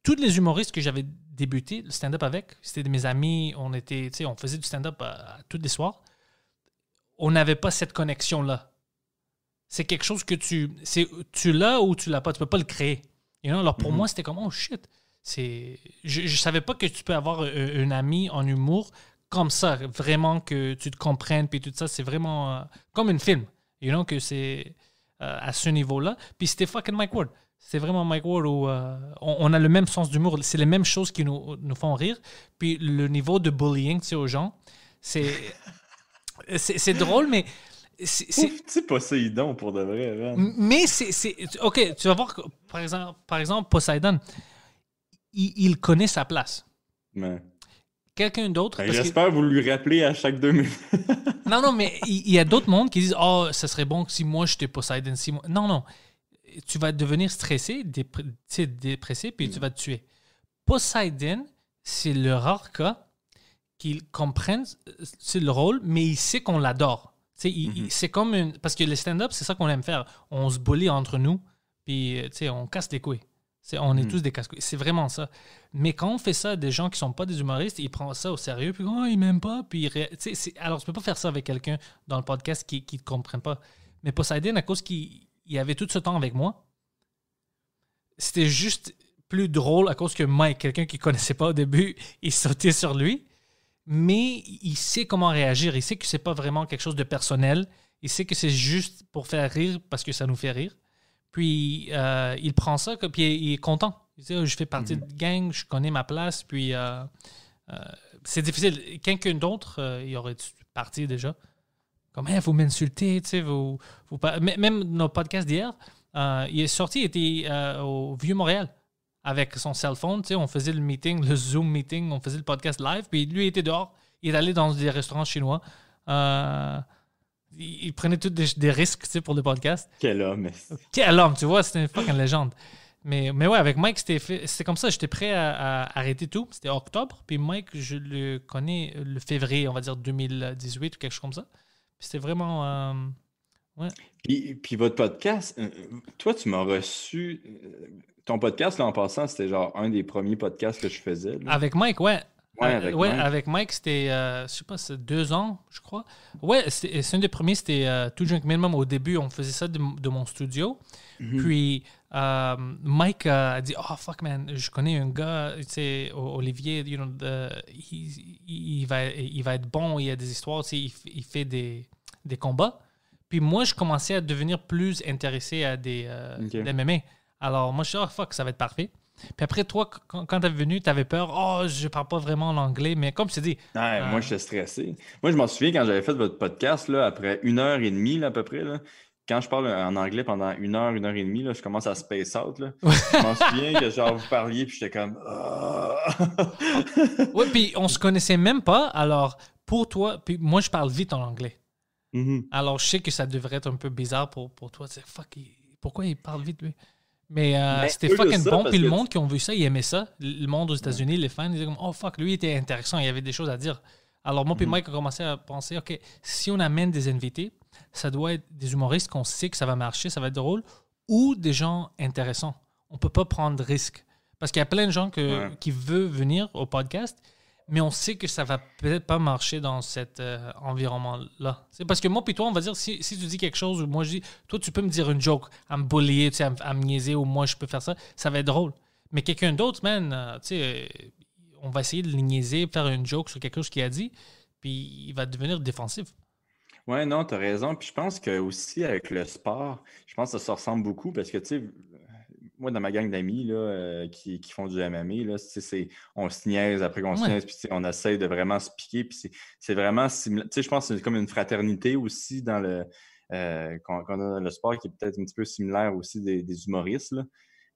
tous les humoristes que j'avais débuté le stand-up avec, c'était de mes amis. On était, on faisait du stand-up tous les soirs. On n'avait pas cette connexion-là. C'est quelque chose que tu, c'est, tu l'as ou tu l'as pas. Tu peux pas le créer. You know? Alors pour moi, c'était comme oh shit. C'est, je, je savais pas que tu peux avoir un, un ami en humour comme ça, vraiment que tu te comprennes puis tout ça. C'est vraiment euh, comme un film. You know que c'est euh, à ce niveau-là. Puis c'était fucking Mike Ward. C'est vraiment Mike Ward où euh, on, on a le même sens d'humour. C'est les mêmes choses qui nous, nous font rire. Puis le niveau de bullying, tu sais, aux gens, c'est [laughs] c'est drôle, mais c'est- donne pour de vrai, man. mais c'est. Ok, tu vas voir, que, par exemple, par exemple Poseidon, il, il connaît sa place. Mais- Quelqu'un d'autre. Ben, parce que- J'espère vous lui rappeler à chaque deux minutes. Non, non, mais il il y, a d'autres mondes qui disent Oh, ça serait bon si moi j'étais Poseidon. Si moi... Non, non. Tu vas devenir stressé, dépr- dépressé, puis tu vas te tuer. Poseidon, c'est le rare cas qu'il comprenne euh, c'est le rôle, mais il sait qu'on l'adore. Il- C'est comme une. Parce que le stand-up, c'est ça qu'on aime faire. On se bully entre nous, puis euh, tu sais, on casse les couilles. On est tous des casse-couilles. C'est vraiment ça. Mais quand on fait ça à des gens qui sont pas des humoristes, ils prennent ça au sérieux, puis oh, ils m'aiment pas. Puis ré- alors, tu peux pas faire ça avec quelqu'un dans le podcast qui ne comprenne pas. Mais Poseidon, à cause qu'il il avait tout ce temps avec moi, c'était juste plus drôle à cause que Mike, quelqu'un qui connaissait pas au début, [laughs] il sautait sur lui. Mais il sait comment réagir. Il sait que c'est pas vraiment quelque chose de personnel. Il sait que c'est juste pour faire rire parce que ça nous fait rire. Puis euh, il prend ça, puis il est content. Il dit, je fais partie de gang, je connais ma place. Puis euh, euh, c'est difficile. Quelqu'un d'autre, il aurait parti déjà. Comme, Hey, vous m'insultez, tu sais, vous, vous Même nos podcasts d'hier, euh, il est sorti, il était euh, au Vieux-Montréal avec son cell phone, tu sais, on faisait le meeting, le Zoom meeting, on faisait le podcast live, puis lui il était dehors, il est allé dans des restaurants chinois. Euh, il, il prenait tous des, des risques, tu sais, pour le podcast. Quel homme. Quel homme, tu vois, c'était une fucking légende. Mais, mais ouais, avec Mike, c'était comme ça. J'étais prêt à, à arrêter tout. C'était octobre. Puis Mike, je le connais le février, on va dire 2018 ou quelque chose comme ça. C'était vraiment. euh, Puis, puis votre podcast, euh, toi, tu m'as reçu. euh, Ton podcast, là, en passant, c'était genre un des premiers podcasts que je faisais. là. Avec Mike, ouais. Ouais, avec ouais, Mike. avec Mike, c'était, euh, je sais pas, c'est deux ans, je crois. Ouais, c'est un des premiers, c'était euh, Two Drink Minimum. Au début, on faisait ça de, de mon studio. Mhm. Puis euh, Mike euh, a dit Oh fuck, man, je connais un gars, tu sais, Olivier, you know, the- il, va, il va être bon, il y a des histoires, tu sais, il, il fait des, des combats. Puis moi, je commençais à devenir plus intéressé à des, euh, des MMA. Alors moi, je suis Oh fuck, ça va être parfait. Puis après, toi, quand, quand t'es venu, t'avais peur. Oh, je parle pas vraiment l'anglais. Mais comme je t'ai dit, Ouais, Euh, Moi, j'étais stressé. Moi, je m'en souviens quand j'avais fait votre podcast, là, après une heure et demie, là, à peu près, là, quand je parle en anglais pendant une heure, une heure et demie, là, je commence à space out. Là. je m'en souviens que genre vous parliez, puis j'étais comme. Ah! ouais, puis on se connaissait même pas. Alors pour toi, puis moi, je parle vite en anglais. Mhm. Alors je sais que ça devrait être un peu bizarre pour, pour toi. Tu sais, fuck, il- pourquoi il parle vite, lui? Mais, euh, Mais c'était fucking ça, bon. Puis le monde qui ont vu ça, ils aimaient ça. Le monde aux États-Unis, les fans, ils disaient comme, oh fuck, lui il était intéressant, il y avait des choses à dire. Alors moi, puis Mhm. Mike a commencé à penser, ok, si on amène des invités, ça doit être des humoristes qu'on sait que ça va marcher, ça va être drôle, ou des gens intéressants. On peut pas prendre de risques. Parce qu'il y a plein de gens que, Ouais. qui veulent venir au podcast, mais on sait que ça va peut-être pas marcher dans cet euh, environnement-là. C'est parce que moi puis toi, on va dire, si, si tu dis quelque chose, ou moi je dis, toi tu peux me dire une joke, à me bullier, tu sais, à, me- à me niaiser, ou moi je peux faire ça, ça va être drôle. Mais quelqu'un d'autre, man, euh, tu sais, on va essayer de le niaiser, faire une joke sur quelque chose qu'il a dit, puis il va devenir défensif. Ouais, non, t'as raison. Puis je pense que aussi avec le sport, je pense que ça se ressemble beaucoup parce que, tu sais, moi, dans ma gang d'amis là, euh, qui, qui font du MMA, là, tu c'est, on se niaise après qu'on se Ouais. niaise, puis tu on essaye de vraiment se piquer. Puis c'est, vraiment similaire. Tu sais, je pense que c'est comme une fraternité aussi dans le, euh, qu'on, qu'on a dans le sport qui est peut-être un petit peu similaire aussi des, des humoristes. Là.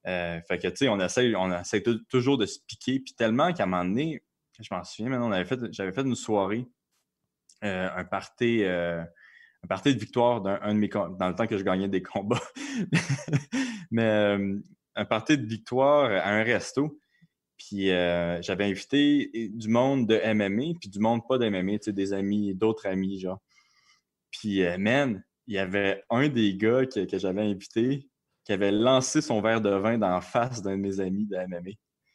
Euh, fait que, tu sais, on tou- toujours de se piquer. Puis tellement qu'à un moment donné, je m'en souviens maintenant, j'avais fait une soirée, euh, un party. euh, un party de victoire d'un un de mes dans le temps que je gagnais des combats. [laughs] Mais euh, un party de victoire à un resto. Puis j'avais invité du monde de MMA, puis du monde pas de MMA, tu sais, des amis, d'autres amis, genre. Puis, man, il y avait un des gars que j'avais invité qui avait lancé son verre de vin dans la face d'un de mes amis de MMA.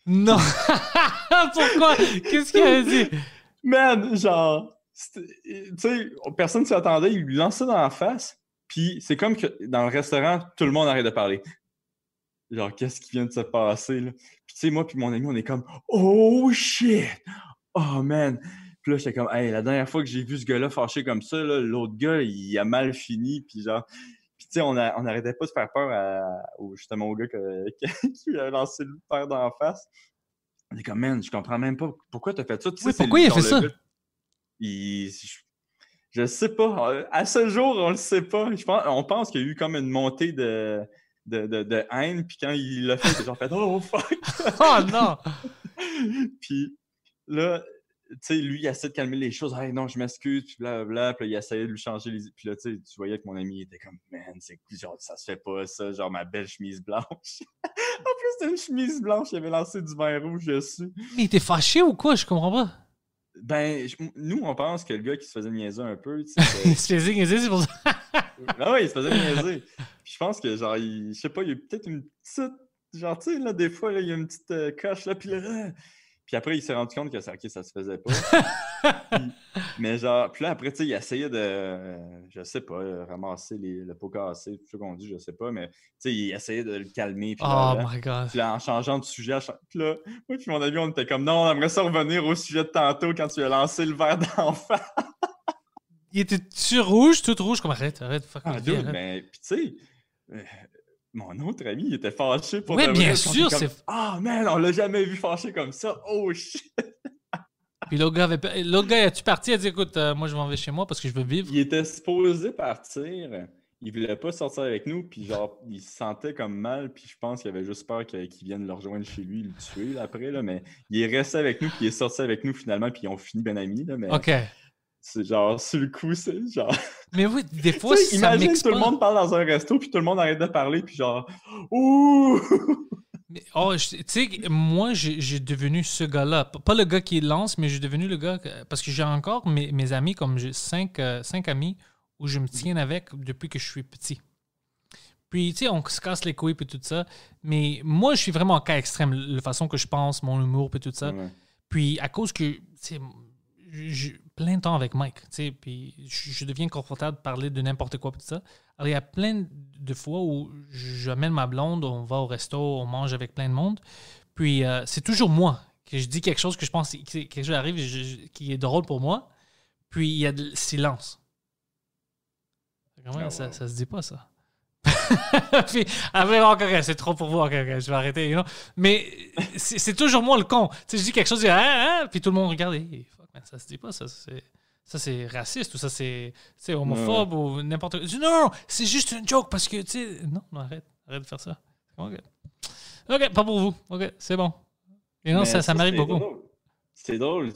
Non! [laughs] Pourquoi? Qu'est-ce qu'il a dit? Man, genre, tu sais, personne s'y attendait, il lui lançait dans la face, puis c'est comme que dans le restaurant, tout le monde arrête de parler. Genre, qu'est-ce qui vient de se passer, là? Puis tu sais, moi puis mon ami, on est comme « Oh shit! Oh man! » Puis là, j'étais comme « Hey, la dernière fois que j'ai vu ce gars-là fâché comme ça, l'autre gars, il a mal fini, puis genre... » sais, on, a- on arrêtait pas de faire peur à, au, justement au gars que- [laughs] qui a lancé le dans la face. On est comme « Man, je comprends même pas pourquoi t'as fait ça. » Tu sais, Oui, pourquoi il a fait ça? gars- il- je, je sais pas. À ce jour, on le sait pas. Je pense, on pense qu'il y a eu comme une montée de, de, de, de haine. Puis quand il l'a fait, c'est genre fait Oh fuck! [laughs] Oh non! [laughs] puis là, sais, lui, il essaie de calmer les choses. Hey, non, je m'excuse. Puis blablabla. Puis là, il essayait de lui changer les. Puis là, tu sais, tu voyais que mon ami était comme Man, c'est genre, ça se fait pas ça. Genre ma belle chemise blanche. [laughs] en plus, c'était une chemise blanche. Il avait lancé du vin rouge dessus. Mais il était fâché ou quoi? Je comprends pas. Ben, je- nous, on pense que le gars qui se faisait niaiser un peu, tu sais, [laughs] Il se faisait niaiser, c'est pour ça. Ah ouais, il se faisait niaiser. Puis je pense que, genre, il, je sais pas, il y a eu peut-être une petite. Genre, tu sais, là, des fois, là, il y a une petite euh, coche, là, puis là. Puis après, il s'est rendu compte que ça, ça se faisait pas. [laughs] Puis- mais genre, puis là, après, tu sais, il essayait de, euh, je sais pas, euh, ramasser les, le pot cassé, tout ce qu'on dit, je sais pas, mais tu sais, il essayait de le calmer. Puis Oh là, my god. puis là, en changeant de sujet, à puis là, moi puis mon ami, on était comme, non, on aimerait ça revenir au sujet de tantôt quand tu as lancé le verre d'enfant. Il était-tu rouge, tout rouge? Comme arrête, arrête, fuck. Ah, dude, mais puis tu sais, euh, mon autre ami, il était fâché pour de bien vrai, sûr, comme, c'est- Ah, man, on l'a jamais vu fâché comme ça. Oh, shit! Puis l'autre gars, avait... l'autre gars, as-tu parti? Il a dit écoute, euh, moi je m'en vais chez moi parce que je veux vivre. Il était supposé partir. Il voulait pas sortir avec nous, puis genre, il se sentait comme mal, puis je pense qu'il avait juste peur qu'il vienne le rejoindre chez lui, le tuer là, après, là, mais il est resté avec nous, puis il est sorti avec nous finalement, puis ils ont fini ben amis, là, mais Ok. C'est genre, sur le coup, c'est genre... [laughs] Mais oui, des fois, ça imagine tout le monde parle dans un resto, puis tout le monde arrête de parler, puis genre, ouh! Mais, oh, tu sais, moi, j'ai devenu ce gars-là. Pas le gars qui lance, mais j'ai devenu le gars. que- parce que j'ai encore mes, mes amis, comme j'ai cinq, euh, cinq amis où je me tiens avec depuis que je suis petit. Puis, tu sais, on se casse les couilles et tout ça. Mais moi, je suis vraiment en cas extrême, la façon que je pense, mon humour et tout ça. Ouais. Puis, à cause que, tu sais, plein de temps avec Mike, tu sais, puis je, je deviens confortable de parler de n'importe quoi tout ça. Alors, il y a plein de fois où j'amène ma blonde, on va au resto, on mange avec plein de monde. Puis, euh, c'est toujours moi que je dis quelque chose que je pense que quelque chose arrive je- je- qui est drôle pour moi. Puis, il y a de silence. Comment Ah, ça, wow. ça se dit pas, ça? [laughs] puis après, oh, correct, c'est trop pour vous, je vais arrêter. you know. Mais c'est toujours moi le con. Tu sais, je dis quelque chose, je dis, ah, ah, puis tout le monde regarde, ça se dit pas, ça, c'est. Ça, c'est raciste ou ça, c'est homophobe ou n'importe quoi. Non, non, c'est juste une joke parce que, tu sais. Non, non, arrête. Arrête de faire ça. OK. OK, pas pour vous. OK, c'est bon. Et non, Mais ça, ça m'arrive beaucoup. C'est drôle.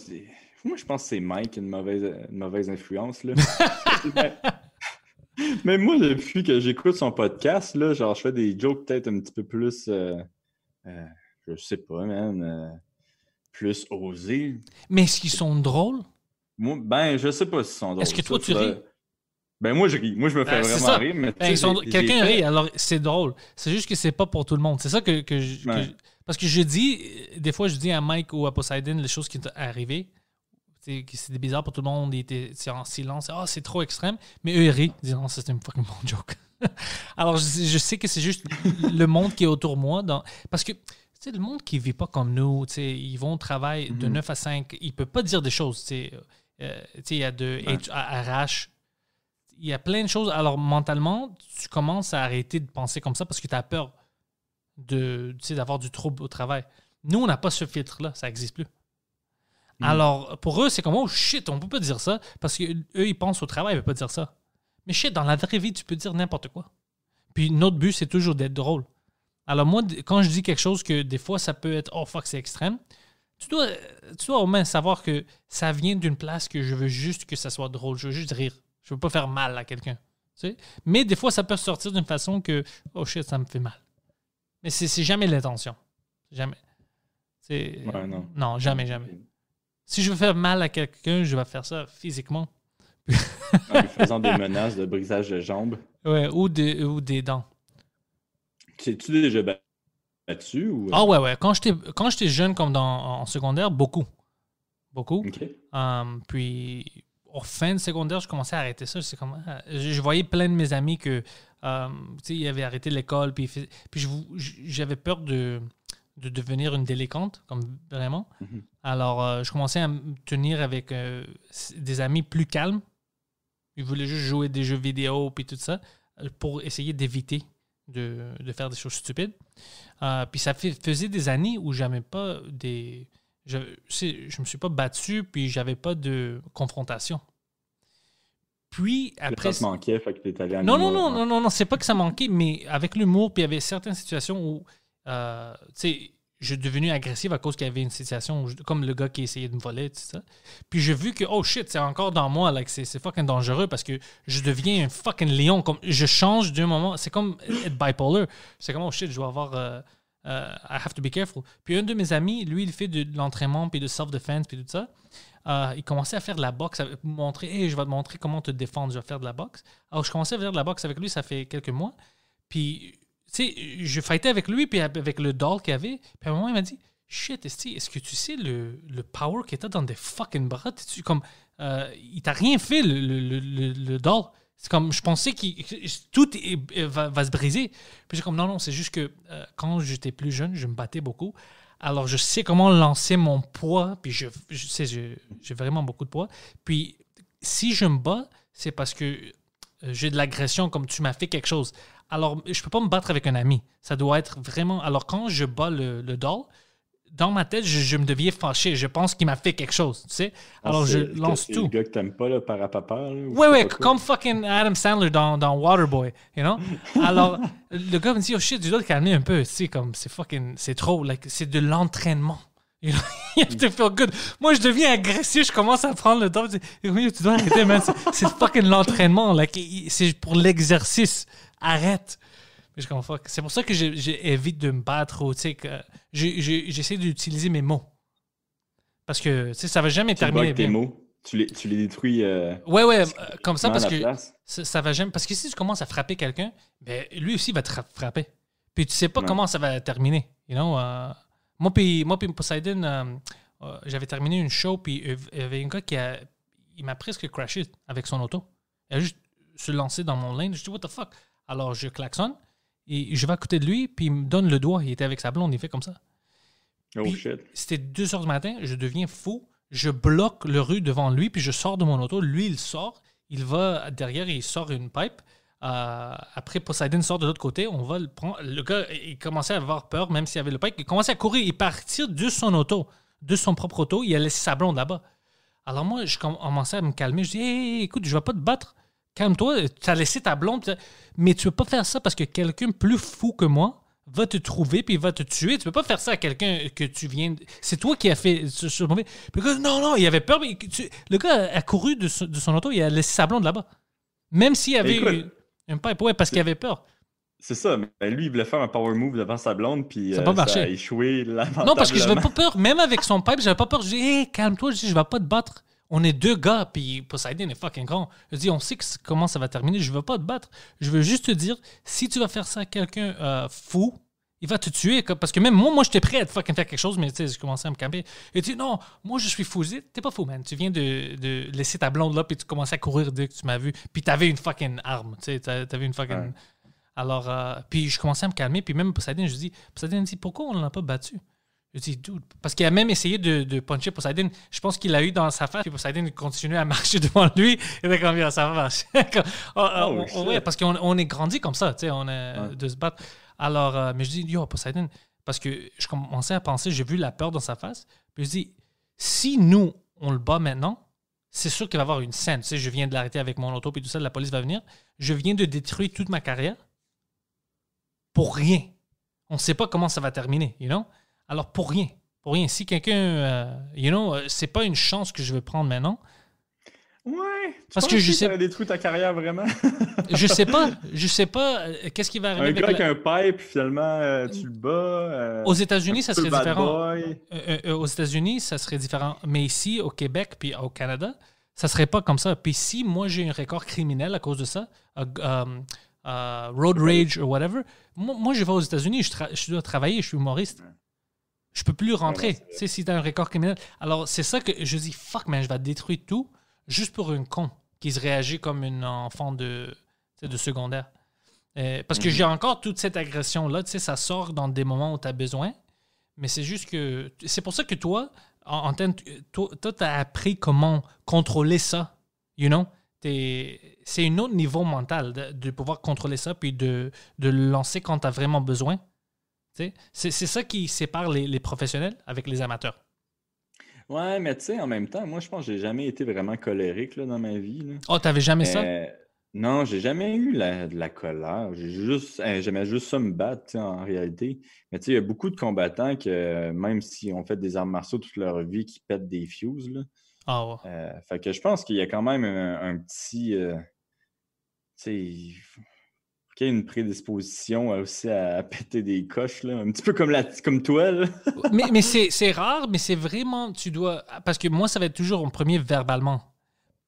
Moi, je pense que c'est Mike une mauvaise, une mauvaise influence. Là. [laughs] Mais- Mais moi, depuis que j'écoute son podcast, là, genre, je fais des jokes peut-être un petit peu plus. euh, euh, je sais pas, man. euh, plus osés. Mais est-ce qu'ils sont drôles? Moi, ben, je sais pas si sont drôles. Est-ce que toi, Ça, tu ris? Ben, moi, je ris. Moi, je me fais Ben, c'est vraiment rire. Mais, Ben, sont- Quelqu'un rit, alors c'est drôle. C'est juste que c'est pas pour tout le monde. C'est ça que, que je- que Ouais. je- Parce que je dis, des fois, je dis à Mike ou à Poseidon les choses qui sont arrivées. C'est bizarre pour tout le monde. Ils étaient c'est en silence. Ah, c'est trop extrême. Mais eux, ils rient. Ils disent, non, c'était une fucking bon joke. [laughs] alors, je, je sais que c'est juste le monde qui est autour de moi. Dans... Parce que, tu sais, le monde qui vit pas comme nous, ils vont au travail de Mhm. 9 à 5. Ils peuvent pas dire des choses. Euh, il y a de Ouais. RH il y a plein de choses. Alors, mentalement, tu commences à arrêter de penser comme ça parce que tu as peur d'avoir du trouble au travail. Nous, on n'a pas ce filtre-là. Ça n'existe plus. Alors, pour eux, c'est comme, oh shit, on peut pas dire ça parce qu'eux, ils pensent au travail, ils ne peuvent pas dire ça. Mais shit, dans la vraie vie, tu peux dire n'importe quoi. Puis notre but, c'est toujours d'être drôle. Alors, moi, quand je dis quelque chose que des fois, ça peut être, oh fuck, c'est extrême, tu dois, tu dois au moins savoir que ça vient d'une place que je veux juste que ça soit drôle. Je veux juste rire. Je veux pas faire mal à quelqu'un. tu sais. Mais des fois, ça peut sortir d'une façon que, oh shit, ça me fait mal. Mais c'est jamais l'intention. Jamais. Ouais, non. non, jamais, jamais. Si je veux faire mal à quelqu'un, je vais faire ça physiquement. En lui faisant des menaces de brisage de jambes. Ouais, ou, des, ou des dents. T'es-tu déjà ba- battu ou. Ah ouais, ouais. Quand j'étais quand j'étais jeune, comme dans, en secondaire, beaucoup. Beaucoup. Ok. Um, puis, en fin de secondaire, je commençais à arrêter ça. C'est comme, ah, je, voyais plein de mes amis que, um, tu sais, ils avaient arrêté l'école. Puis, puis j'avais peur de, de devenir une délinquante, comme vraiment. Mhm. Alors, euh, je commençais à me tenir avec euh, des amis plus calmes. Ils voulaient juste jouer des jeux vidéo puis tout ça euh, pour essayer d'éviter de, de faire des choses stupides. Euh, puis ça fait- faisait des années où j'avais pas des. Je, je me suis pas battu, puis j'avais pas de confrontation. Puis après. Ça te manquait, fait que t'es allé à Non, non, l'humour, non, hein. non, non, non, c'est pas que ça manquait, mais avec l'humour, puis il y avait certaines situations où, euh, tu sais, je suis devenu agressif à cause qu'il y avait une situation, où je- comme le gars qui essayait de me voler, tout ça. Puis j'ai vu que, oh shit, c'est encore dans moi, que c'est c'est fucking dangereux parce que je deviens un fucking lion. Comme, je change d'un moment, c'est comme être bipolar. C'est comme, oh shit, je dois avoir. euh, euh, I have to be careful. Puis un de mes amis, lui, il fait de, l'entraînement, puis de self-defense, puis tout ça. Euh, il commençait à faire de la boxe, à montrer, hey, je vais te montrer comment te défendre, je vais faire de la boxe. Alors, je commençais à faire de la boxe avec lui, ça fait quelques mois. Puis, tu sais, je fightais avec lui, puis avec le doll qu'il avait. Puis à un moment, il m'a dit Shit, est-ce que tu sais le, le power que t'as dans des fucking bras? T'es-tu comme. euh, il t'a rien fait, le, le, le, doll. C'est comme, je pensais que tout va, va se briser. Puis j'ai comme, non, non, c'est juste que euh, quand j'étais plus jeune, je me battais beaucoup. Alors, je sais comment lancer mon poids, puis je, je sais, j'ai vraiment beaucoup de poids. Puis, si je me bats, c'est parce que euh, j'ai de l'agression, comme tu m'as fait quelque chose. Alors, je peux pas me battre avec un ami. Ça doit être vraiment. Alors, quand je bats le, le doll, dans ma tête, je, je me deviens fâché. Je pense qu'il m'a fait quelque chose, tu sais. Alors, je Ah, C'est- lance c'est tout. le gars que t'aimes pas, là, par à papa. Là, ou Ouais, ouais, comme fucking Adam Sandler dans, dans Waterboy, you know? [laughs] Alors, le gars me dit, oh shit, tu dois te calmer un peu, tu sais, comme, c'est fucking, c'est trop, like, c'est de l'entraînement. [laughs] You know? You have to feel good. Moi, je deviens agressif, je commence à prendre le temps, je dis, tu dois arrêter, man, c'est- c'est fucking l'entraînement, like, c'est pour l'exercice, arrête. Mais je comprends. C'est pour ça que j'évite de me battre, j'essaie d'utiliser mes mots. Parce que, ça va jamais Tu terminer tes mots. Tu les, tu les détruis. euh, Ouais, ouais, euh, comme ça, parce que ça, ça va jamais. Parce que si tu commences à frapper quelqu'un, ben, lui aussi va te fra- frapper. Puis tu sais pas Ouais. comment ça va terminer. You know? euh, moi, puis moi, Poseidon, euh, j'avais terminé une show, puis il y avait un gars qui a. Il m'a presque crashé avec son auto. Il a juste se lancé dans mon lane. Je dis, what the fuck? Alors, je klaxonne, et je vais à côté de lui, puis il me donne le doigt. Il était avec sa blonde, il fait comme ça. Oh Puis, shit. C'était 2 heures du matin, je deviens fou. Je bloque le rue devant lui, puis je sors de mon auto. Lui, il sort, il va derrière, il sort une pipe. Euh, après, Poseidon sort de l'autre côté, on va le prendre. Le gars, il commençait à avoir peur, même s'il y avait le pipe. Il commençait à courir, il partit de son auto, de son propre auto. Il a laissé sa blonde là-bas. Alors moi, je comm- commençais à me calmer. Je dis, hey, écoute, je vais pas te battre. Calme-toi, tu as laissé ta blonde. Mais tu peux pas faire ça parce que quelqu'un plus fou que moi va te trouver puis va te tuer. Tu peux pas faire ça à quelqu'un que tu viens. de- C'est toi qui as fait ce, ce. Puis le gars, non, non, il avait peur. Mais tu- Le gars a couru de, son- de son auto, il a laissé sa blonde là-bas. Même s'il y avait eu un pipe, ouais, parce qu'il avait peur. C'est ça, mais lui, il voulait faire un power move devant sa blonde, puis Ça a euh, pas marché. a échoué Non, parce que je n'avais pas peur. Même avec son pipe, j'avais pas peur. Je dis, hey, calme-toi, je dis, je vais pas te battre. On est deux gars, puis Poseidon est fucking grand. Je dis, on sait que comment ça va terminer. Je veux pas te battre. Je veux juste te dire, si tu vas faire ça à quelqu'un euh, fou, il va te tuer. Parce que même moi, moi, j'étais prêt à te fucking faire quelque chose, mais tu sais, je commençais à me camper. Et tu dis, non, moi, je suis fou. T'es pas fou, man. Tu viens de, de laisser ta blonde là, puis tu commençais à courir dès que tu m'as vu. Puis t'avais une fucking arme. Tu sais, t'a- t'avais une fucking. Ouais. Alors, euh, puis je commençais à me calmer. Puis même Poseidon, je dis, Poseidon me dit, pourquoi on l'a pas battu? Je dis, dude, parce qu'il a même essayé de, de puncher Poseidon. Je pense qu'il l'a eu dans sa face. Puis Poseidon continuait à marcher [laughs] devant lui. Il était comme, ça va marcher. [laughs] Oh, oh, Oh, oh, ouais, parce qu'on on est grandi comme ça, tu sais, on est Ouais. de se battre. Alors, euh, mais je dis, yo, Poseidon, parce que je commençais à penser, j'ai vu la peur dans sa face. Puis je dis, si nous, on le bat maintenant, c'est sûr qu'il va y avoir une scène. Tu sais, je viens de l'arrêter avec mon auto, puis tout ça, la police va venir. Je viens de détruire toute ma carrière pour rien. On ne sait pas comment ça va terminer, you know? Alors, pour rien. Pour rien. Si quelqu'un, euh, you know, euh, c'est pas une chance que je vais prendre maintenant. Ouais. Parce tu que penses je sais- ça détruit ta carrière vraiment? [laughs] Je sais pas. [laughs] Je sais pas. euh, Qu'est-ce qui va arriver un gars avec la- un pipe, finalement, euh, tu le bats. euh, Aux États-Unis, ça serait différent. aux États-Unis, ça serait différent. Mais ici, au Québec, puis au Canada, ça serait pas comme ça. Puis si moi j'ai un record criminel à cause de ça, road rage ou whatever, moi, moi, je vais aux États-Unis, je dois travailler, je suis humoriste. Je peux plus rentrer. Tu sais, si t'as un record criminel. Alors, c'est ça que je dis, fuck, man, je vais détruire tout juste pour une con qui se réagit comme une enfant de, de secondaire. Euh, parce que j'ai encore toute cette agression-là, tu sais, ça sort dans des moments où tu as besoin. Mais c'est juste que. C'est pour ça que toi, en, en termes- toi, tu as appris comment contrôler ça. You know? C'est un autre niveau mental de, de pouvoir contrôler ça puis de, de le lancer quand tu as vraiment besoin. C'est ça qui sépare les, les professionnels avec les amateurs. Ouais, mais tu sais, en même temps, moi, je pense que j'ai jamais été vraiment colérique là, dans ma vie. là. Oh, t'avais jamais ça? Euh, non, j'ai jamais eu la- de la colère. J'ai juste, euh, j'aimais juste ça me battre, en réalité. Mais tu sais, il y a beaucoup de combattants que, même s'ils ont fait des arts martiaux toute leur vie, qui pètent des fuses, là. Ah ouais. Euh, fait que je pense qu'il y a quand même un, un petit. euh, tu sais, y ait une prédisposition aussi à, péter des coches, là. Un petit peu comme, la, comme toi, là. [laughs] mais mais c'est c'est rare, mais c'est vraiment, tu dois. Parce que moi, ça va être toujours en premier verbalement.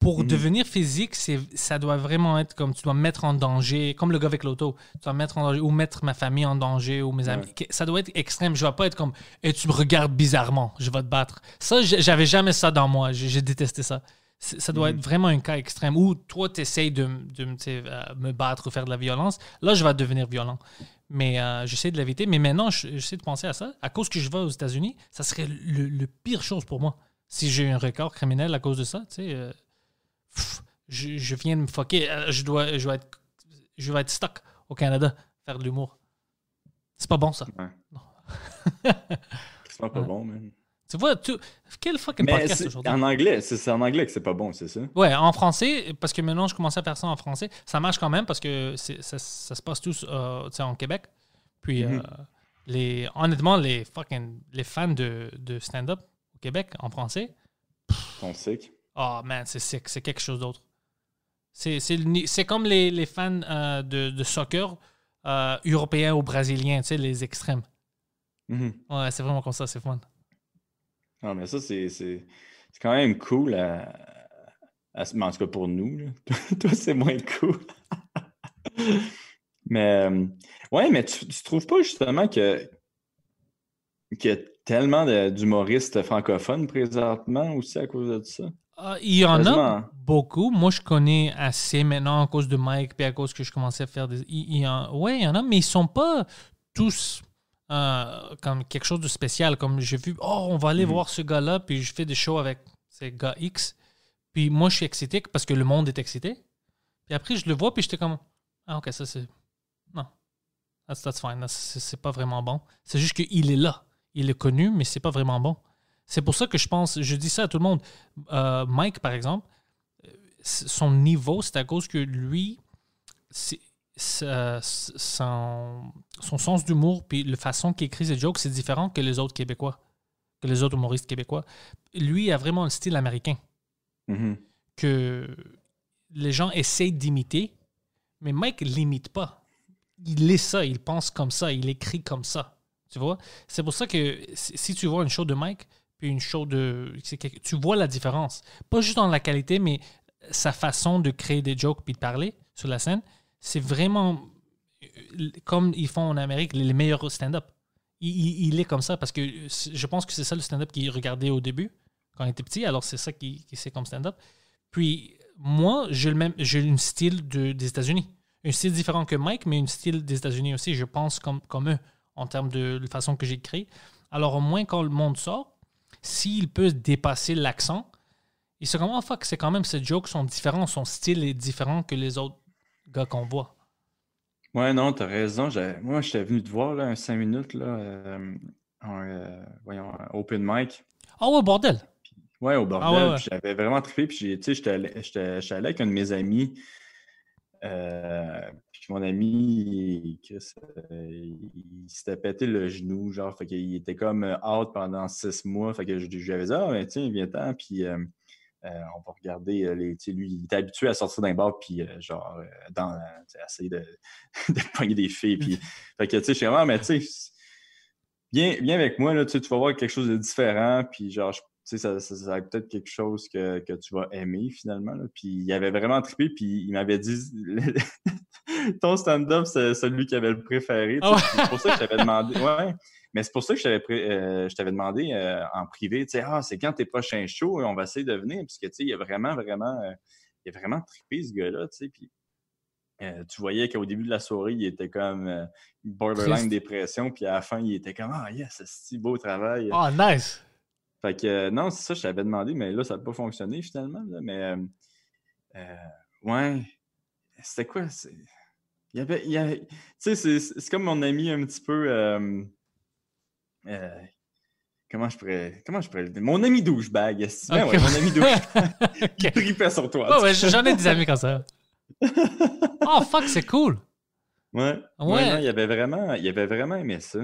Pour Mhm. devenir physique, c'est ça doit vraiment être comme tu dois me mettre en danger, comme le gars avec l'auto. Tu dois me mettre en danger, ou mettre ma famille en danger, ou mes amis. Ça doit être extrême. Je ne vais pas être comme et tu me regardes bizarrement, je vais te battre. Ça, j'avais jamais ça dans moi. J'ai détesté ça. C'est- Ça doit être vraiment un cas extrême où toi, tu essayes de, me- euh, me battre ou faire de la violence. Là, je vais devenir violent. Mais euh, j'essaie de l'éviter. Mais maintenant, je- j'essaie de penser à ça. À cause que je vais aux États-Unis, ça serait le, le pire chose pour moi. Si j'ai un record criminel à cause de ça, tu sais, euh, pff, je, je viens de me fucker. Je dois, je, dois être, je vais être stuck au Canada, faire de l'humour. C'est pas bon, ça. C'est pas, pas [laughs] Ouais. bon, man. Tu vois, tu, quel fucking Mais podcast aujourd'hui? en anglais, c'est en anglais que c'est pas bon, c'est ça? Ouais, en français, parce que maintenant je commence à faire ça en français, ça marche quand même parce que ça, ça se passe tous euh, en Québec. Puis, Mhm. euh, les, honnêtement, les, fucking, les fans de, de stand-up au Québec en français, Ton sick. oh man, c'est sick, c'est quelque chose d'autre. C'est comme les, les fans euh, de, de soccer européens ou brésiliens, tu sais, les extrêmes. Mhm. Ouais, c'est vraiment comme ça, c'est fun. Non, mais ça, c'est c'est- c'est quand même cool à, à en tout cas pour nous. là. [laughs] Toi, c'est moins cool. [laughs] mais euh, ouais, mais tu, tu trouves pas justement que qu'il y a tellement de- d'humoristes francophones présentement aussi à cause de ça? Ah, il y en a beaucoup. Moi, je connais assez maintenant à cause de Mike, puis à cause que je commençais à faire des. Il, il y en... Ouais, il y en a, mais ils sont pas tous euh, comme quelque chose de spécial. Comme j'ai vu, oh, on va aller Mhm. voir ce gars-là, puis je fais des shows avec ces gars X. Puis moi, je suis excité parce que le monde est excité. Puis après, je le vois, puis j'étais comme, ah, ok, ça c'est. Non. That's, that's fine. C'est pas vraiment bon. C'est juste qu'il est là. Il est connu, mais c'est pas vraiment bon. C'est pour ça que je pense, je dis ça à tout le monde. Euh, Mike, par exemple, euh, son niveau, c'est à cause que lui, son, son sens d'humour puis la façon qu'il écrit ses jokes, c'est différent que les autres Québécois, que les autres humoristes québécois. Lui a vraiment un style américain Mhm. que les gens essayent d'imiter, mais Mike l'imite pas. Il est ça, il pense comme ça, il écrit comme ça. Tu vois? C'est pour ça que si tu vois une show de Mike, puis une show de. Tu vois la différence. Pas juste dans la qualité, mais sa façon de créer des jokes puis de parler sur la scène, c'est vraiment comme ils font en Amérique, les meilleurs stand-up. Il, est comme ça parce que je pense que c'est ça le stand-up qu'il regardait au début, quand il était petit. Alors c'est ça qui, c'est comme stand-up. Puis moi, j'ai le même, j'ai un style de, des États-Unis. Un style différent que Mike, mais un style des États-Unis aussi. Je pense comme, comme eux en termes de façon que j'écris. Alors au moins quand le monde sort, s'il peut dépasser l'accent, il se comme oh fuck, c'est quand même ces jokes sont différents, son style est différent que les autres gars qu'on voit. Ouais, non, t'as raison. Moi, j'étais venu te voir là, un 5 minutes, là, euh, en, euh, voyons, un open mic. Ah ouais, bordel. Ouais, au bordel. Ah ouais, ouais. puis J'avais vraiment trippé. Puis, tu sais, j'étais allé, avec un de mes amis. euh, puis mon ami, Chris, euh, il, il s'était pété le genou, genre, fait qu'il était comme euh, out pendant six mois. Fait que je, je lui avais dit, ah, ben, tiens, viens-t'en, puis euh, euh, on va regarder euh, les. Lui, il était habitué à sortir d'un bar, puis euh, genre, euh, dans, essayer de, [laughs] de pogner des filles. Puis, [laughs] fait que, tu sais, je suis vraiment, mais tu sais, viens, viens avec moi, là, tu vas voir quelque chose de différent, puis genre, je- tu sais, ça, ça, ça va être peut-être quelque chose que, que tu vas aimer finalement. là. Puis il avait vraiment trippé, puis il m'avait dit [laughs] ton stand-up, c'est celui qu'il avait le préféré. Ah C'est pour ça que je t'avais demandé. Ouais, mais c'est pour ça que je t'avais, euh, je t'avais demandé euh, en privé, tu sais, ah, c'est quand tes prochains shows, on va essayer de venir, parce que tu sais, il a vraiment, vraiment, euh, il a vraiment trippé ce gars-là, tu sais, puis. tu voyais qu'au début de la soirée, il était comme borderline dépression, puis à la fin, il était comme Ah, yes, c'est si beau travail. Ah, nice. Fait que non, c'est ça, je t'avais demandé, mais là, ça n'a pas fonctionné finalement. là. mais ouais, c'était quoi? c'est- Il y avait. il y avait- Tu sais, c'est- c'est c'est comme mon ami un petit peu. Euh, euh, comment je pourrais. Comment je pourrais le dire? Mon ami douchebag. est-ce- ben Ok. ouais, mon ami douchebag. [laughs] Il Ok. [laughs] tripait sur toi. Oh, ouais, j'en ai des amis comme ça. [laughs] Oh, fuck, c'est cool. Ouais. Ouais. Ouais, non, il avait vraiment, il avait vraiment aimé ça.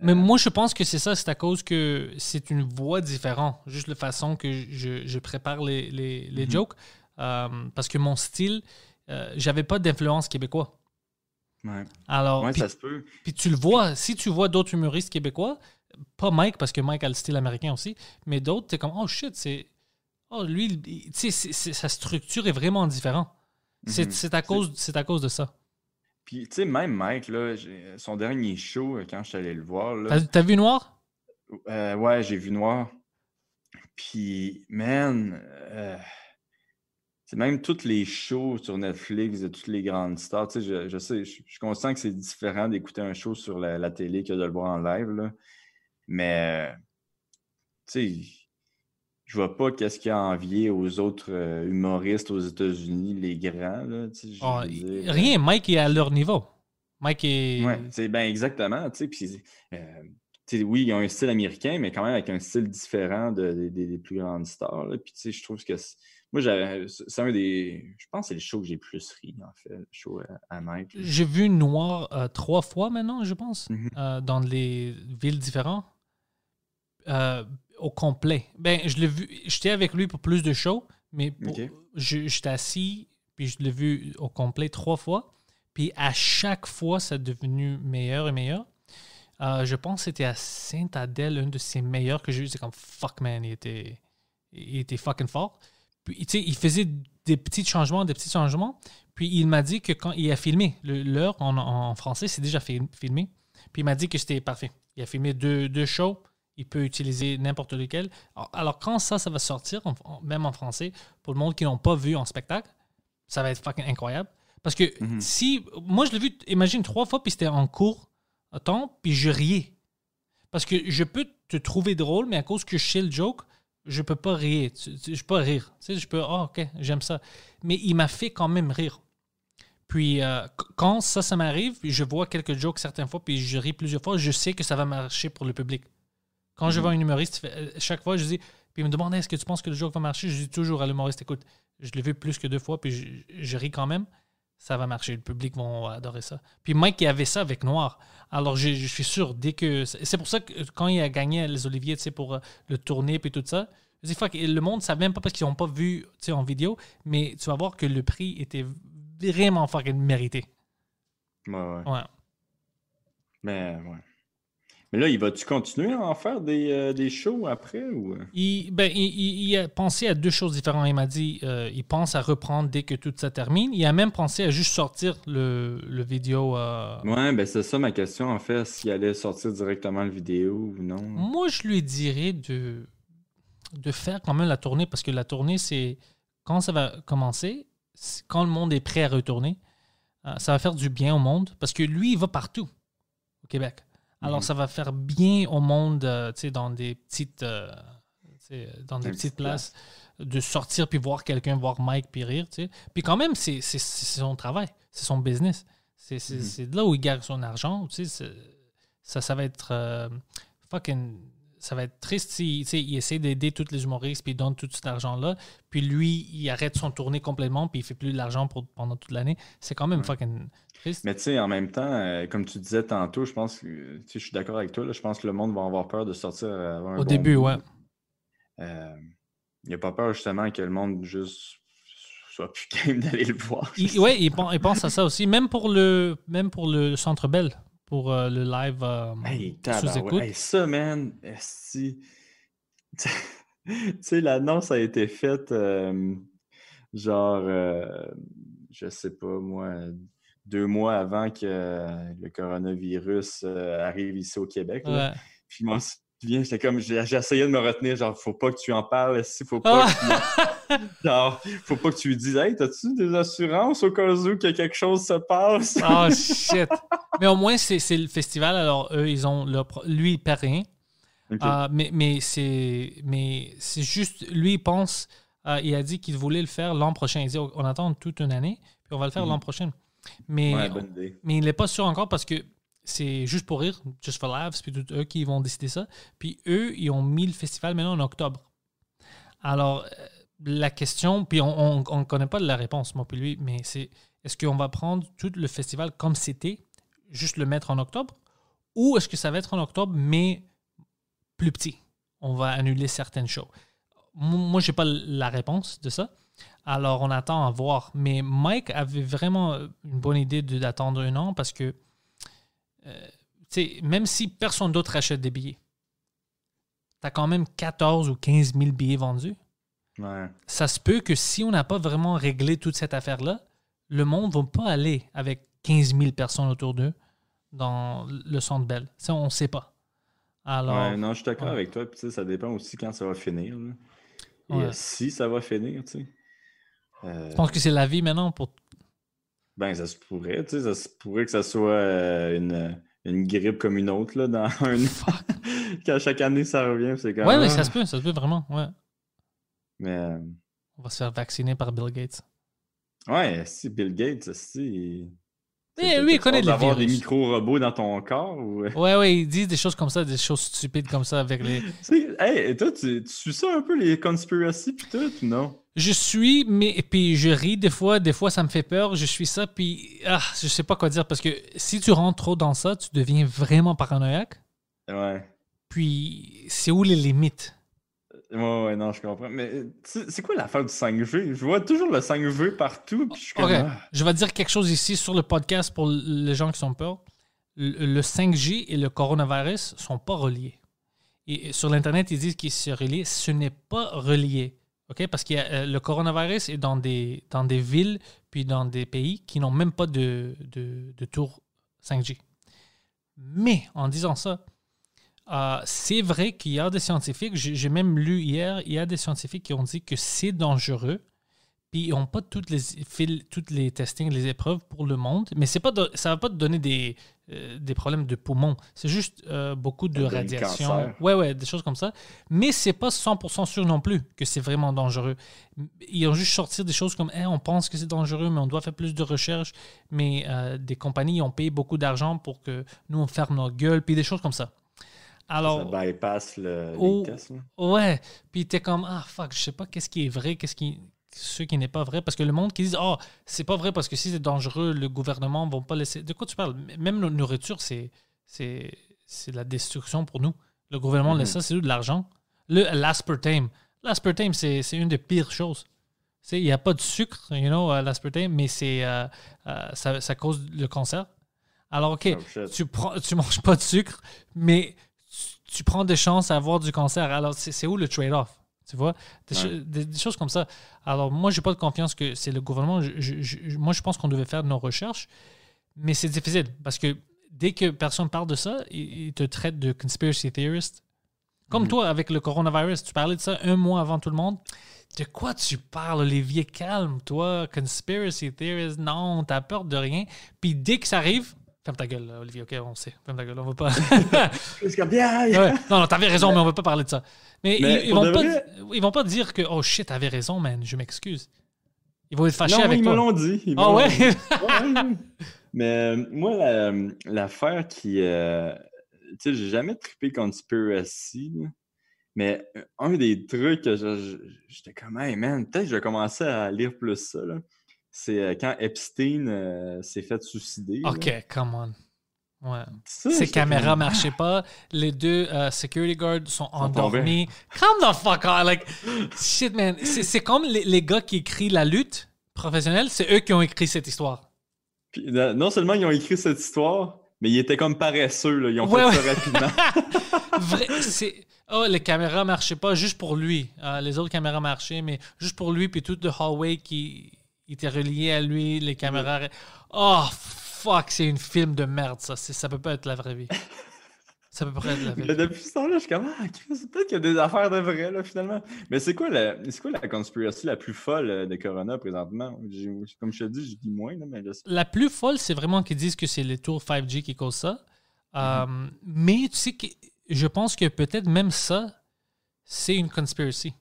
Mais moi, je pense que c'est ça, c'est à cause que c'est une voix différente. Juste la façon que je, je prépare les, les, les Mhm. jokes. Euh, parce que mon style, euh, j'avais pas d'influence québécois. Ouais, Alors, ouais puis, ça se peut. puis tu le vois, si tu vois d'autres humoristes québécois, pas Mike, parce que Mike a le style américain aussi, mais d'autres, t'es comme, oh shit, c'est. Oh, lui, tu sais, sa structure est vraiment différente. C'est Mhm. c'est à, cause- c'est à cause de ça. Puis, tu sais, même Mike, là, son dernier show, euh, quand je suis allé le voir, t'as vu Noir? Euh, ouais, j'ai vu noir. Puis, man, euh, c'est même toutes les shows sur Netflix de toutes les grandes stars. Tu sais, je, je sais, je, je suis conscient que c'est différent d'écouter un show sur la, la télé que de le voir en live, là. Mais, tu sais, je vois pas qu'est-ce qu'il y a à envier aux autres euh, humoristes aux États-Unis, les grands, là. tu sais, Oh, dire, euh, rien, Mike est à leur niveau. Mike est. Ouais, c'est ben exactement, tu sais, puis euh, tu sais, oui, ils ont un style américain, mais quand même avec un style différent de- de- des- des plus grandes stars. là. Puis tu sais, je trouve que c'est- moi, j'avais- c'est un des, je pense que c'est le show que j'ai le plus ri en fait, le show à, à Mike. J'ai vu Noir euh, trois fois maintenant, je pense, Mhm. euh, dans les villes différentes. Euh, au complet. Ben, je l'ai vu. J'étais avec lui pour plus de shows, mais pour- Ok. je- j'étais assis, puis je l'ai vu au complet trois fois. Puis à chaque fois, ça est devenu meilleur et meilleur. Euh, je pense que c'était à Saint-Adèle, un de ses meilleurs que j'ai eu. C'est comme fuck man, il était, il était fucking fort. Puis, tu sais, il faisait des petits changements, des petits changements. Puis il m'a dit que quand il a filmé l'heure en, en français, c'est déjà fi- filmé. Puis il m'a dit que c'était parfait. Il a filmé deux, deux shows. Il peut utiliser n'importe lequel. Alors, alors, quand ça, ça va sortir, en- en- même en français, pour le monde qui n'ont pas vu en spectacle, ça va être fucking incroyable. Parce que si. Moi, je l'ai vu, imagine, trois fois, puis c'était en cours à temps, puis je riais. Parce que je peux te trouver drôle, mais à cause que je sais le joke, je peux pas rire. Je peux pas rire. Tu sais, je peux, ah, ok, j'aime ça. Mais il m'a fait quand même rire. Puis euh, qu- quand ça, ça m'arrive, je vois quelques jokes certaines fois, puis je ris plusieurs fois, je sais que ça va marcher pour le public. Quand je vois un humoriste, euh, chaque fois, je dis, puis il me demande, est-ce que tu penses que le joke va marcher? Je dis toujours à l'humoriste, écoute, je l'ai vu plus que deux fois, puis je, je ris quand même. Ça va marcher, le public va adorer ça. Puis Mike, il avait ça avec Noir. Alors, je, je suis sûr, dès que. C'est pour ça que quand il a gagné les Oliviers, tu sais, pour euh, le tournée puis tout ça, je dis, fuck, le monde ne savait même pas parce qu'ils n'ont pas vu, tu sais, en vidéo, mais tu vas voir que le prix était vraiment fucking mérité. Ouais, ouais. Ouais. Mais, ouais. Mais là, il va-tu continuer à en faire des, euh, des shows après ou? Il, ben, il, il- il a pensé à deux choses différentes. Il m'a dit euh, il pense à reprendre dès que tout ça termine. Il a même pensé à juste sortir le, le vidéo. euh, Ouais, ben c'est ça ma question en fait, s'il allait sortir directement le vidéo ou non. Moi, je lui dirais de, de faire quand même la tournée parce que la tournée, c'est quand ça va commencer, quand le monde est prêt à retourner, euh, ça va faire du bien au monde parce que lui, il va partout au Québec. Alors, ça va faire bien au monde, euh, tu sais, dans des petites, euh, dans des Des petites petites places, de sortir puis voir quelqu'un, voir Mike puis rire, tu sais. Puis quand même, c'est son travail, c'est son business. C'est Mhm. de là où il gagne son argent, tu sais. Ça, ça va être euh, fucking... Ça va être triste si tu sais, il essaie d'aider tous les humoristes puis il donne tout cet argent-là. Puis lui, il arrête son tournée complètement puis il fait plus l'argent pour- pendant toute l'année. C'est quand même fucking triste. Mais tu sais, en même temps, euh, comme tu disais tantôt, je pense que je suis d'accord avec toi, là, je pense que le monde va avoir peur de sortir euh, avoir un Au bon début, bout. ouais. Euh, il n'y a pas peur justement que le monde juste soit plus [laughs] game d'aller le voir. Il, ouais, il, pen- il pense à ça aussi. Même pour le, même pour le Centre Bell, pour euh, le live euh, Hey, sous. Hey, ça, man, esti. [laughs] tu sais, l'annonce a été faite euh, genre, euh, je sais pas, moi, deux mois avant que le coronavirus arrive ici au Québec. là. Ouais. Puis je m'en souviens, j'étais comme, essayé de me retenir, genre, faut pas que tu en parles, esti, faut pas Ah! que tu en- [laughs] Genre, faut pas que tu lui dises, hey, t'as-tu des assurances au cas où que quelque chose se passe? Oh [laughs] shit. Mais au moins, c'est c'est le festival. Alors, eux, ils ont leur Lui, il perd rien. Ah, mais mais c'est mais c'est juste. Lui, il pense. ah, il a dit qu'il voulait le faire l'an prochain. Il dit on attend toute une année, puis on va le faire Mhm. l'an prochain. Mais, ouais, bonne idée. mais il n'est pas sûr encore parce que c'est juste pour rire, just for laughs, puis tout, eux qui vont décider ça. Puis eux, ils ont mis le festival maintenant en octobre. Alors, euh, la question, puis on ne connaît pas la réponse, moi puis lui, mais c'est est-ce qu'on va prendre tout le festival comme c'était, juste le mettre en octobre, ou est-ce que ça va être en octobre, mais plus petit? On va annuler certaines shows. Moi, je n'ai pas la réponse de ça. Alors, on attend à voir. Mais Mike avait vraiment une bonne idée d'attendre un an parce que, même si personne d'autre achète des billets, tu as quand même 14 ou 15 000 billets vendus. Ouais. Ça se peut que si on n'a pas vraiment réglé toute cette affaire-là, le monde ne va pas aller avec 15 000 personnes autour d'eux dans le centre Bell. Ça, on ne sait pas. Alors, Ouais, non, je suis d'accord ouais. avec toi. Puis, ça dépend aussi quand ça va finir. Et euh, si ça va finir, tu sais. Euh, je pense que c'est la vie maintenant pour ben, ça se pourrait, tu sais. Ça se pourrait que ça soit euh, une, une grippe comme une autre, là, dans [laughs] un Quand chaque année ça revient, c'est comme. Ouais, ouais, ah. ça se peut, ça se peut vraiment. Ouais. Mais, euh, On va se faire vacciner par Bill Gates. ouais, si Bill Gates, si. Eh, lui, il connaît les d'avoir des virus. micro-robots dans ton corps ou. Ouais, ouais, ils disent des choses comme ça, des choses stupides comme ça avec les. [laughs] Tu sais, hey, et toi, tu, tu suis ça un peu, les conspiracies pis tout, ou non? Je suis, mais puis je ris des fois, des fois ça me fait peur, je suis ça, puis ah, je sais pas quoi dire parce que si tu rentres trop dans ça, tu deviens vraiment paranoïaque. Ouais. Puis c'est où les limites? Ouais, ouais, non, je comprends. Mais euh, c'est quoi l'affaire du 5G? Je vois toujours le 5G partout, puis je comme. Ah. je vais dire quelque chose ici sur le podcast pour les gens qui sont peur. Le le 5G et le coronavirus sont pas reliés. Et sur l'Internet, ils disent qu'ils se relient. Ce n'est pas relié. OK? Parce que le coronavirus est dans des, dans des villes puis dans des pays qui n'ont même pas de, de, de tour 5G. Mais en disant ça, euh, c'est vrai qu'il y a des scientifiques, j'ai même lu hier, il y a des scientifiques qui ont dit que c'est dangereux, puis ils n'ont pas toutes les, toutes les testings, les épreuves pour le monde, mais c'est pas de- ça ne va pas te donner des, euh, des problèmes de poumons. C'est juste euh, beaucoup de radiation. Ouais, ouais, des choses comme ça. Mais c'est pas 100% sûr non plus que c'est vraiment dangereux. Ils ont juste sorti des choses comme Hey, on pense que c'est dangereux, mais on doit faire plus de recherches. Mais euh, des compagnies ont payé beaucoup d'argent pour que nous, on ferme nos gueules, puis des choses comme ça. Alors, ça bypass le, les Oh. tests. là. Ouais, puis t'es comme ah fuck, je sais pas qu'est-ce qui est vrai, qu'est-ce qui ce qui n'est pas vrai parce que le monde qui dit oh c'est pas vrai parce que si c'est dangereux, le gouvernement va pas laisser. De quoi tu parles? Même notre nourriture c'est c'est c'est de la destruction pour nous. Le gouvernement laisse ça, c'est de l'argent. Le l'aspartame, l'aspartame c'est c'est une des pires choses. Il n'y a pas de sucre, you know, à l'aspartame, mais c'est euh, euh, ça, ça cause le cancer. Alors ok, Oh, tu prends, tu manges pas de sucre, mais tu, prends des chances à avoir du cancer. Alors, c'est où le trade-off? Tu vois? Des, Ouais. cho- des- des choses comme ça. Alors, moi, j'ai pas de confiance que c'est le gouvernement. Je- je- je- moi, je pense qu'on devait faire nos recherches, mais c'est difficile parce que dès que personne parle de ça, ils, ils te traitent de conspiracy theorist. Comme toi, avec le coronavirus, tu parlais de ça un mois avant tout le monde. De quoi tu parles, Olivier? Calme, toi. Conspiracy theorist, non, t'as peur de rien. Puis dès que ça arrive, ferme ta gueule, Olivier, ok, on sait. Ferme ta gueule, on va pas. [laughs] [laughs] Ouais. Non, non, t'avais raison, mais on va pas parler de ça. Mais, Mais ils, vont pas, vrai- ils vont pas dire que, oh shit, t'avais raison, man, je m'excuse. Ils vont être fâchés Non, avec ils toi. me l'ont dit. ils Ah l'ont ouais? Mais euh, moi, la- l'affaire qui. euh, tu sais, j'ai jamais trippé conspiracy, là. mais euh, un des trucs que je- je- j'étais comme, hey man, peut-être que je vais commencer à lire plus ça. là. C'est euh, quand Epstein euh, s'est fait suicider. là. ok, come on. Ouais. Ça, Ces caméras comme, marchaient pas. Les deux euh, security guards sont endormis. Come the fuck on. Like, shit, man. C'est comme les, les gars qui écrivent la lutte professionnelle. C'est eux qui ont écrit cette histoire. Puis, euh, non seulement ils ont écrit cette histoire, mais ils étaient comme paresseux. Là. Ils ont Ouais, fait ouais. ça rapidement. [laughs] C'est. Oh, les caméras marchaient pas juste pour lui. Euh, les autres caméras marchaient, mais juste pour lui, puis tout le hallway qui était relié à lui, les caméras. Oh, fuck, c'est une film de merde, ça. Ça peut pas être la vraie vie. [laughs] Ça peut pas être la vraie vie. depuis ce temps-là, je suis comme, ah, peut-être qu'il y a des affaires de vrai, là, finalement. Mais c'est quoi, la, quoi la conspiracy la plus folle euh, de Corona présentement? Comme je te dis, je dis moins, là, mais c'est- La plus folle, c'est vraiment qu'ils disent que c'est les tours 5G qui causent ça. Euh, mais tu sais que je pense que peut-être même ça, c'est une conspiracy.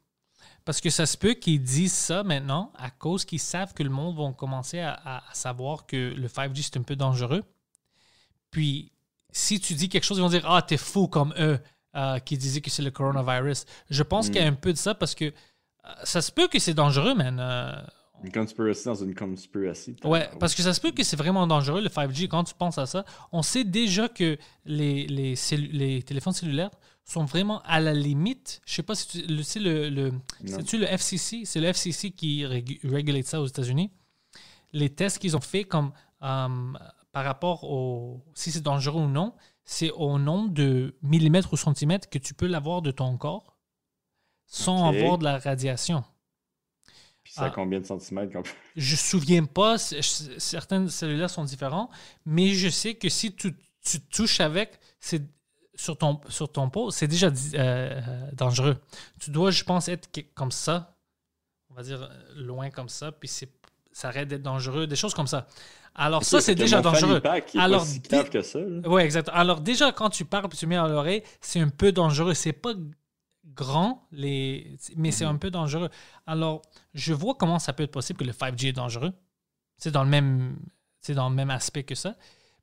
Parce que ça se peut qu'ils disent ça maintenant à cause qu'ils savent que le monde va commencer à, à- à savoir que le 5G c'est un peu dangereux. Puis si tu dis quelque chose, ils vont dire Ah, t'es fou comme eux euh, qui disaient que c'est le coronavirus. Je pense qu'il y a un peu de ça parce que euh, ça se peut que c'est dangereux, man. Euh, une conspiracy dans une conspiracy. Ouais, parce que ça se peut que c'est vraiment dangereux le 5G quand tu penses à ça. On sait déjà que les, les téléphones cellulaires sont vraiment à la limite. Je sais pas si tu le sais, le, le, sais-tu le FCC C'est le FCC qui régu- régulate ça aux États-Unis. Les tests qu'ils ont fait comme euh, par rapport au si c'est dangereux ou non, c'est au nombre de millimètres ou centimètres que tu peux l'avoir de ton corps sans avoir de la radiation. Puis ça Ah. combien de centimètres qu'on peut- Je me souviens pas, certaines cellulaires sont différents, mais je sais que si tu, tu touches avec, c'est sur ton, sur ton pot, c'est déjà euh, euh, dangereux. Tu dois, je pense, être comme ça, on va dire euh, loin comme ça, puis c'est- ça arrête d'être dangereux, des choses comme ça. Alors ça, c'est déjà dangereux. pack, Alors, pas si dé- que ça. Oui, exact. Alors déjà, quand tu parles et tu mets à l'oreille, c'est un peu dangereux. C'est pas grand, les... mais c'est un peu dangereux. Alors, je vois comment ça peut être possible que le 5G est dangereux. C'est dans le même, c'est dans le même aspect que ça.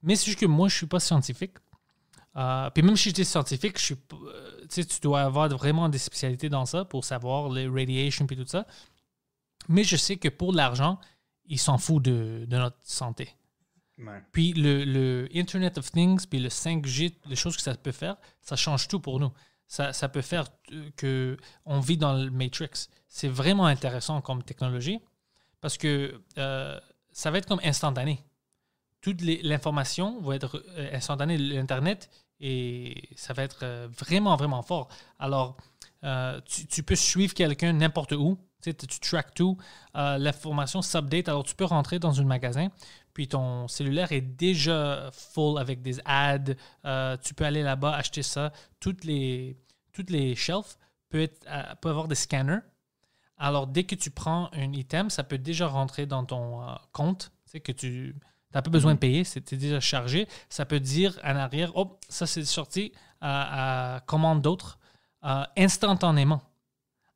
Mais c'est juste que moi, je suis pas scientifique. Euh, puis même si j'étais scientifique, je suis, pas- euh, tu sais, tu dois avoir vraiment des spécialités dans ça pour savoir les radiations et tout ça. Mais je sais que pour l'argent, ils s'en foutent de, de notre santé. Ouais. Puis le, le Internet of Things, puis le 5G, les choses que ça peut faire, ça change tout pour nous. Ça, ça peut faire euh, que on vit dans le Matrix. C'est vraiment intéressant comme technologie parce que euh, ça va être comme instantané. Toute l'information va être euh, instantanée, l'Internet, et ça va être euh, vraiment, vraiment fort. Alors, euh, tu, peux suivre quelqu'un n'importe où, Tu track tout. L'information s'update. Alors, tu peux rentrer dans un magasin, puis ton cellulaire est déjà full avec des ads. Tu peux aller là-bas, acheter ça. Toutes les, toutes les shelves peuvent, peuvent avoir des scanners. Alors, dès que tu prends un item, ça peut déjà rentrer dans ton compte. Tu que tu n'as pas besoin de payer, c'est déjà chargé. Ça peut dire en arrière, oh, ça c'est sorti à, à commande d'autres euh, instantanément.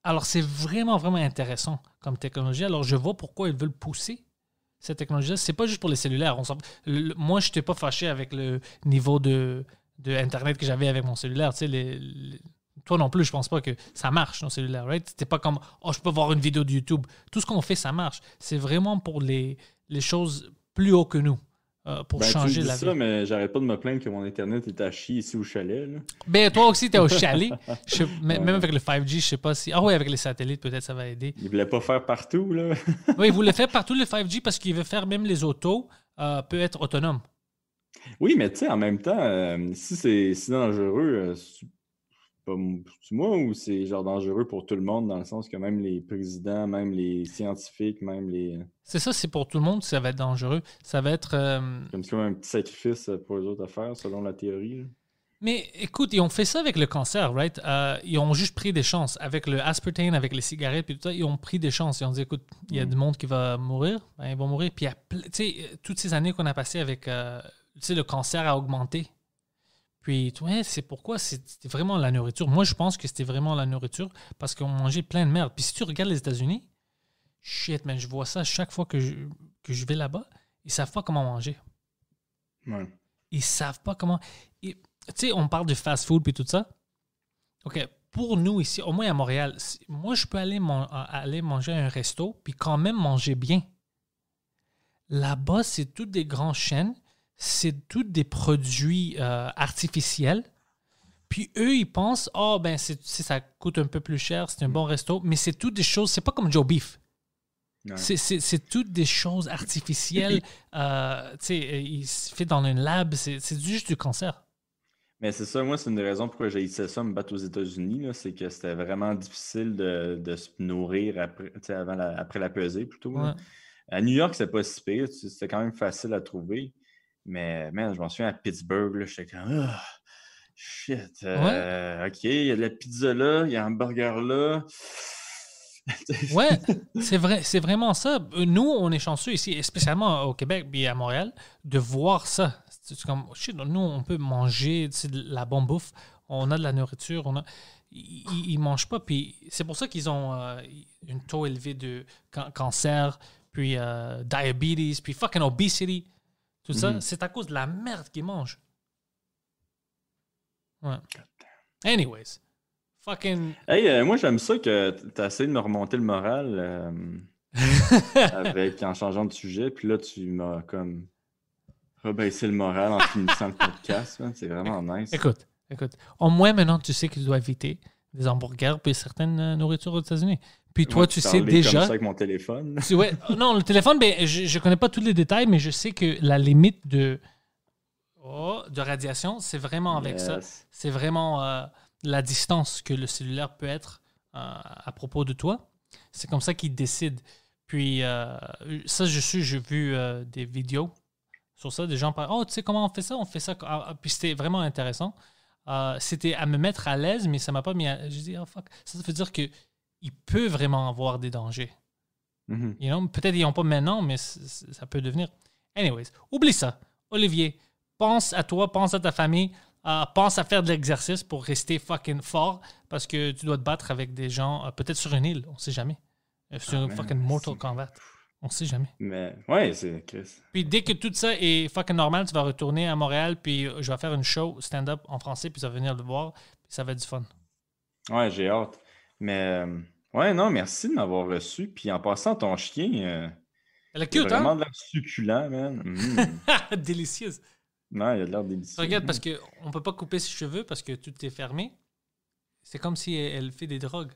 Alors, c'est vraiment, vraiment intéressant comme technologie. Alors, je vois pourquoi ils veulent pousser cette technologie-là. C'est pas juste pour les cellulaires. On le- moi, je n'étais pas fâché avec le niveau de, de Internet que j'avais avec mon cellulaire. Tu sais, les- les- toi non plus, je pense pas que ça marche, ton cellulaire, right? C'était pas comme, oh, je peux voir une vidéo de YouTube. Tout ce qu'on fait, ça marche. C'est vraiment pour les, les choses plus haut que nous, euh, pour Ben, tu changer dis la ça, vie. mais j'arrête pas de me plaindre que mon Internet est à chier ici au chalet. Là. Ben, toi aussi, tu es au chalet. [laughs] Je Ouais. Même avec le 5G, je sais pas si. Ah oui, avec les satellites, peut-être ça va aider. Il voulait pas faire partout. Là. [laughs] Oui, il voulait faire partout le 5G parce qu'il veut faire même les autos, euh, peut être autonome. Oui, mais tu sais, en même temps, euh, si c'est si dangereux, pas moi ou c'est genre dangereux pour tout le monde dans le sens que même les présidents, même les scientifiques, même les. C'est ça, c'est pour tout le monde, ça va être dangereux. Ça va être. euh, Comme c'est comme un petit sacrifice pour les autres à faire, selon la théorie. là. Mais écoute, ils ont fait ça avec le cancer, right? Euh, ils ont juste pris des chances. Avec le aspartame, avec les cigarettes, puis tout ça, ils ont pris des chances. Ils ont dit, écoute, il y a du monde qui va mourir, ben, ils vont mourir. Puis, il y a ple- tu sais, euh, toutes ces années qu'on a passées avec, euh, tu sais, le cancer a augmenté. Puis, tu vois, c'est pourquoi c'était vraiment la nourriture. Moi, je pense que c'était vraiment la nourriture parce qu'on mangeait plein de merde. Puis, si tu regardes les États-Unis, shit, man, je vois ça chaque fois que je, que je vais là-bas, ils savent pas comment manger Ouais. ils savent pas comment. Tu sais, on parle du fast-food puis tout ça. OK, pour nous ici, au moins à Montréal, moi, je peux aller, man- aller manger à un resto puis quand même manger bien. Là-bas, c'est toutes des grandes chaînes, c'est tous des produits euh, artificiels. Puis eux, ils pensent, oh, ben, c'est- ça coûte un peu plus cher, c'est un bon resto, mais c'est toutes des choses, c'est pas comme Joe Beef. C'est- C'est c'est toutes des choses artificielles. [laughs] euh, euh, il se fait dans un lab. C'est c'est juste du cancer. Mais c'est ça, moi, c'est une des raisons pourquoi j'ai essayé ça, me battre aux États-Unis, là, c'est que c'était vraiment difficile de, de se nourrir après, avant la- après la pesée, plutôt. Ouais. À New York, c'est pas si pire, c'était quand même facile à trouver. Mais, man, je m'en souviens à Pittsburgh, là, j'étais comme, ah, shit, euh, OK, il y a de la pizza là, il y a un hamburger là. Ouais, [laughs] c'est vrai, c'est vraiment ça. Nous, on est chanceux ici, spécialement au Québec et à Montréal, de voir ça. C'est comme, shit, nous, on peut manger de la bonne bouffe, on a de la nourriture, on a. Ils, ils mangent pas, puis c'est pour ça qu'ils ont euh, un taux élevé de can- cancer, puis euh, diabetes, puis fucking obesity, tout ça. Mhm. C'est à cause de la merde qu'ils mangent. Ouais. Anyways, fucking. Hey, euh, moi, j'aime ça que tu as essayé de me remonter le moral euh, [laughs] avec, en changeant de sujet, puis là, tu m'as comme rebaissé le moral en finissant le podcast. C'est vraiment nice. Écoute, écoute. Au moins, maintenant, tu sais que tu dois éviter des hamburgers puis certaines euh, nourritures aux États-Unis. Puis toi, Moi, tu sais parlais comme déjà. ça avec mon téléphone. [laughs] Tu- ouais, non, le téléphone, ben, je ne connais pas tous les détails, mais je sais que la limite de, oh, de radiation, c'est vraiment avec ça. C'est vraiment euh, la distance que le cellulaire peut être euh, à propos de toi. C'est comme ça qu'il décide. Puis euh, ça, je suis, j'ai vu des vidéos sur ça, des gens parlent, oh, tu sais comment on fait ça, on fait ça. Ah, puis c'était vraiment intéressant. C'était à me mettre à l'aise, mais ça m'a pas mis à... Je dis, oh fuck, ça, ça veut dire que il peut vraiment avoir des dangers. Mhm. You know, Peut-être ils n'ont pas maintenant, mais ça peut devenir. Anyways, oublie ça. Olivier, pense à toi, pense à ta famille, euh, pense à faire de l'exercice pour rester fucking fort parce que tu dois te battre avec des gens, euh, peut-être sur une île, on sait jamais. Euh, sur Ah, un man, fucking Mortal Kombat. On sait jamais. Mais ouais, c'est Chris. Puis dès que tout ça est fucking normal, tu vas retourner à Montréal, puis je vais faire une show stand-up en français, puis tu vas venir le voir, puis ça va être du fun. Ouais, j'ai hâte. Mais ouais, non, merci de m'avoir reçu. Puis en passant, ton chien, euh, Elle est cute, vraiment hein? de l'air succulent, man. [laughs] Mm. Délicieuse. non, il a de l'air délicieux. Regarde, parce [laughs] qu'on ne peut pas couper ses cheveux parce que tout est fermé. C'est comme si elle fait des drogues.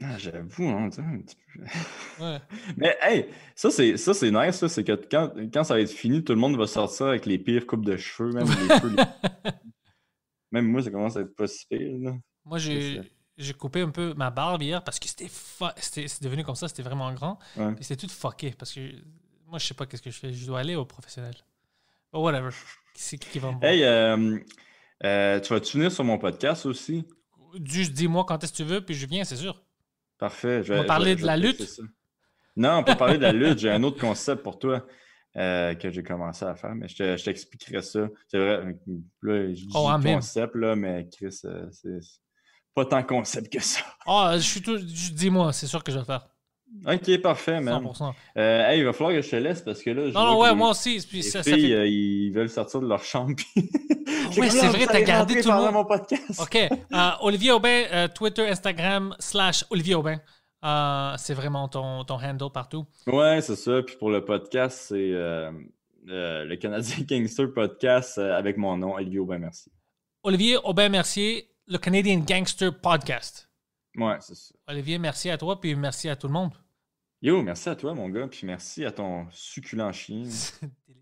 Ah, J'avoue, hein, un petit peu. Ouais. [laughs] Mais hey, ça c'est ça c'est nice, ça, c'est que quand, quand ça va être fini, tout le monde va sortir avec les pires coupes de cheveux, même les cheveux. les- Même moi, ça commence à être pas si pire. Là. Moi, j'ai j'ai coupé un peu ma barbe hier parce que c'était c'est devenu comme ça, c'était vraiment grand. Ouais. C'était tout fucké parce que moi, je sais pas qu'est-ce que je fais. Je dois aller au professionnel. But whatever. C'est qui va me? Hey, euh, euh, tu vas-tu venir sur mon podcast aussi? Juste dis-moi quand est-ce que tu veux, puis je viens, c'est sûr. Parfait. je On va vais- parler je vais- de la vais te lutte? Non, pas parler de la lutte. J'ai un autre [laughs] concept pour toi euh, que j'ai commencé à faire, mais je te- je t'expliquerai ça. C'est vrai. Là, je dis Oh, concept, là, mais Chris, c'est pas tant concept que ça. [laughs] Ah, je suis tout. Dis-moi, c'est sûr que je vais le faire. Ok, parfait, man. 100%. Euh, hey, il va falloir que je te laisse parce que là. je Non, non, ouais, les- moi aussi. Puis Les ça, ça filles, fait- euh, ils veulent sortir de leur chambre. [laughs] ouais, comme, c'est Ah, vrai, t'as gardé tout le monde. mon podcast. OK. [laughs] Euh, Olivier Aubin, Twitter, Instagram, slash Olivier Aubin. C'est vraiment ton, ton handle partout. Ouais, c'est ça. Puis pour le podcast, c'est le Canadien Gangster Podcast avec mon nom, Olivier Aubin, merci. Olivier Aubin Mercier, le Canadian Gangster Podcast. Ouais, c'est ça. Olivier, merci à toi, puis merci à tout le monde. Yo, merci à toi, mon gars. Puis merci à ton succulent chien. [laughs]